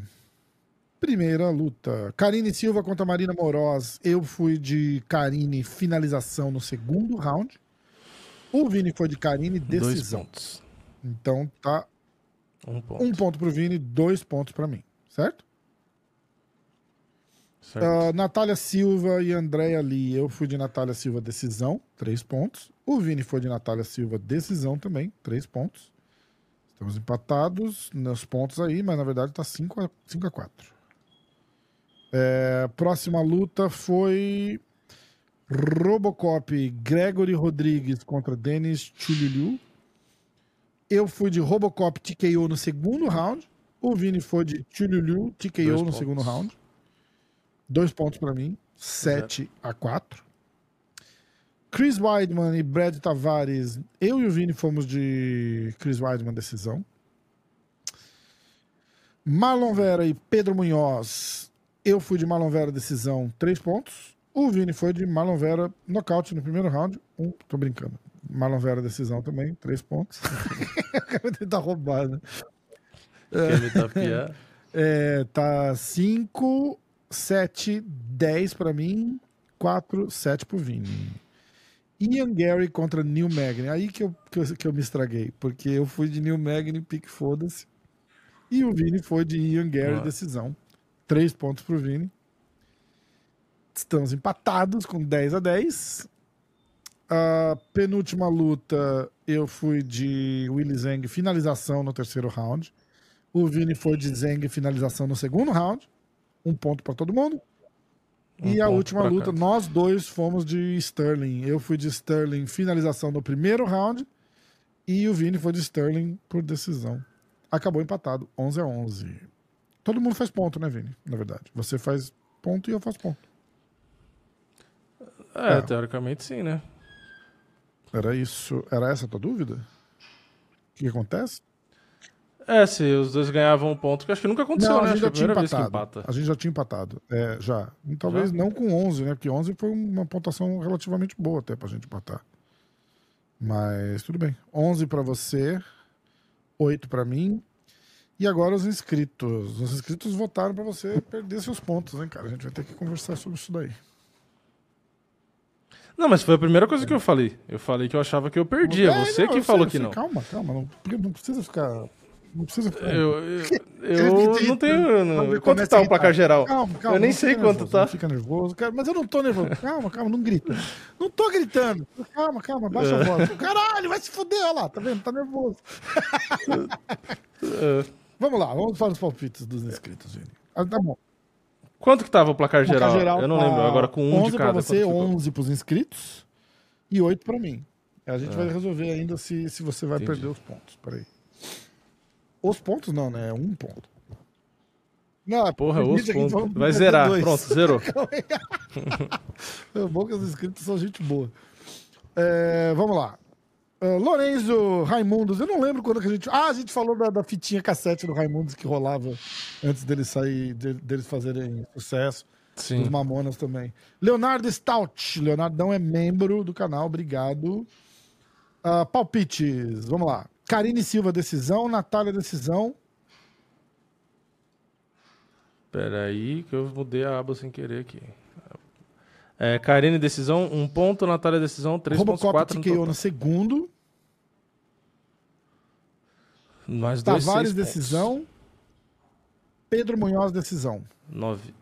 Primeira luta. Karine Silva contra Marina Moroz. Eu fui de Karine finalização no segundo round. O Vini foi de Karine Dois decisão. pontos. Então tá Um ponto. um ponto pro Vini, dois pontos pra mim. Certo? Ah, Natália Silva e Andréia Lee. Eu fui de Natália Silva decisão, três pontos. O Vini foi de Natália Silva decisão também, três pontos. Estamos empatados nos pontos aí, mas na verdade tá 5 a, 5 a 4. É, próxima luta foi Robocop Gregory Rodrigues contra Denis Chuliliu. Eu fui de Robocop TKO no segundo round. O Vini foi de Chuliliu TKO Dois no pontos. segundo round. Dois pontos pra mim. 7 a 4. Chris Weidman e Brad Tavares. Eu e o Vini fomos de Chris Weidman decisão. Marlon Vera e Pedro Munhoz. Eu fui de Marlon Vera decisão, 3 pontos. O Vini foi de Marlon Vera nocaute no primeiro round. Um, tô brincando. Marlon Vera decisão também, 3 pontos. [laughs] cara vai tentar roubar, né? Quer me tapear? É, tá 5, 7, 10 pra mim, 4, 7 pro Vini. Ian Gary contra Neil Magny. Aí que eu, que, eu, que eu me estraguei, porque eu fui de Neil Magny, pique foda-se. E o Vini foi de Ian Gary, Ah. decisão. Três pontos pro Vini. Estamos empatados com 10 a 10. A penúltima luta, eu fui de Willy Zeng, finalização no terceiro round. O Vini foi de Zeng, finalização no segundo round. Um ponto para todo mundo. Um e a última luta, cada. nós dois fomos de Sterling. Eu fui de Sterling, finalização no primeiro round. E o Vini foi de Sterling por decisão. Acabou empatado, 11 a 11. Todo mundo faz ponto, né, Vini? Na verdade. Você faz ponto e eu faço ponto. É, É. teoricamente sim, né? Era isso. Era essa a tua dúvida? O que acontece? É, se os dois ganhavam um ponto, que acho que nunca aconteceu, Não, né? a Acho gente já é a tinha empatado. empata. A gente já tinha empatado. É, já. E Talvez Já? não com 11, né? Porque 11 foi uma pontuação relativamente boa até pra gente empatar. Mas tudo bem. 11 pra você, 8 pra mim. E agora os inscritos. Os inscritos votaram pra você perder seus pontos, hein, cara? A gente vai ter que conversar sobre isso daí. Não, mas foi a primeira coisa que eu falei. Eu falei que eu achava que eu perdia. É, Você não, que falou sei, que não. Calma, calma. Não, não precisa ficar. Não precisa ficar. Eu, eu, eu [laughs] não tenho. Não- Quanto tá o placar geral? Calma, calma. eu nem sei fica quanto nervoso, tá. Não fica nervoso. Cara, mas eu não tô nervoso. Calma, calma, não grita. Não tô gritando. Calma, calma, baixa a voz. Caralho, vai se fuder, olha lá, tá vendo? Tá nervoso. É. Vamos lá, vamos para os palpites dos inscritos, Vini. Ah, tá bom. Quanto que tava o placar Placar geral? eu não tá lembro. Agora com um 11 de pra cada. você, quanto ficou? 11 pros inscritos e 8 pra mim. A gente vai resolver ainda se, se você vai Entendi. perder os pontos. Peraí. Os pontos não, né? É um ponto. Não, Porra, os aqui, pontos. Vai zerar. dois. Pronto, zerou. [laughs] É bom que os inscritos são gente boa. É, vamos lá. Ah, Lorenzo Raimundos, eu não lembro quando que a gente. Ah, a gente falou da, da fitinha cassete do Raimundos que rolava antes deles sair, de- deles fazerem sucesso. Os Sim. Mamonas também. Leonardo Stout. Leonardo não é membro do canal, obrigado. Ah, palpites, vamos lá. Karine Silva, decisão. Natália, decisão. Pera aí, que eu mudei a aba sem querer aqui. É, Karine, decisão, um ponto. Natália, decisão, 3.4 Robocop no TKO total. no segundo. Mais dois, Tavares, pontos. decisão. Pedro Munhoz, decisão. Nove.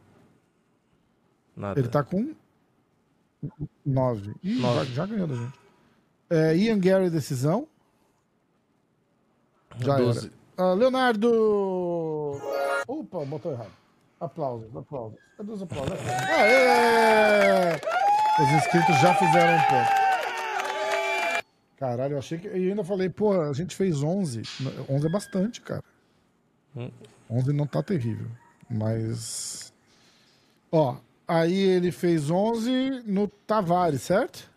Nada. Ele tá com 9. Ih, Nove. já, já ganhou da gente. É, Ian Gary, decisão. Já Doze. era. Ah, Leonardo. Opa, botou errado. Aplausos, aplausos. Cadê os aplausos? Aê! Os inscritos já fizeram um ponto. Caralho, eu achei que. Eu ainda falei, pô, a gente fez 11. 11 é bastante, cara. Hum. 11 não tá terrível. Mas. Ó, aí ele fez 11 no Tavares, certo?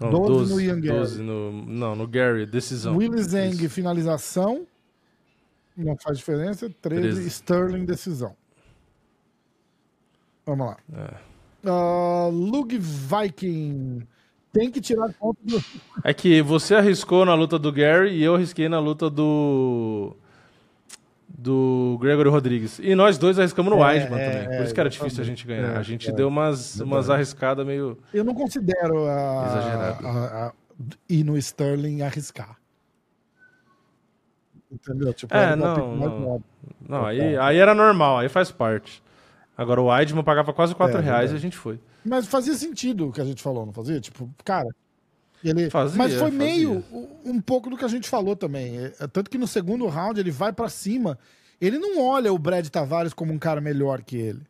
Não, 12 12 no Gary. 12 no, não, no Gary, decisão. Willy Zeng, Isso. finalização. Não faz diferença. 13, 13. Sterling, decisão. Vamos lá. É. Ah, Lug Viking. Tem que tirar ponto do. É que você arriscou na luta do Gary e eu arrisquei na luta do. Do Gregory Rodrigues. E nós dois arriscamos no É, Weidman é, também. Por é, isso que era difícil a gente ganhar. É, a gente é. deu umas, umas arriscadas meio. Eu não considero a, Exagerado. a- a- ir no Sterling arriscar. Entendeu? Tipo, É, não, não. Não, aí, aí era normal, aí faz parte. Agora o Weidman pagava quase 4 É, reais e a gente foi. Mas fazia sentido o que a gente falou, não fazia? Tipo, cara. Ele... Fazia, Mas foi fazia. meio um pouco do que a gente falou também. É, Tanto que no segundo round ele vai pra cima. Ele não olha o Brad Tavares como um cara melhor que ele.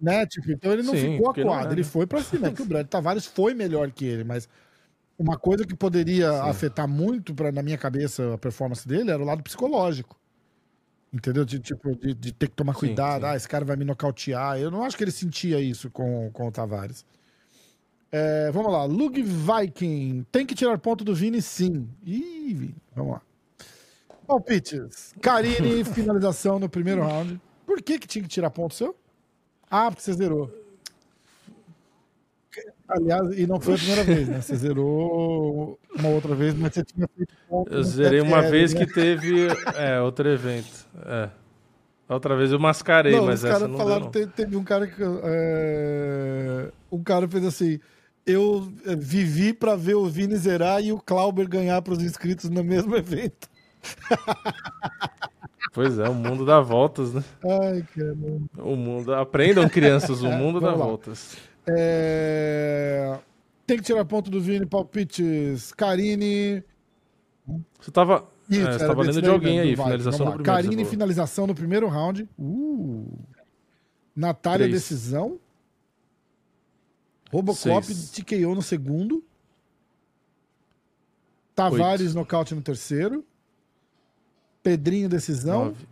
Né? Tipo, então ele não Sim, ficou acuado. é, ele né? foi pra cima. É que o Brad Tavares foi melhor que ele, mas uma coisa que poderia afetar muito pra, na minha cabeça a performance dele era o lado psicológico. Entendeu? De, tipo, de, de ter que tomar Sim, cuidado. sim. Ah, esse cara vai me nocautear. Eu não acho que ele sentia isso com, com o Tavares. É, vamos lá. Lug Viking. Tem que tirar ponto do Vini, sim. Ih, Vini. Vamos lá. Palpites. Karine, [laughs] finalização no primeiro round. Por que, que tinha que tirar ponto seu? Ah, porque você zerou. aliás, e não foi a primeira vez, né? Você zerou uma outra vez, mas você tinha feito ponto. Eu zerei uma vez né? que teve. É, outro evento. É. Outra vez eu mascarei, Não, mas os essa caras não falaram, deu, não. te- teve um cara que. é, um cara fez assim. Eu é, vivi pra ver o Vini zerar e o Clauber ganhar pros inscritos no mesmo [laughs] evento. Pois é, o mundo dá voltas, né? Ai, caramba. O mundo. Aprendam, crianças, o [laughs] mundo dá lá. voltas. É, Tem que tirar ponto do Vini, palpites. Karine. Você tava. Ih, é, você tava lendo de alguém aí, finalização Vamos no primeiro. Karine, finalização no primeiro round. Uh. Natália, Três. decisão. Robocop, Seis. TKO no segundo. Tavares, nocaute no terceiro. Pedrinho, decisão. Nove.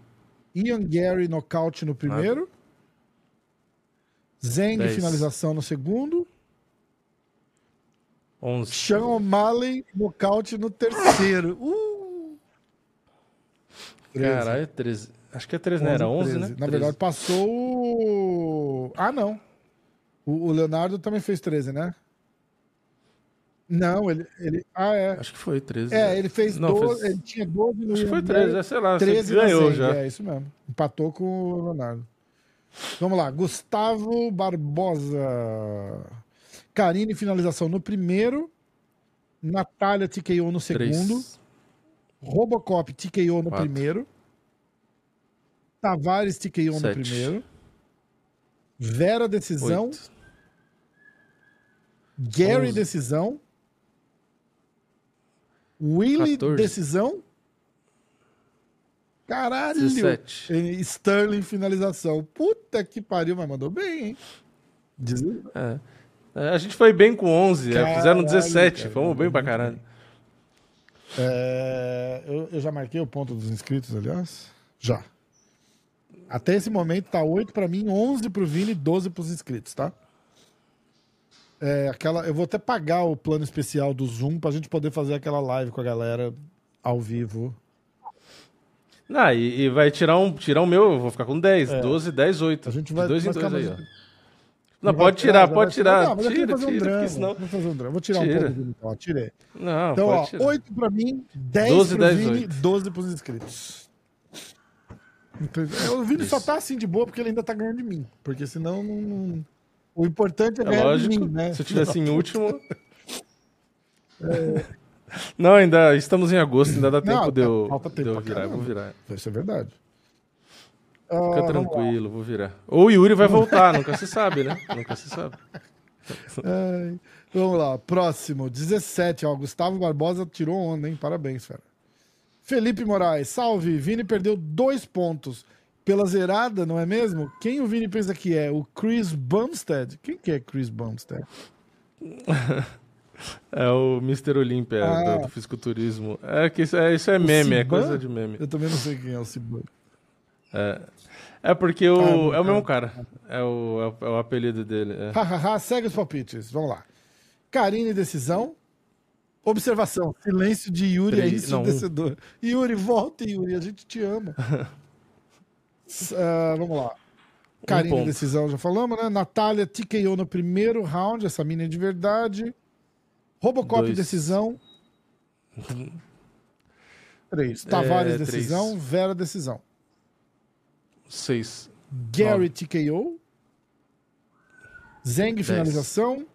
Ian Gary, nocaute no primeiro. Zeng, Dez. finalização no segundo. Onze. Sean O'Malley, nocaute no terceiro. Uh! Caralho, 13. Acho que é 13, né? Era 11, 13. né? Na 13. verdade, passou o. Ah, não. O, o Leonardo também fez 13, né? Não, ele. ele... Ah, é. Acho que foi 13. É, ele fez Não, 12. fez- Ele tinha 12 no Acho que foi Ian 13, Gary, é, sei lá. 13 você na ganhou já. É isso mesmo. Empatou com o Leonardo. Vamos lá. Gustavo Barbosa. Karine, finalização no primeiro. Natália TKO no segundo. Robocop TKO no Quatro. primeiro. Tavares TKO no Sete. primeiro. Vera decisão. Oito. Gary Onze. decisão. Willie 14. decisão. Caralho! 17. E Sterling finalização. Puta que pariu, mas mandou bem, hein? Diz- É. É, a gente foi bem com 11, é, fizeram Caralho, 17. cara, Fomos bem pra caralho. É, eu, eu já marquei o ponto dos inscritos, aliás. Já. Até esse momento tá 8 pra mim, 11 pro Vini e 12 pros inscritos, tá? É, aquela, eu vou até pagar o plano especial do Zoom pra gente poder fazer aquela live com a galera ao vivo. Ah, e, e vai tirar um, tirar o meu, eu vou ficar com 10. É. 12, 10, 8. A gente De vai- dois em vai dois ficar aí, mais- ó. Não, pode tirar, pode tirar. Não, mas eu Tira, fazer um tira, drama. porque senão... Vou fazer um drama. Vou tirar um Tira. pouco do Vini, então. ó, Tirei. Não, Então, ó, tirar. 8 pra mim, 10 12, pro 10, Vini, 8. 12 pros inscritos. O Vini só Isso. tá assim de boa porque ele ainda tá ganhando de mim. Porque senão não. O importante é É ganhar lógico, de mim, né? se eu tivesse em último... Não, ainda estamos em agosto, ainda dá tempo Não, de eu, falta tempo de eu pra virar, caramba. vou virar. Isso é verdade. Ah, Fica lá. tranquilo, vou virar. Ou o Yuri vai voltar, nunca se sabe, né? Nunca se sabe. Ai, vamos lá, próximo, 17. Ó, Gustavo Barbosa tirou onda, hein? Parabéns, fera. Felipe Moraes, salve. Vini perdeu dois pontos pela zerada, não é mesmo? Quem o Vini pensa que é? O Chris Bumstead? Quem que é Chris Bumstead? [laughs] É o Mr. Olímpia Ah. do, do fisiculturismo. É que isso é, isso é meme, é coisa de meme. Eu também não sei quem é o Ciban. É, é porque o, Ah, é o é. mesmo cara. É o, é o, é o apelido dele. é. Hahaha, segue os palpites. Vamos lá. Karine, decisão. Observação. Silêncio de Yuri é Três- não, um. ensurdecedor. Yuri, volta, Yuri. A gente te ama. [laughs] Ah, vamos lá. Karine, ponto. decisão, já falamos, né? Natália, TKO no primeiro round. Essa mina é de verdade. Robocop, Dois. decisão. [laughs] Três. Tavares, É, três. decisão. Vera, decisão. Seis. Gary, TKO. Zeng, Dez. finalização.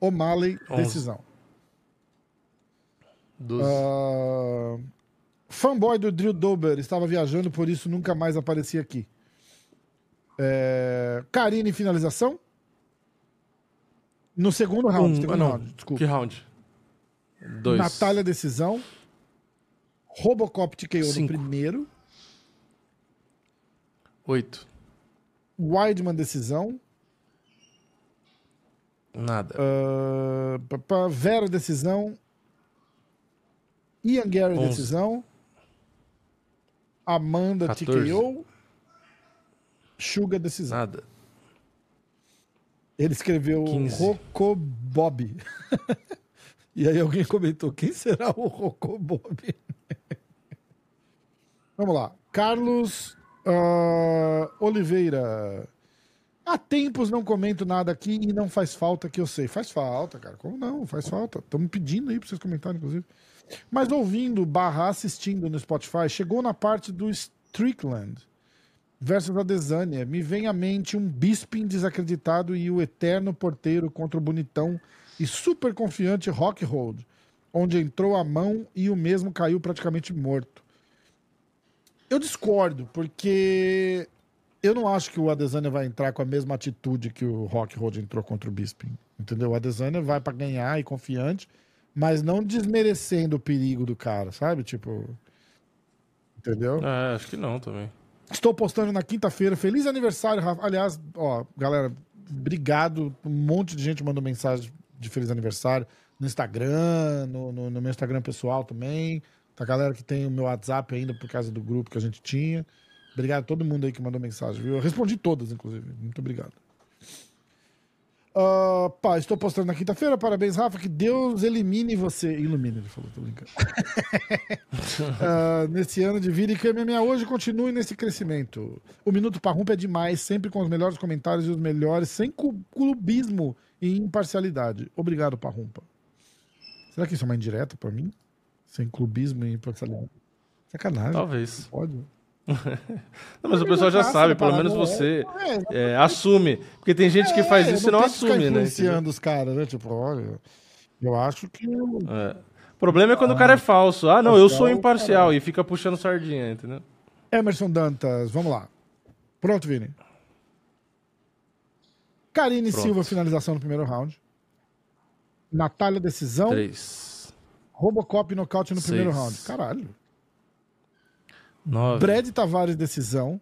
O'Malley, Onze. decisão. Doze. Ah, fanboy do Drill Dober estava viajando, por isso nunca mais aparecia aqui. É, Karine, finalização. No segundo round. Um- segundo ah, não. round, desculpa. Que round? Dois. Natália, decisão. Robocop TKO no Cinco. primeiro. Oito. Weidman, decisão. Nada. Ah, pá, pá, Vera, decisão. Ian Gary, Onze. decisão. Amanda, 14. TKO. Suga, decisão. Nada. Ele escreveu 15. Rocobob. [laughs] e aí alguém comentou: quem será o Rocobob? [laughs] Vamos lá. Carlos ah, Oliveira. Há tempos não comento nada aqui e não faz falta que eu sei. Faz falta, cara. Como não? Faz falta. Estamos pedindo aí pra vocês comentarem, inclusive. Mas ouvindo barra assistindo no Spotify, chegou na parte do Strickland versus a Desânia. Me vem à mente um Bisping desacreditado e o eterno porteiro contra o bonitão e super confiante Rockhold, onde entrou a mão e o mesmo caiu praticamente morto. Eu discordo, porque eu não acho que o Adesanya vai entrar com a mesma atitude que o Rockhold entrou contra o Bisping. Entendeu? O Adesanya vai para ganhar e confiante, mas não desmerecendo o perigo do cara, sabe? Tipo. Entendeu? É, acho que não também. Estou postando na quinta-feira. Feliz aniversário, Rafa. Aliás, ó, galera, obrigado. Um monte de gente mandou mensagem de feliz aniversário no Instagram, no, no, no meu Instagram pessoal também. Tá galera que tem o meu WhatsApp ainda por causa do grupo que a gente tinha. Obrigado a todo mundo aí que mandou mensagem, viu? Eu respondi todas, inclusive. Muito obrigado. Uh, pá, estou postando na quinta-feira. Parabéns, Rafa. Que Deus elimine você. Ilumine, ele falou, tô brincando. uh, [laughs] nesse ano de vida e que MMA hoje continue nesse crescimento. O Minuto Parrumpa é demais, sempre com os melhores comentários e os melhores, sem clubismo e imparcialidade. Obrigado, Parrumpa. Será que isso é uma indireta pra mim? Sem clubismo e imparcialidade. Sacanagem. Talvez. Pode. Não, mas o pessoal já sabe, pelo menos você é, assume. Porque tem gente que faz isso e não assume, né? influenciando os caras, né? Tipo, olha, eu acho que. É. O problema é quando o cara é falso. Ah, não, eu sou imparcial e fica puxando sardinha, entendeu? Emerson Dantas, vamos lá. Pronto, Vini. Karine Pronto. Silva, finalização no primeiro round. Natália, decisão. Três, Robocop, nocaute no primeiro Seis. round. Caralho. Nove, Brad Tavares, decisão.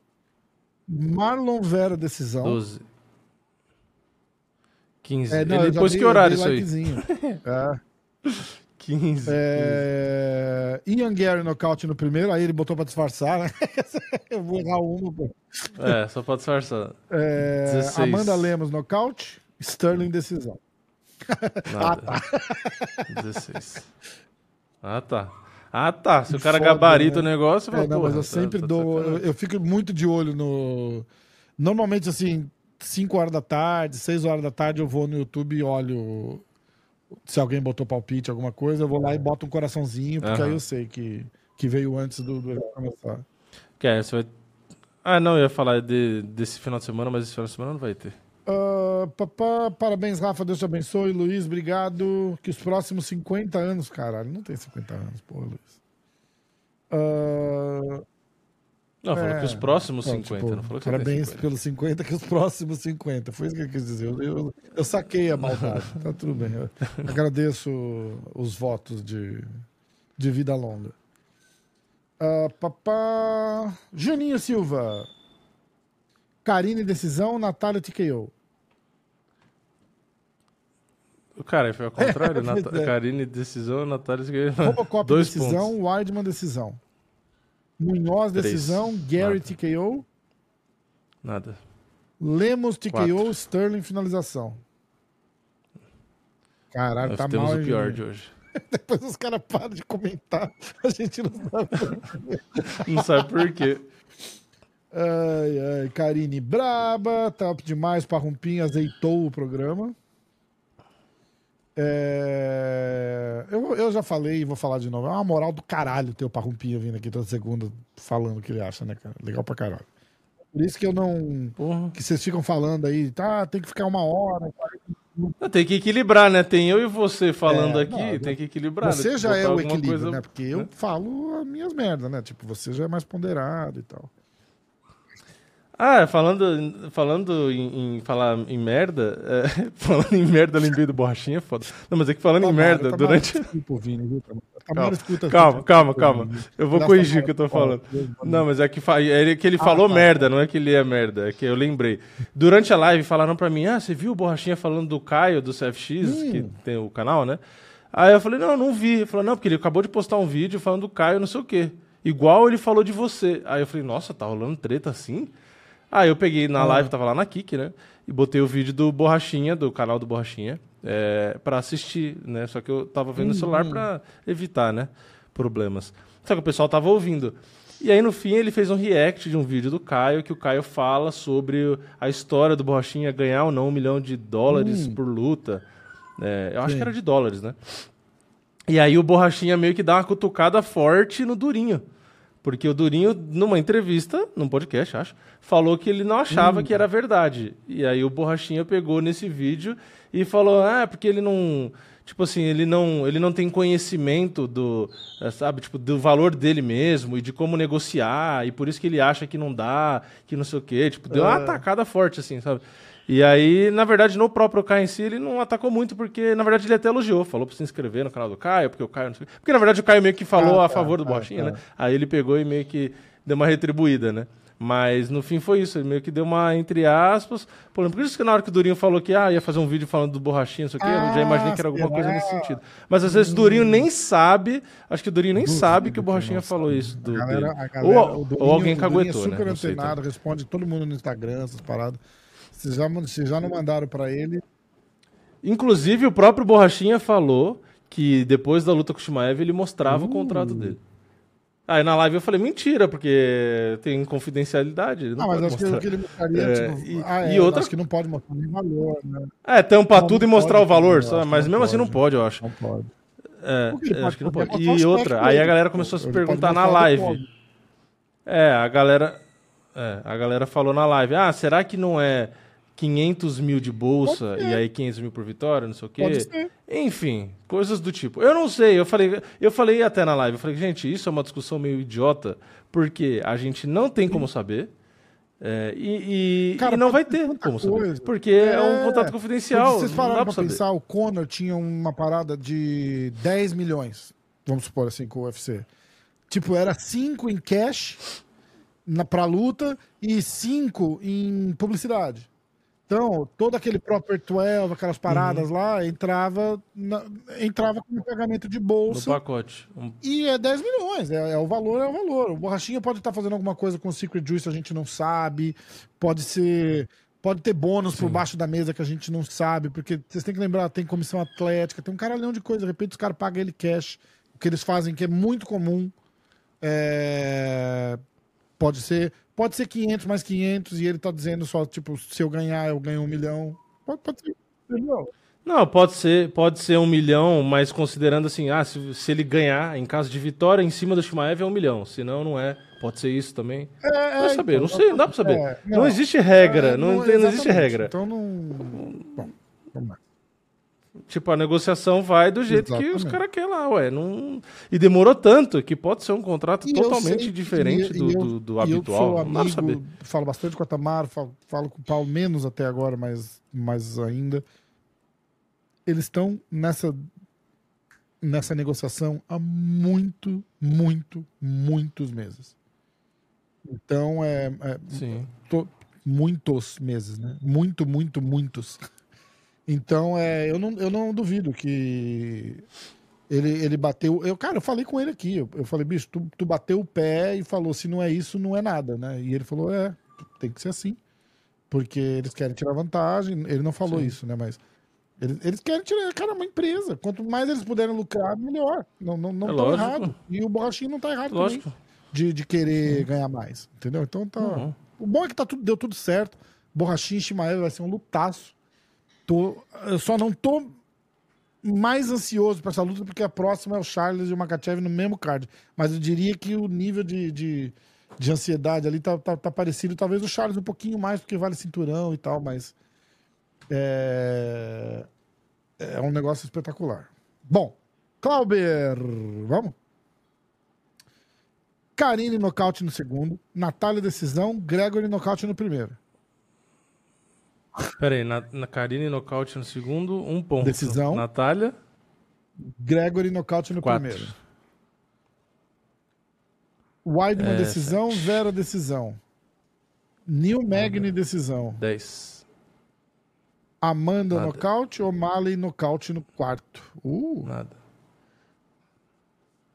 Marlon Vera, decisão. doze, quinze. É, não, pôs dei- que horário isso aí? [laughs] É. Quinze. É... Ian Gary nocaute no primeiro, aí ele botou pra disfarçar, né? [laughs] Eu vou errar uma, pô. É, só pode disfarçar. É... 16. Amanda Lemos nocaute, Sterling decisão. Nada. tá. [laughs] 16. Ah, tá. Ah, tá. Se o cara Foda, gabarita né? o negócio, você É, não, mas eu tá- sempre tá dou. Eu, sacanagem. eu fico muito de olho no. Normalmente, assim, 5 horas da tarde, 6 horas da tarde, eu vou no YouTube e olho se alguém botou palpite, alguma coisa, eu vou lá e boto um coraçãozinho, porque Aham. aí eu sei que, que veio antes do, do começar. Que é, você vai... Ah, não, eu ia falar de, desse final de semana, mas esse final de semana não vai ter. Ah, papá, parabéns, Rafa, Deus te abençoe. Luiz, obrigado. Que os próximos 50 anos, caralho, não tem 50 anos, porra, Luiz. Ah, Não, falou É, que os próximos Não, 50, tipo, não falou que Parabéns 50. pelos 50, que os próximos 50. Foi isso que eu quis dizer. Eu, eu, eu saquei a maldade. tá tudo bem. Eu agradeço os votos de, de vida longa. Ah, papá. Juninho Silva. Karine Decisão, Natália TKO. Cara, foi ao contrário. [laughs] Nat... é. Karine, decisão, Natália... Robocop Dois Decisão, pontos. Weidman Decisão. Munhoz. Decisão, Gary Nada. TKO. Nada. Lemos TKO, Quatro. Sterling finalização. Caralho, Nós tá temos mal. o hein, pior de hoje. [laughs] Depois os caras param de comentar. [laughs] A gente não sabe. Não sabe por quê. ai, ai. Karine Braba, top demais. Parrumpinho azeitou o programa. É, Eu, eu já falei e vou falar de novo. É uma moral do caralho ter o Parrumpinho vindo aqui toda segunda falando o que ele acha, né, cara? Legal pra caralho. Por isso que eu não. Porra. Que vocês ficam falando aí, tá, tem que ficar uma hora. Tem que equilibrar, né? Tem eu e você falando É, aqui, não, tem que equilibrar. Você né? já é o equilíbrio, coisa, né? Porque eu né? falo as minhas merdas, né? Tipo, você já é mais ponderado e tal. Ah, falando, falando em, em falar em merda, é, [laughs] falando em merda, lembrei do borrachinha, foda. Não, mas é que falando em Tamara, merda, Tamara, durante. Desculpa, Vini, viu, Tamara? Tamara Calma, calma, calma, calma. Eu vou corrigir o que eu tô falando. Não, mas é que, fa- é que ele falou tá. merda, não é que ele é merda, é que eu lembrei. Durante a live falaram pra mim, ah, você viu o Borrachinha falando do Caio, do CFX, Hum. que tem o canal, né? Aí eu falei, não, não vi. Ele falou, não, porque ele acabou de postar um vídeo falando do Caio, não sei o quê. Igual ele falou de você. Aí eu falei, nossa, tá rolando treta assim? Aí eu peguei Ah. na live, tava lá na Kik, né? E botei o vídeo do Borrachinha, do canal do Borrachinha, é, pra assistir, né? Só que eu tava vendo no celular Uhum. pra evitar, né? Problemas. Só que o pessoal tava ouvindo. E aí, no fim, ele fez um react de um vídeo do Caio, que o Caio fala sobre a história do Borrachinha ganhar ou não um milhão de dólares Hum. por luta. É, eu acho Sim. que era de dólares, né? E aí o Borrachinha meio que dá uma cutucada forte no Durinho. Porque o Durinho, numa entrevista, num podcast, acho, falou que ele não Hum. achava que era verdade. E aí o Borrachinha pegou nesse vídeo e falou: "Ah, porque ele não, tipo assim, ele não, ele não tem conhecimento do, eh, sabe, tipo, do valor dele mesmo e de como negociar, e por isso que ele acha que não dá, que não sei o quê, tipo, deu uma atacada forte assim, sabe? E aí, na verdade, no próprio Caio em si, ele não atacou muito, porque, na verdade, ele até elogiou. Falou pra se inscrever no canal do Caio, porque o Caio não sei. Porque, na verdade, o Caio meio que falou Ah, a tá, favor do tá, Borrachinha, tá. né? Aí ele pegou e meio que deu uma retribuída, né? Mas no fim foi isso, ele meio que deu uma, entre aspas, polêmica. Por isso que na hora que o Durinho falou que ah, ia fazer um vídeo falando do borrachinha, não sei o quê, eu já imaginei que era alguma coisa nesse será? sentido. Mas às vezes o Durinho nem sabe, acho que o Durinho nem Duvido sabe que o borrachinha falou sabe. isso do, galera, galera, ou, Durinho- ou alguém o Durinho caguetou, é super né? Antenado, responde todo mundo no Instagram, essas paradas. Vocês já, já não mandaram pra ele. Inclusive, o próprio Borrachinha falou que depois da luta com o Shimaev ele mostrava o contrato Uh. dele. Aí na live eu falei, mentira, porque tem confidencialidade. Ele não Ah, mas pode acho que mostrar. que ele mostraria, É, tipo, e- ah, e é, outra- acho que não pode mostrar nem valor, né? É, tampar Não, tudo e não mostrar pode o valor, só, mas mesmo não assim não pode. pode, eu acho. Não pode. É, é, pode acho que não poder pode. E outra, dele, aí a galera começou a se pode perguntar na live. É, a galera. É, a galera falou na live: ah, será que não é 500 mil de bolsa e aí 500 mil por vitória, não sei o quê? Enfim, coisas do tipo. Eu não sei, eu falei, eu falei até na live, eu falei, gente, isso é uma discussão meio idiota, porque a gente não tem como saber. é, e, e- Cara, e não vai ter como saber. coisa. Porque é, É. um contrato confidencial. Vocês pra pra saber. pensar, o Conor tinha uma parada de 10 milhões, vamos supor assim, com o UFC. Tipo, era 5 em cash na, pra luta e 5 em publicidade. Então, todo aquele Proper 12, aquelas paradas lá, entrava, na- entrava como pagamento de No bolsa. pacote. Um- E é 10 milhões, é, é o valor, é o valor. O Borrachinha pode estar fazendo alguma coisa com o Secret Juice, a gente não sabe. Pode ser. Pode ter bônus por baixo da mesa que a gente não sabe, porque vocês têm que lembrar, tem comissão atlética, tem um caralhão de coisa. De repente os caras pagam ele cash. O que eles fazem, que é muito comum. É, Pode ser. Pode ser 500 mais 500 e ele tá dizendo só, tipo, se eu ganhar, eu ganho um milhão. Pode, pode ser. Não, pode ser, pode ser um milhão, mas considerando assim, ah, se, se ele ganhar em caso de vitória em cima do Shimaev é um milhão, senão não é. Pode ser isso também. É, Vai saber, não sei, não dá pra saber. é, não, existe regra, não, tem- não existe regra. Então não. Bom, vamos lá. Tipo, a negociação vai do jeito que os Exatamente. caras querem lá, ué. Não... E demorou tanto que pode ser um contrato E totalmente diferente e- do, e eu- do, do e eu habitual. sou pra saber. amigo, falo bastante com a Tamara, falo, falo com o Paulo menos até agora, mas mais ainda. Eles estão nessa nessa negociação há muito, muito, muitos meses. Então é, é Sim. to- muitos meses, né? Muito, muito, muitos. Então, é, eu, não, eu não duvido que ele, ele bateu. Eu, cara, eu falei com ele aqui. Eu, eu falei, bicho, tu, tu bateu o pé e falou: se não é isso, não é nada, né? E ele falou: é, tem que ser assim. Porque eles querem tirar vantagem. Ele não falou Sim. isso, né? Mas eles, eles querem tirar. Cara, é uma empresa. Quanto mais eles puderem lucrar, melhor. Não, não, não É tão lógico. errado. E o Borrachinho não tá errado também Lógico. de, de querer ganhar mais. Entendeu? Então tá. Uhum. O bom é que tá tudo, deu tudo certo. Borrachinha e Shimaev vai ser um lutaço. Tô, eu só não tô mais ansioso pra essa luta porque a próxima é o Charles e o Makachev no mesmo card. Mas eu diria que o nível de, de, de ansiedade ali tá, tá, tá parecido. Talvez o Charles um pouquinho mais porque vale cinturão e tal, mas é, é um negócio espetacular. Bom, Clauber, vamos? Karine nocaute no segundo, Natália decisão, Gregory nocaute no primeiro. Pera aí, na, na Karine nocaute no segundo, um ponto. Decisão. Natália, Gregory nocaute no quatro. primeiro. Weidman É, decisão, Vera decisão. Neil Magny decisão. Dez. Amanda Nada. nocaute, O'Malley nocaute no quarto. Uh, Nada.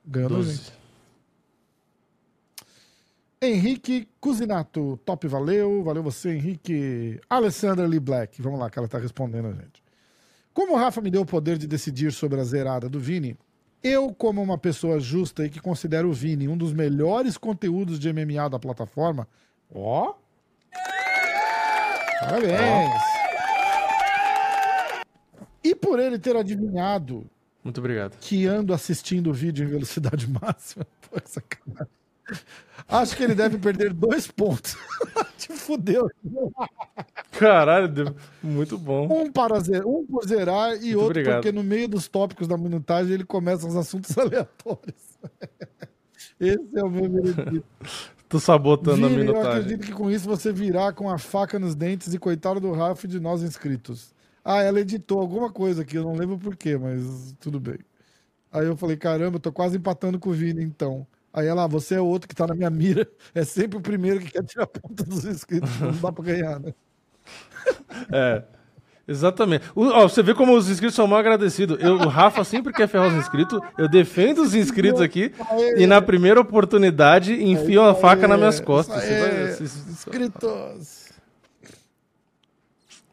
ganhou? Doze. Henrique Cusinato, top, valeu. Valeu você, Henrique. Alessandra Lee Black, vamos lá, que ela tá respondendo a gente. Como o Rafa me deu o poder de decidir sobre a zerada do Vini, Eu, como uma pessoa justa e que considero o Vini um dos melhores conteúdos de MMA da plataforma, ó. Parabéns! E por ele ter adivinhado Muito obrigado. que ando assistindo o vídeo em velocidade [laughs] máxima, pô, sacanagem. Acho que ele deve perder dois pontos. [laughs] Te fudeu. Caralho, deu- muito bom. Um, para zer- um por zerar e outro obrigado. porque no meio dos tópicos da minutagem ele começa os assuntos [laughs] aleatórios. Esse é o meu veredito. [laughs] Tô sabotando a Vini, eu minutagem. acredito que com isso você virá com a faca nos dentes e coitado do Rafa e de nós inscritos. Ah, ela editou alguma coisa aqui, eu não lembro porquê, mas tudo bem. Aí eu falei, caramba, eu tô quase empatando com o Vini, então. Aí ela, ah, você é outro que tá na minha mira. [laughs] É sempre o primeiro que quer tirar a ponta dos inscritos. Não dá pra ganhar, né? [laughs] É. Exatamente. O- ó, você vê como os inscritos são mal agradecidos. Eu, o Rafa sempre quer ferrar os inscritos. Eu defendo os inscritos aqui. E na primeira oportunidade, enfio a faca nas minhas costas. É, inscritos.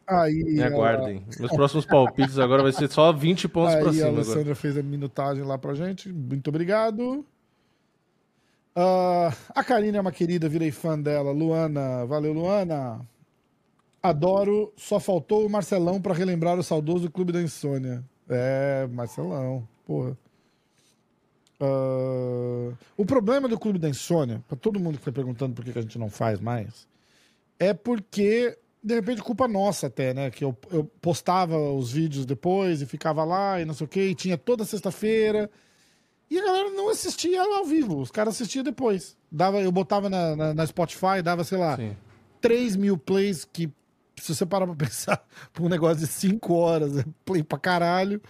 Aí, Me aguardem. Meus próximos palpites agora vai ser só 20 pontos Aí pra a cima agora. Alessandra fez a minutagem lá pra gente. Muito obrigado. Ah, a Karine é uma querida, virei fã dela. Luana, valeu, Luana. Adoro. Só faltou o Marcelão pra relembrar o saudoso Clube da Insônia. É, Marcelão, porra. Ah, o problema do Clube da Insônia, pra todo mundo que foi perguntando por que que a gente não faz mais, é porque, de repente, culpa nossa até, né? Que eu, eu postava os vídeos depois e ficava lá e não sei o quê, e tinha toda sexta-feira. E a galera não assistia ao vivo, os caras assistiam depois. Dava, eu botava na, na, na Spotify, dava, sei lá, Sim. 3 mil plays, que se você parar pra [laughs] pensar, por um negócio de 5 horas, é play pra caralho.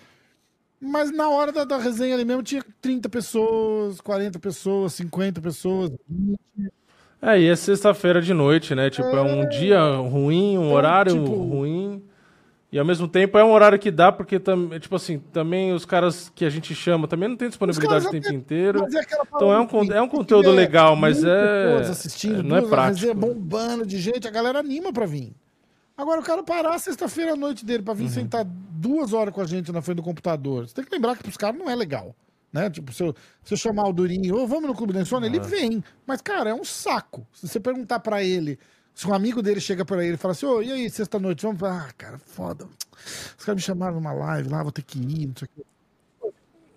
Mas na hora da, da resenha ali mesmo tinha 30 pessoas, 40 pessoas, 50 pessoas. É, e é sexta-feira de noite, né? Tipo, é um dia ruim, um Então, horário tipo- ruim. E ao mesmo tempo é um horário que dá, porque também, tipo assim, também os caras que a gente chama também não tem disponibilidade o caras tempo inteiro. Mas é Então é um, é um conteúdo legal, mas é. assistindo, não é duas, a prático. resenha bombando de gente, a galera anima pra vir. Agora o cara parar sexta-feira à noite dele pra vir Uhum. sentar duas horas com a gente na frente do computador. Você tem que lembrar que pros caras não é legal. Né? Tipo, se eu, se eu chamar o Durinho, ô, vamos no Clube da Insônia, ele vem. Mas, cara, é um saco. Se você perguntar pra ele, se um amigo dele chega pra ele e fala assim, ô, e aí, sexta-noite, vamos? Ah, cara, foda. Os caras me chamaram numa live lá, vou ter que ir, não sei o quê.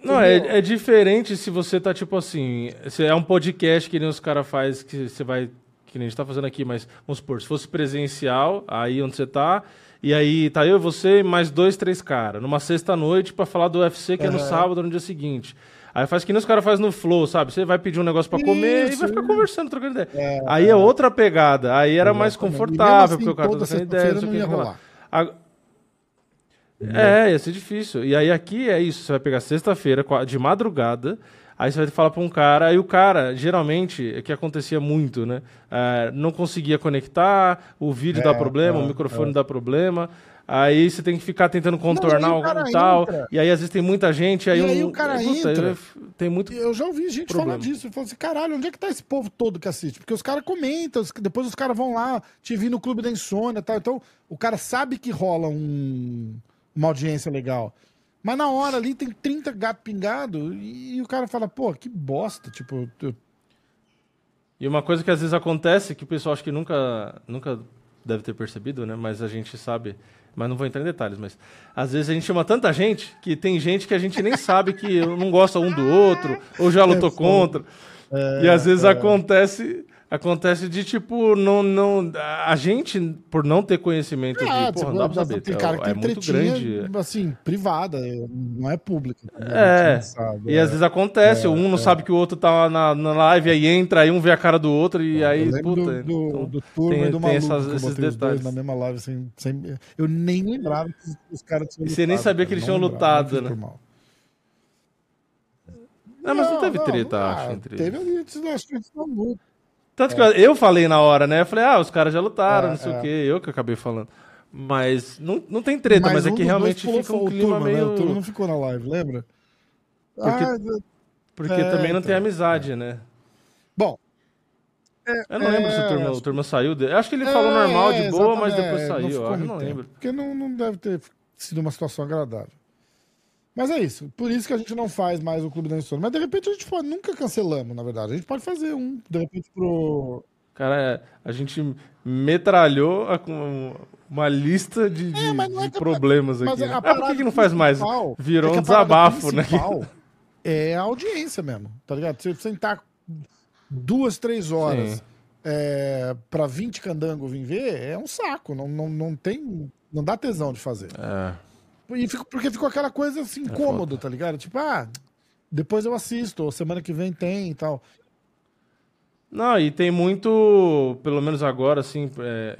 Não, é, é diferente se você tá, tipo assim, se é um podcast que nem os caras faz que você vai, que nem a gente tá fazendo aqui, mas vamos supor, se fosse presencial, aí onde você tá, e aí tá eu, você e mais dois, três caras, numa sexta-noite pra falar do UFC que é no sábado, no dia seguinte. Aí faz que nem os caras fazem no Flow, sabe? Você vai pedir um negócio pra comer e Isso, vai ficar conversando, trocando ideia. aí é outra pegada, aí era mais. E confortável, mesmo porque o cara tá trocando ideia, não sei o ia que, lá. rolar. A- é, ia ser difícil. E aí aqui é isso, você vai pegar sexta-feira, de madrugada, aí você vai falar pra um cara, aí o cara, geralmente, é que acontecia muito, né? É, não conseguia conectar, o vídeo dá problema, o microfone dá problema. Aí você tem que ficar tentando contornar e tal. entra. E aí, às vezes, tem muita gente. Aí, E aí um- o cara puta, entra. Tem muito. Eu já ouvi gente Problema. falar disso. Falou assim, caralho, onde é que tá esse povo todo que assiste? Porque os caras comentam, depois os caras vão lá, te vir no Clube da Insônia e tal. Então, o cara sabe que rola um- uma audiência legal. Mas na hora ali tem 30 gato pingado e, o cara fala, pô, que bosta. Tipo, eu- E uma coisa que às vezes acontece, que o pessoal acho que nunca, nunca deve ter percebido, né? Mas a gente sabe, mas não vou entrar em detalhes, mas às vezes a gente chama tanta gente que tem gente que a gente nem sabe que não gosta um do outro, ou já [laughs] lutou foda. contra. e às vezes acontece acontece de tipo não não a gente por não ter conhecimento de, Ah, porra, tipo, não dá pra saber, tem cara que é tem muito grande. assim, privada, não é pública. É, A gente sabe, e às vezes acontece, um não sabe que o outro tá na, na live, aí entra, aí um vê a cara do outro, e aí, puta. do, do, então- do Turma tem- e do tem Maluco, essas- que eu esses detalhes. na mesma live. Sem, sem- eu nem lembrava que os- os caras tinham E você nem lutado, sabia cara, que eles não tinham lutado, não né? Não, mas não, teve treta, ah, acho, entre Teve ali, acho que antes da luta. Tanto que eu, eu falei na hora, né? Eu falei, ah, os caras já lutaram, É, não sei é. o quê. Eu que acabei falando. Mas não, não tem treta, mas, é um que dos realmente fica um clima Turma, né? meio... O Turma não ficou na live, lembra? Porque- Ah, Porque É, também não então. tem amizade, né? bom, Eu não lembro se o é, turma, o turma saiu. De... Acho que ele falou É, normal, de é, boa, mas depois é, saiu. ficou Eu não lembro. Porque não, não deve ter sido uma situação agradável. Mas é isso. Por isso que a gente não faz mais o Clube da Insônia. Mas de repente a gente pode, nunca cancelamos, na verdade. A gente pode fazer um, de repente, pro. Cara, a gente metralhou a- uma lista de, de- É, não é de que- problemas Mas aqui. né? Ah, por que, que não faz mais? Virou é um desabafo, né? É a audiência mesmo, tá ligado? Você sentar duas, três horas é, pra 20 candango vir ver, é um saco. Não, não, não tem. Não dá tesão de fazer. É. E fico- porque ficou aquela coisa assim, incômodo, tá ligado? Tipo, ah, depois eu assisto, semana que vem tem e tal. Não, e tem muito, pelo menos agora, assim, é,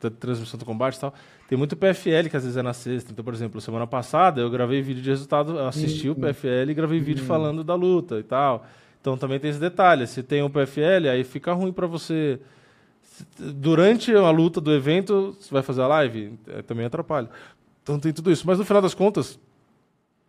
da transmissão do combate e tal, tem muito PFL que às vezes é na sexta. Então, por exemplo, semana passada eu gravei vídeo de resultado, eu assisti o PFL e gravei vídeo falando da luta e tal. Então também tem esse detalhe. Se tem um PFL, aí fica ruim pra você. Durante a luta do evento, você vai fazer a live, é, também atrapalha. Então tem tudo isso. Mas no final das contas,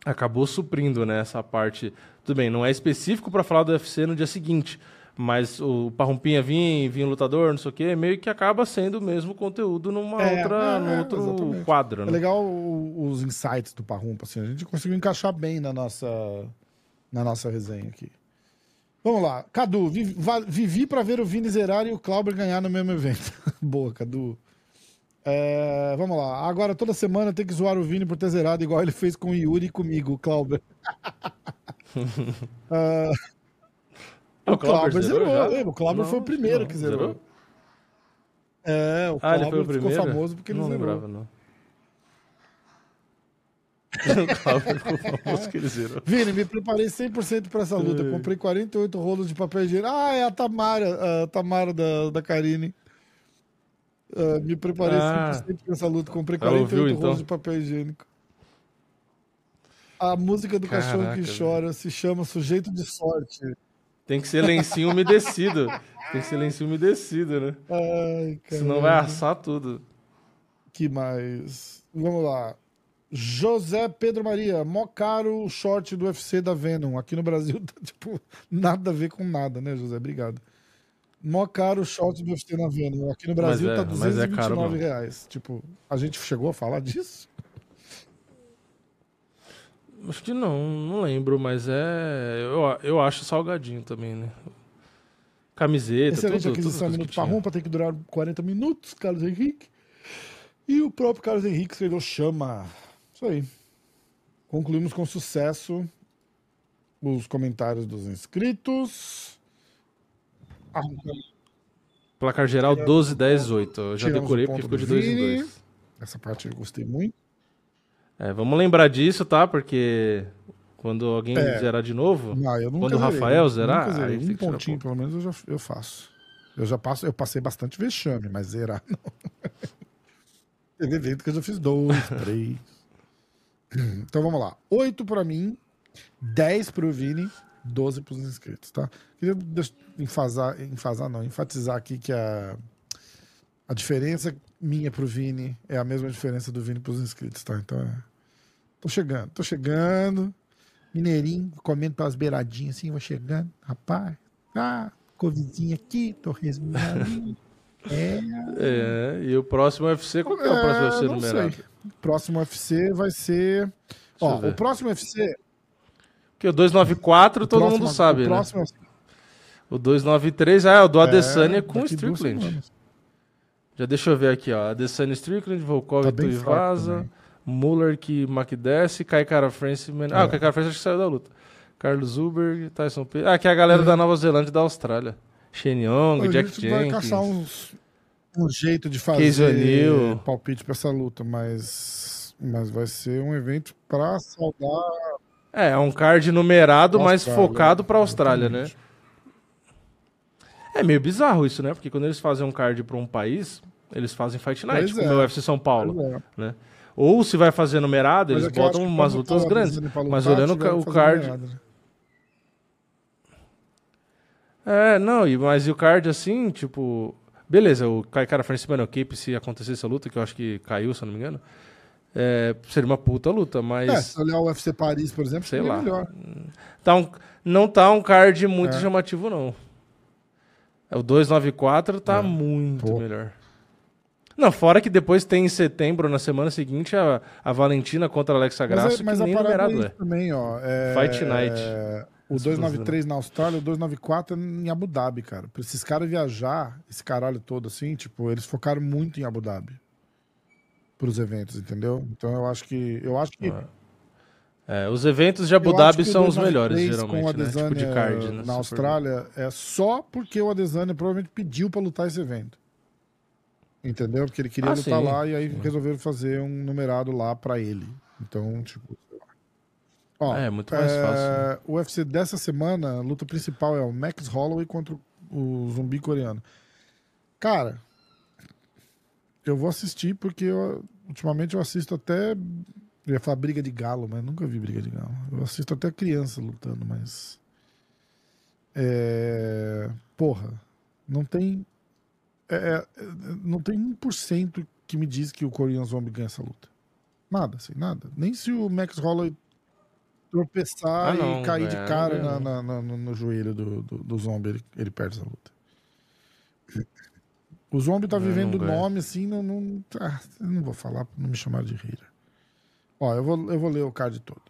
acabou suprindo né, essa parte. Tudo bem, não é específico para falar do UFC no dia seguinte, mas o Parrumpinha vinha, vinha o lutador, não sei o quê, meio que acaba sendo o mesmo conteúdo numa É, outra, é, num é, outro exatamente. quadro. É Né? legal o- os insights do Parrumpa, assim. A gente conseguiu encaixar bem na nossa, na nossa resenha aqui. Vamos lá. Cadu, vivi pra ver o Vini zerar e o Clauber ganhar no mesmo evento. [laughs] Boa, Cadu. É, vamos lá. Agora, toda semana tem que zoar o Vini por ter zerado, igual ele fez com o Yuri e comigo, o Clauber. [laughs] Ah, o Clauber zerou. lembra? O Clauber Não, foi o primeiro não. que zerou. É, o Ah, Clauber foi o ficou primeiro? famoso porque ele não zerou. lembrava, não. [laughs] zerou. Vini, me preparei 100% pra essa luta. Comprei 48 rolos de papel higiênico. Ah, é a Tamara, a Tamara da, da Karine. Ah, me preparei Ah. 100% pra essa luta. Comprei Ela 48 ouviu, então? rolos de papel higiênico. A música do cachorro Caraca, que velho. chora se chama Sujeito de Sorte. Tem que ser lencinho umedecido. Tem que ser lencinho umedecido, né? Ai. Senão vai assar tudo. Que mais? Vamos lá. José Pedro Maria, mó caro o short do UFC da Venom. Aqui no Brasil [laughs] tá, tipo, nada a ver com nada, né, José? Obrigado. Mó caro o short do UFC na Venom. Aqui no Brasil é- tá mas é caro 229 mesmo. reais. Tipo, a gente chegou a falar disso? Acho que não, não lembro, mas é. Eu, eu acho salgadinho também, né? Camiseta, Excelente tudo, aquisição, tudo minuto para rumpa, tem que durar 40 minutos, Carlos Henrique. E o próprio Carlos Henrique escreveu chama. Isso aí. Concluímos com sucesso os comentários dos inscritos. Arrancamos Placar geral 12, 10, 8. Eu já Tiramos decorei porque ficou de do 2 em Vini. 2. Essa parte eu gostei muito. É, vamos lembrar disso, tá? Porque quando alguém É. zerar de novo. Não, Quando o Rafael zerar, zerei. um pontinho, pelo menos, eu já eu faço. Eu já passo, eu passei bastante vexame, mas zerar [laughs] não. Teve evento que eu já fiz dois, [laughs] três. Então vamos lá. Oito pra mim, 10 pro Vini, 12 pros inscritos, tá? Queria enfasar, enfasar não, enfatizar aqui que a, a diferença minha pro Vini é a mesma diferença do Vini pros inscritos, tá? Então é... Tô chegando, tô chegando. Mineirinho, comendo pelas beiradinhas assim, vou chegando. Rapaz, ah, covidinha aqui, tô resmungando. [laughs] É, É, e o próximo UFC, qual que é o próximo UFC não numerado? sei. Próximo UFC vai ser. eu Ó, o próximo UFC. Porque o 294 o todo próximo- mundo sabe, o né? próximo, O 293 ah, é o do Adesanya com daqui duas Strickland. Já deixa eu ver aqui, ó. Adesanya Strickland, Volkov Tá e Tuivasa. Muller que McDesce, Kai Cara France. Ah, É. o Kai Cara France acho que saiu da luta. Carlos Zuberg, Tyson P. Ah, que é a galera da Nova Zelândia e da Austrália. Shane Young, A Jack gente vai Jenkins. caçar uns, um jeito de fazer palpite pra essa luta, mas, mas vai ser um evento pra saudar. É, é um card numerado, mas Austrália, focado pra Austrália, né? É meio bizarro isso, né? Porque quando eles fazem um card pra um país, eles fazem Fight Night, Pois como é. o UFC São Paulo. É. né? Ou se vai fazer numerado, Mas eles botam umas lutas grandes. pra Mas lutar, olhando o tiveram o card. numerado, né? É, não, e, mas e o card assim, tipo. Beleza, o Kai Cara France Mano Cape, se acontecesse essa luta, que eu acho que caiu, se eu não me engano. É, seria uma puta luta, mas. É, se olhar o UFC Paris, por exemplo, Sei seria lá. melhor. Tá um- não tá um card muito É. chamativo, não. É, O 294 tá É. muito Pô. melhor. Não, fora que depois tem em setembro, na semana seguinte, a, a Valentina contra a Alexa Grasso, mas, que a nem parada é numerado é. também, ó. é- Fight Night. é, o Esse 293 na Austrália, o 294 em Abu Dhabi, cara. Pra esses caras viajar, esse caralho todo assim, tipo, eles focaram muito em Abu Dhabi. Pros eventos, entendeu? Então eu acho que. Eu acho que. É, os eventos de Abu Dhabi são os 293 melhores, com o geralmente, né? Tipo de card, né? Na Austrália é só porque o Adesanya provavelmente pediu pra lutar esse evento. Entendeu? Porque ele queria Ah, lutar sim. lá e aí resolveram fazer um numerado lá pra ele. Então, tipo. Ó, É, muito mais fácil, né? O UFC dessa semana, a luta principal é o Max Holloway contra o zumbi coreano. Cara, eu vou assistir porque eu- ultimamente eu assisto até. Eu ia falar briga de galo, mas nunca vi briga de galo. Eu assisto até criança lutando, mas. É. Porra, não tem. é, é, não tem 1% que me diz que o Korean Zombie ganha essa luta. Nada, assim, nada. Nem se o Max Holloway tropeçar Ah, não, e cair de cara na- na- na- no, no joelho do, do, do zombie, ele, ele perde essa luta. O zombie tá vivendo o nome assim, não, não, ah, não vou falar pra não me chamar de hater. Ó, eu vou, eu vou ler o card todo.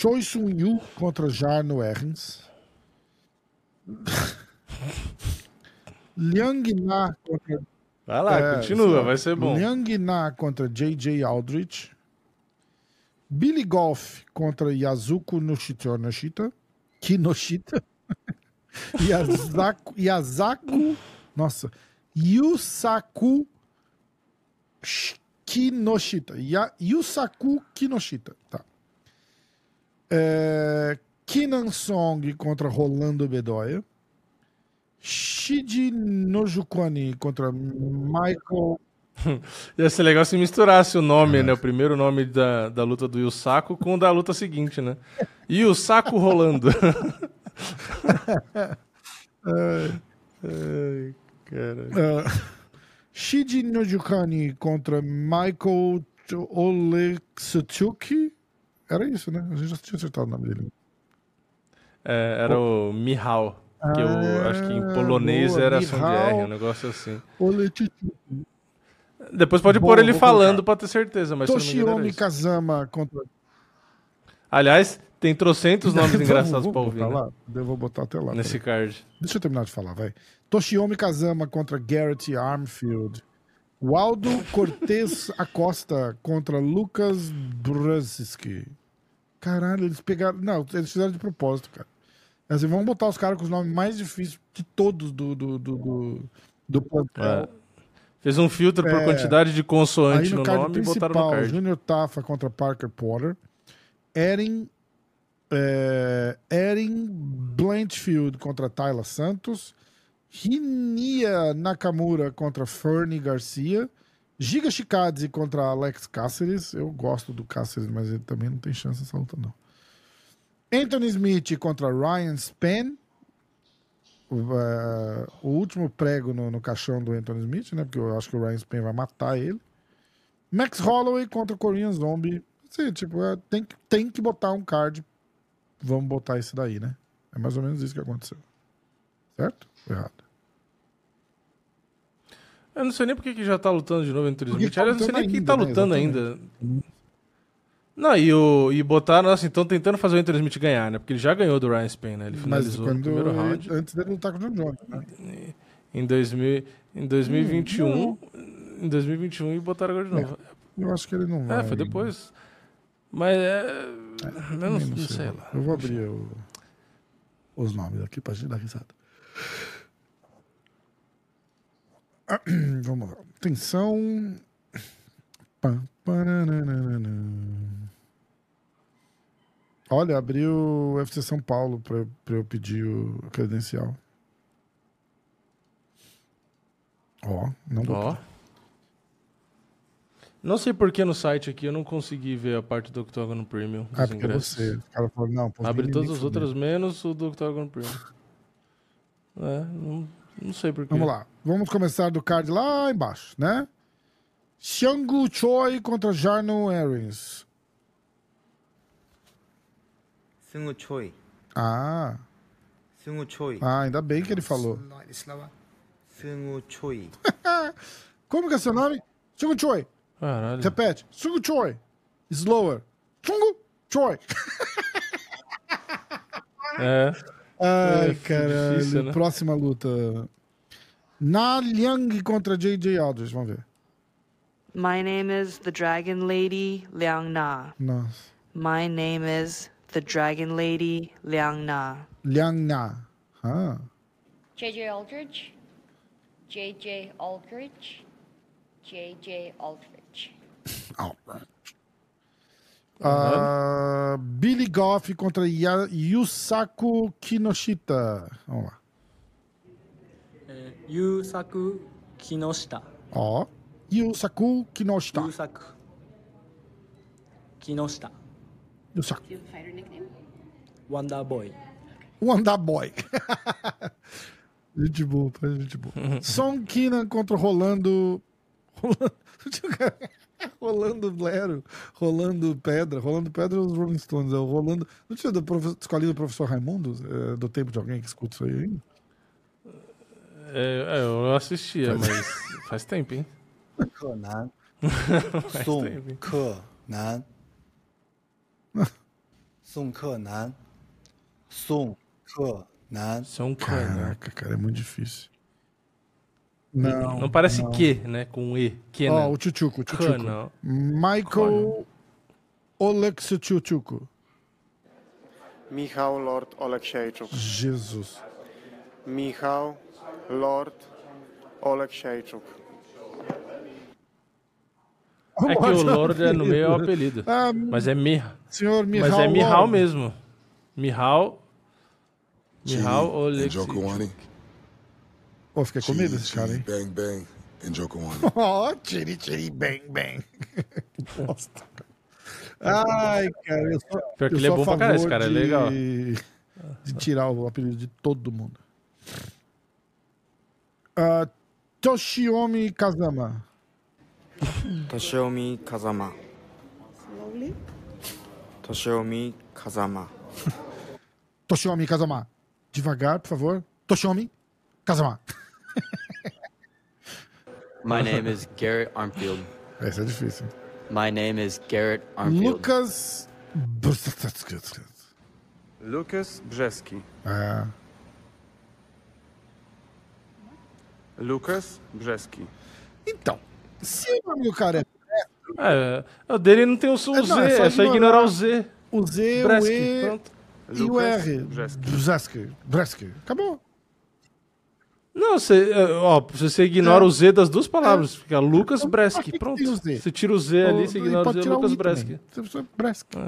Choi Sun Yu contra Jarno Errens. [laughs] Liang Na contra Vai lá, é, continua, só- vai ser bom. Liang Na contra JJ Aldrich. Billy Golf contra Yazuko Noshita. Noshita. Kinoshita. [laughs] Yazaku, Yazaku. Nossa. Yusaku Sh- Kinoshita. Yusaku Kinoshita. Tá. É, Kinan Song contra Rolando Bedoya. Shiji Nojukoni contra Michael [laughs] Ia ser legal se misturasse o É. nome, né? O primeiro nome da, da luta do Yusaku com o da luta seguinte, né? [laughs] Yusaku rolando. Ai, [laughs] cara. Uh, Shiji Nojukani contra Michael Oleksachuk. Era isso, né? A gente já tinha acertado o nome dele. É, era o Mihal. Que eu acho que em Ah, polonês boa, era som de. R, um negócio assim. Oleksachuk. Depois pode Bom, pôr ele falando pra ter certeza, mas Toshiomi. Kazama contra. Aliás, tem trocentos [laughs] nomes Vamos- engraçados pra ouvir né? lá? Eu vou botar até lá. nesse card. Deixa eu terminar de falar, vai. Toshiomi Kazama contra Garrett Armfield. Waldo Cortez Acosta contra Lucas Brzezinski. Caralho, eles pegaram. Não, eles fizeram de propósito, cara. Assim, vamos botar os caras com os nomes mais difíceis de todos do, do, do, do, do plantel. É. Fez um filtro por É. quantidade de Aí consoante no no card nome e botaram no card. Junior Tafa contra Parker Porter. Erin, é, Erin Blanchfield contra Tayla Santos. Rinia Nakamura contra Fernie Garcia. Giga Chikadze contra Alex Cáceres. Eu gosto do Cáceres, mas ele também não tem chance nessa luta, não. Anthony Smith contra Ryan Spann. O, eh, o último prego no, no caixão do Anthony Smith, né? Porque eu acho que o Ryan Spann vai matar ele. Max Holloway contra Korean Zombie. Assim, tipo, é, tem, tem que botar um card. Vamos botar esse daí, né? É mais ou menos isso que aconteceu. Certo? Ou Errado. Eu não sei nem por que que já tá lutando de novo entre os Porque Smith. tá eu não sei nem quem tá ainda, né? lutando ainda. Não, e, o, e botaram assim, estão tentando fazer o Anthony Smith ganhar, né? Porque ele já ganhou do Ryan Spann, né? Ele Mas finalizou no quando primeiro ele- round. antes dele lutar com o John Jones, né? Em, 2000, em 2021. Hum, em 2021 e botaram agora de novo. Eu acho que ele não vai. É, foi depois. Mas é. eu não, não sei lá. Eu vou abrir o- os nomes aqui pra gente dar risada. [clears throat] Vamos lá. Atenção. Olha, abriu o UFC São Paulo pra eu pedir o credencial. Ó, não botou. Ó. Não sei por que no site aqui eu não consegui ver a parte do Octagon Premium. Ah, porque ingressos. você. O cara falou, não, Abre os fudeu. outros menos o do Octagon Premium. [laughs] É, não, não sei porquê. Vamos lá. Vamos começar do card lá embaixo, né? Xiangu Choi contra Jarno Arians. Sungu Choi. Ah. Sungu Choi. Ah, ainda bem que ele falou. Sungu Choi. [laughs] Como que é seu nome? Sungu Choi. Caralho. Repete. Sungu Choi. Slower. Sungu Choi. [laughs] é. Ai, É, caralho. difícil, né? Próxima luta. Na Liang contra JJ Aldridge. Vamos ver. My name is the Dragon Lady Liang Na. Nossa. My name is the Dragon Lady Liang Na. Liang Na. Ah. JJ Aldridge. JJ Aldridge. JJ Aldridge. [laughs] Uh, Billy Goff contra Yusaku Kinoshita. Vamos lá. É, Yusaku Kinoshita. Ó. Yusaku Kinoshita. Yusaku. Kinoshita. Yusaku. Wanda Boy. [laughs] Wanda Boy. gente boa, tá? gente boa. [laughs] Son Kinan contra Rolando. Rolando. [laughs] [laughs] Rolando Blero, Rolando Pedra, Rolando Pedra os Rolling Stones, é o Rolando. Não tinha do prof... escolhido o professor Raimundo? É, do tempo de alguém que escuta isso aí, hein? É, é eu assistia, faz... mas faz tempo, hein? Conan. [laughs] Sun Conan. Sun Conan. Sun Conan. Sun Conan. Caraca, cara, é muito difícil. Não, Não parece não. que, né? Com E. Que, Ó, né? o Tchutchuco, o Cana. Tchutchuco. Michael Oleksiuchuku. Michał Lord Oleksiejczuk. Jesus. Michał Lord Oleksiejczuk. É que o Lord é no meio é o apelido. Ah, Mas é Mihal. senhor Mihal Mas é Mihal mesmo. Mihal. Mihal Oleksiy. Jokawani. Pô, fiquei com medo desse cara, hein? Bang Bang and Jokawani. [laughs] Ó, tiri, tiri, bang, bang. [laughs] Que bosta. Ai, cara, eu sou, Pior que eu ele é bom pra caralho, esse cara é de- legal. De tirar o apelido de todo mundo. Ah, Toshiomi Kazama. Toshiomi Kazama. Toshiomi Kazama. Toshiomi Kazama. Devagar, por favor. Toshiomi Kazama. My name is Garrett Armfield. Essa é difícil. My name is Garrett Armfield. Lucas. Lukas Brzeski. É. Lukas Brzeski. Então, se o nome do cara é É, o dele não tem o, o É, Z, não, é só, ignorar o Z. o Z, Bresky, o E pronto. e o Lucas R. Brzeski. Brzeski. Brzeski. Acabou. Não, você, é, ó, você ignora o Z das duas palavras. Fica Lucas Então, pronto. Você tira o Z ali, você ignora o Z, tirar Lucas. Breski. Você precisa Breski.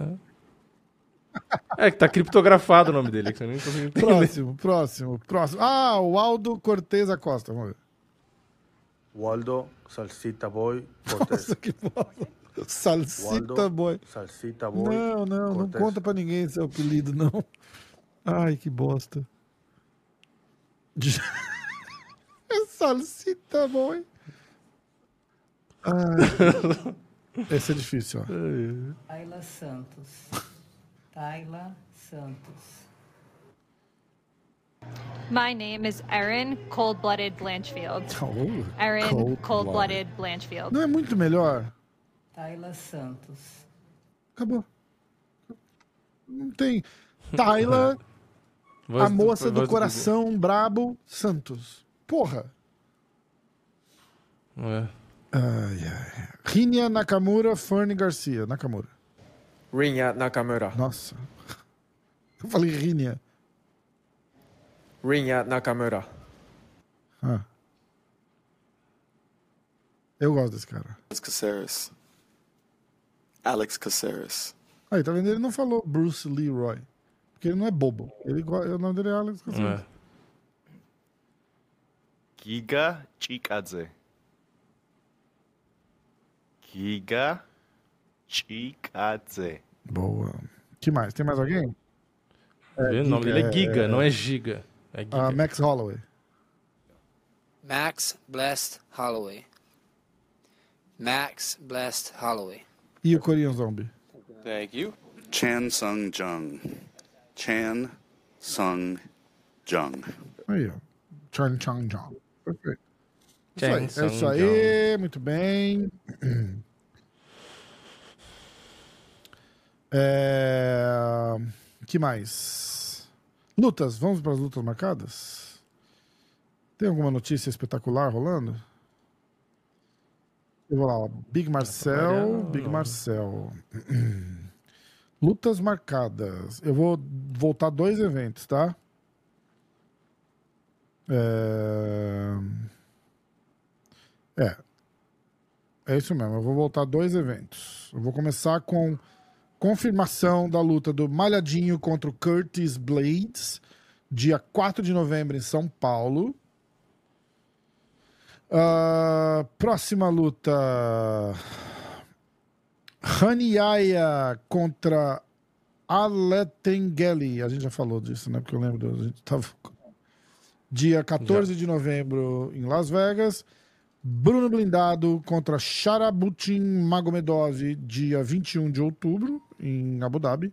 É que tá criptografado o nome dele, que você. Próximo, próximo, próximo. Ah, o Aldo Cortez Acosta. Vamos ver. Waldo Salsita Boy Nossa, Cortés. que bosta. Salsita Waldo Boy. Salsita Boy. Não, não, não Cortez. conta pra ninguém seu apelido, não. Ai, que bosta. [laughs] Salsita Boy. Ai. Esse é difícil, ó. Tayla Santos. Tayla Santos. My name is Erin Cold Blooded Blanchfield. Oh, Erin cold-blooded. Cold Blanchfield. Não é muito melhor? Tayla Santos. Acabou. Não tem. Tayla, [laughs] Voz a moça do coração brabo Santos. Porra. É. Ai, ai. Rinia Nakamura, Fernie Garcia. Nakamura. Rinya Nakamura. Nossa. Eu falei Rinia. Rinya Nakamura. Ah. Eu gosto desse cara. Alex Caceres. Alex Caceres. Aí, tá vendo? Ele não falou Bruce Leroy. Porque ele não é bobo. Ele, o nome dele é Alex Caceres. É. Giga Chikadze. Giga Chikadze. Boa. que mais? Tem mais alguém? Vê? o nome dele é Giga, não é Giga. É Giga. Ah, Max Holloway. Max Blessed Holloway. Max Blessed Holloway. E o Korean Zombie? Thank you. Chan Sung Jung. Chan Sung Jung. Aí, ó. Chan Chang Jong. Perfeito. Isso aí, é isso aí, muito bem. [clears throat] É... que mais? Lutas, vamos para as lutas marcadas? Tem alguma notícia espetacular rolando? Eu vou lá, ó. Big Marcel, Big Marcel. [clears throat] Lutas marcadas. Eu vou voltar dois eventos, tá? É... é. É isso mesmo. Eu vou voltar dois eventos. Eu vou começar com confirmação da luta do Malhadinho contra o Curtis Blades, dia 4 de novembro em São Paulo. Uh, próxima luta. Haniaya contra Aletengeli. A gente já falou disso, né? Porque eu lembro. A gente tava... Dia 14 já. de novembro em Las Vegas. Bruno Blindado contra Sharabutin Magomedov, dia 21 de outubro, em Abu Dhabi.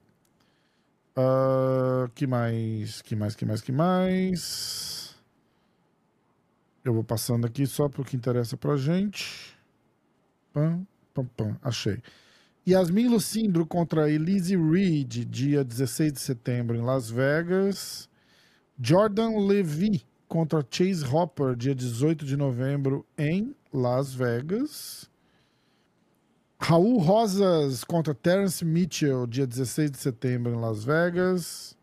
Uh, que mais? Que mais? Que mais? Que mais? Eu vou passando aqui só para o que interessa pra gente. Pam, pam, pam. Achei. Yasmin Lucindro contra Elise Reed, dia 16 de setembro em Las Vegas. Jordan Levy contra Chase Hopper, dia 18 de novembro em Las Vegas. Raul Rosas contra Terence Mitchell, dia 16 de setembro em Las Vegas.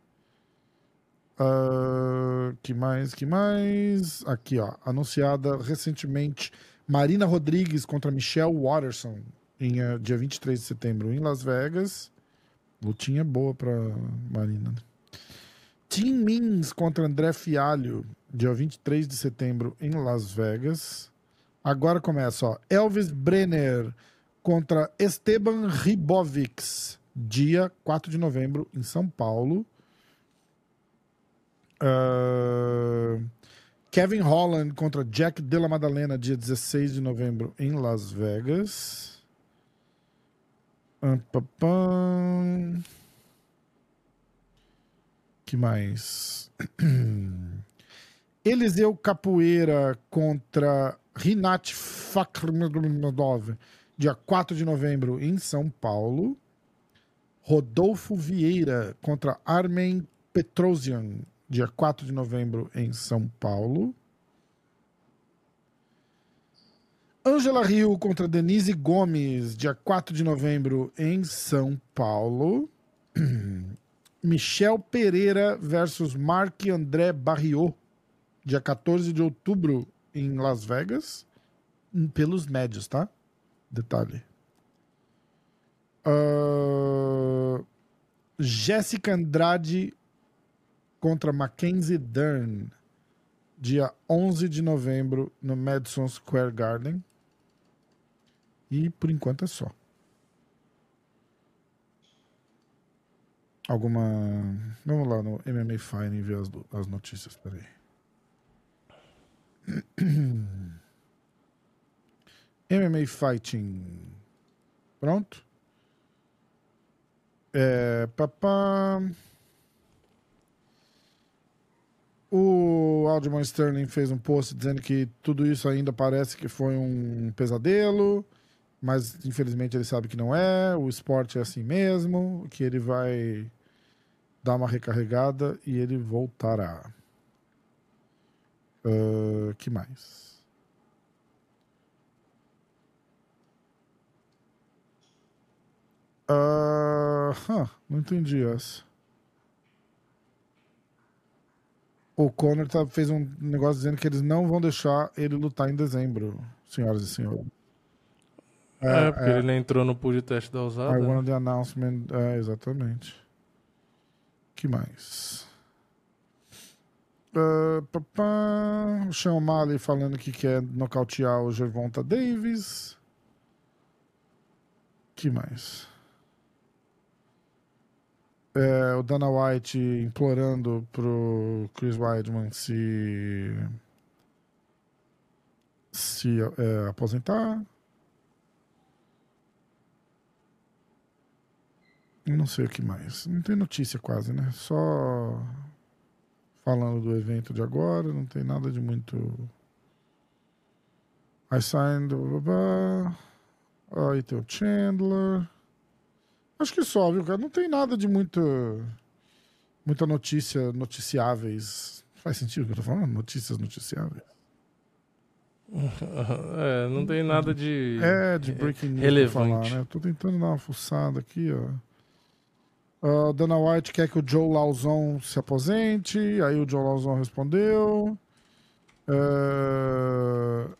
Uh, que mais? Que mais? Aqui, ó. Anunciada recentemente Marina Rodrigues contra Michelle Watterson, em uh, dia 23 de setembro em Las Vegas. Lutinha boa pra Marina. né? Tim Mins contra André Fialho, dia 23 de setembro em Las Vegas. Agora começa, ó. Elvis Brenner contra Esteban Ribovics, dia 4 de novembro em São Paulo. Uh, Kevin Holland contra Jack Della Madalena, dia 16 de novembro em Las Vegas. Que mais? [clears throat] Eliseu Capoeira contra Rinat Fakhmadov, dia 4 de novembro em São Paulo. Rodolfo Vieira contra Armen Petrosian, dia 4 de novembro em São Paulo. Ângela Rio contra Denise Gomes, dia 4 de novembro em São Paulo. [clears throat] Michel Pereira versus Marc André Barriot, dia 14 de outubro em Las Vegas, pelos médios, tá? Detalhe. Uh, Jéssica Andrade contra Mackenzie Dern, dia 11 de novembro no Madison Square Garden. E por enquanto é só. Alguma. Vamos lá no MMA Fine ver as, as notícias. Peraí. [coughs] MMA Fighting. Pronto? É, papá. O Aldemar Sterling fez um post dizendo que tudo isso ainda parece que foi um pesadelo, mas infelizmente ele sabe que não é. O esporte é assim mesmo, que ele vai dar uma recarregada e ele voltará. Uh, que mais? Uh, huh, não entendi essa. O Conor tá, fez um negócio dizendo que eles não vão deixar ele lutar em dezembro, senhoras e senhores. É, porque ele entrou no pool de teste da usada. I wanted the announcement. É, exatamente. que mais? Uh, o Sean O'Malley falando que quer nocautear o Gervonta Davis. que mais? É, o Dana White implorando pro Chris Weidman se se é, aposentar. Não sei o que mais. Não tem notícia quase, né? Só falando do evento de agora, não tem nada de muito I signed. blá. Aí tem o Chandler. Acho que só, viu, cara? Não tem nada de muito. Muita notícia, noticiáveis. Faz sentido o que eu tô falando? Notícias noticiáveis. [laughs] É, não tem nada de. É, de breaking news relevante. falar, né? Tô tentando dar uma fuçada aqui, ó. Ah, Dana White quer que o Joe Lauzon se aposente. Aí o Joe Lauzon respondeu. Eu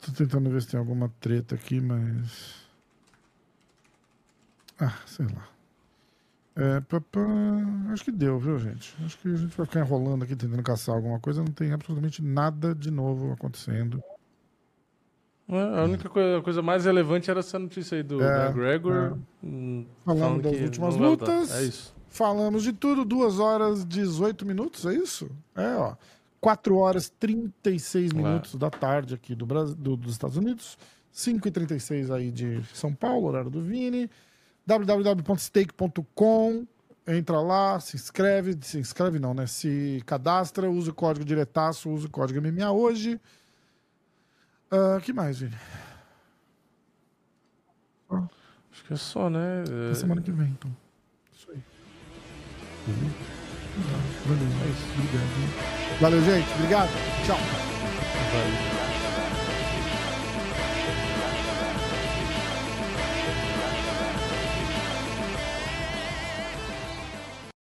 Tô tentando ver se tem alguma treta aqui, mas. Ah, sei lá. É, papá... Acho que deu, viu, gente? Acho que a gente vai ficar enrolando aqui tentando caçar alguma coisa. Não tem absolutamente nada de novo acontecendo. É, A única coisa, a coisa mais relevante era essa notícia aí do É, McGregor. é. hum, Falamos falando das últimas lutas. É isso. Falamos de tudo. 2 horas 18 minutos, é isso? É, ó. 4 horas 36 minutos da tarde aqui do Brasil, do- dos Estados Unidos. 5 e 36 aí de São Paulo, horário do Vini. www.stake.com Entra lá, se inscreve. Se inscreve não, né? Se cadastra, usa o código diretaço, usa o código MMA hoje. O que mais, Vini? Acho que é só, né? Até É, semana que vem, então. Isso aí. Beleza? Valeu. É isso. Obrigado. Valeu, gente. Obrigado. Tchau. Valeu.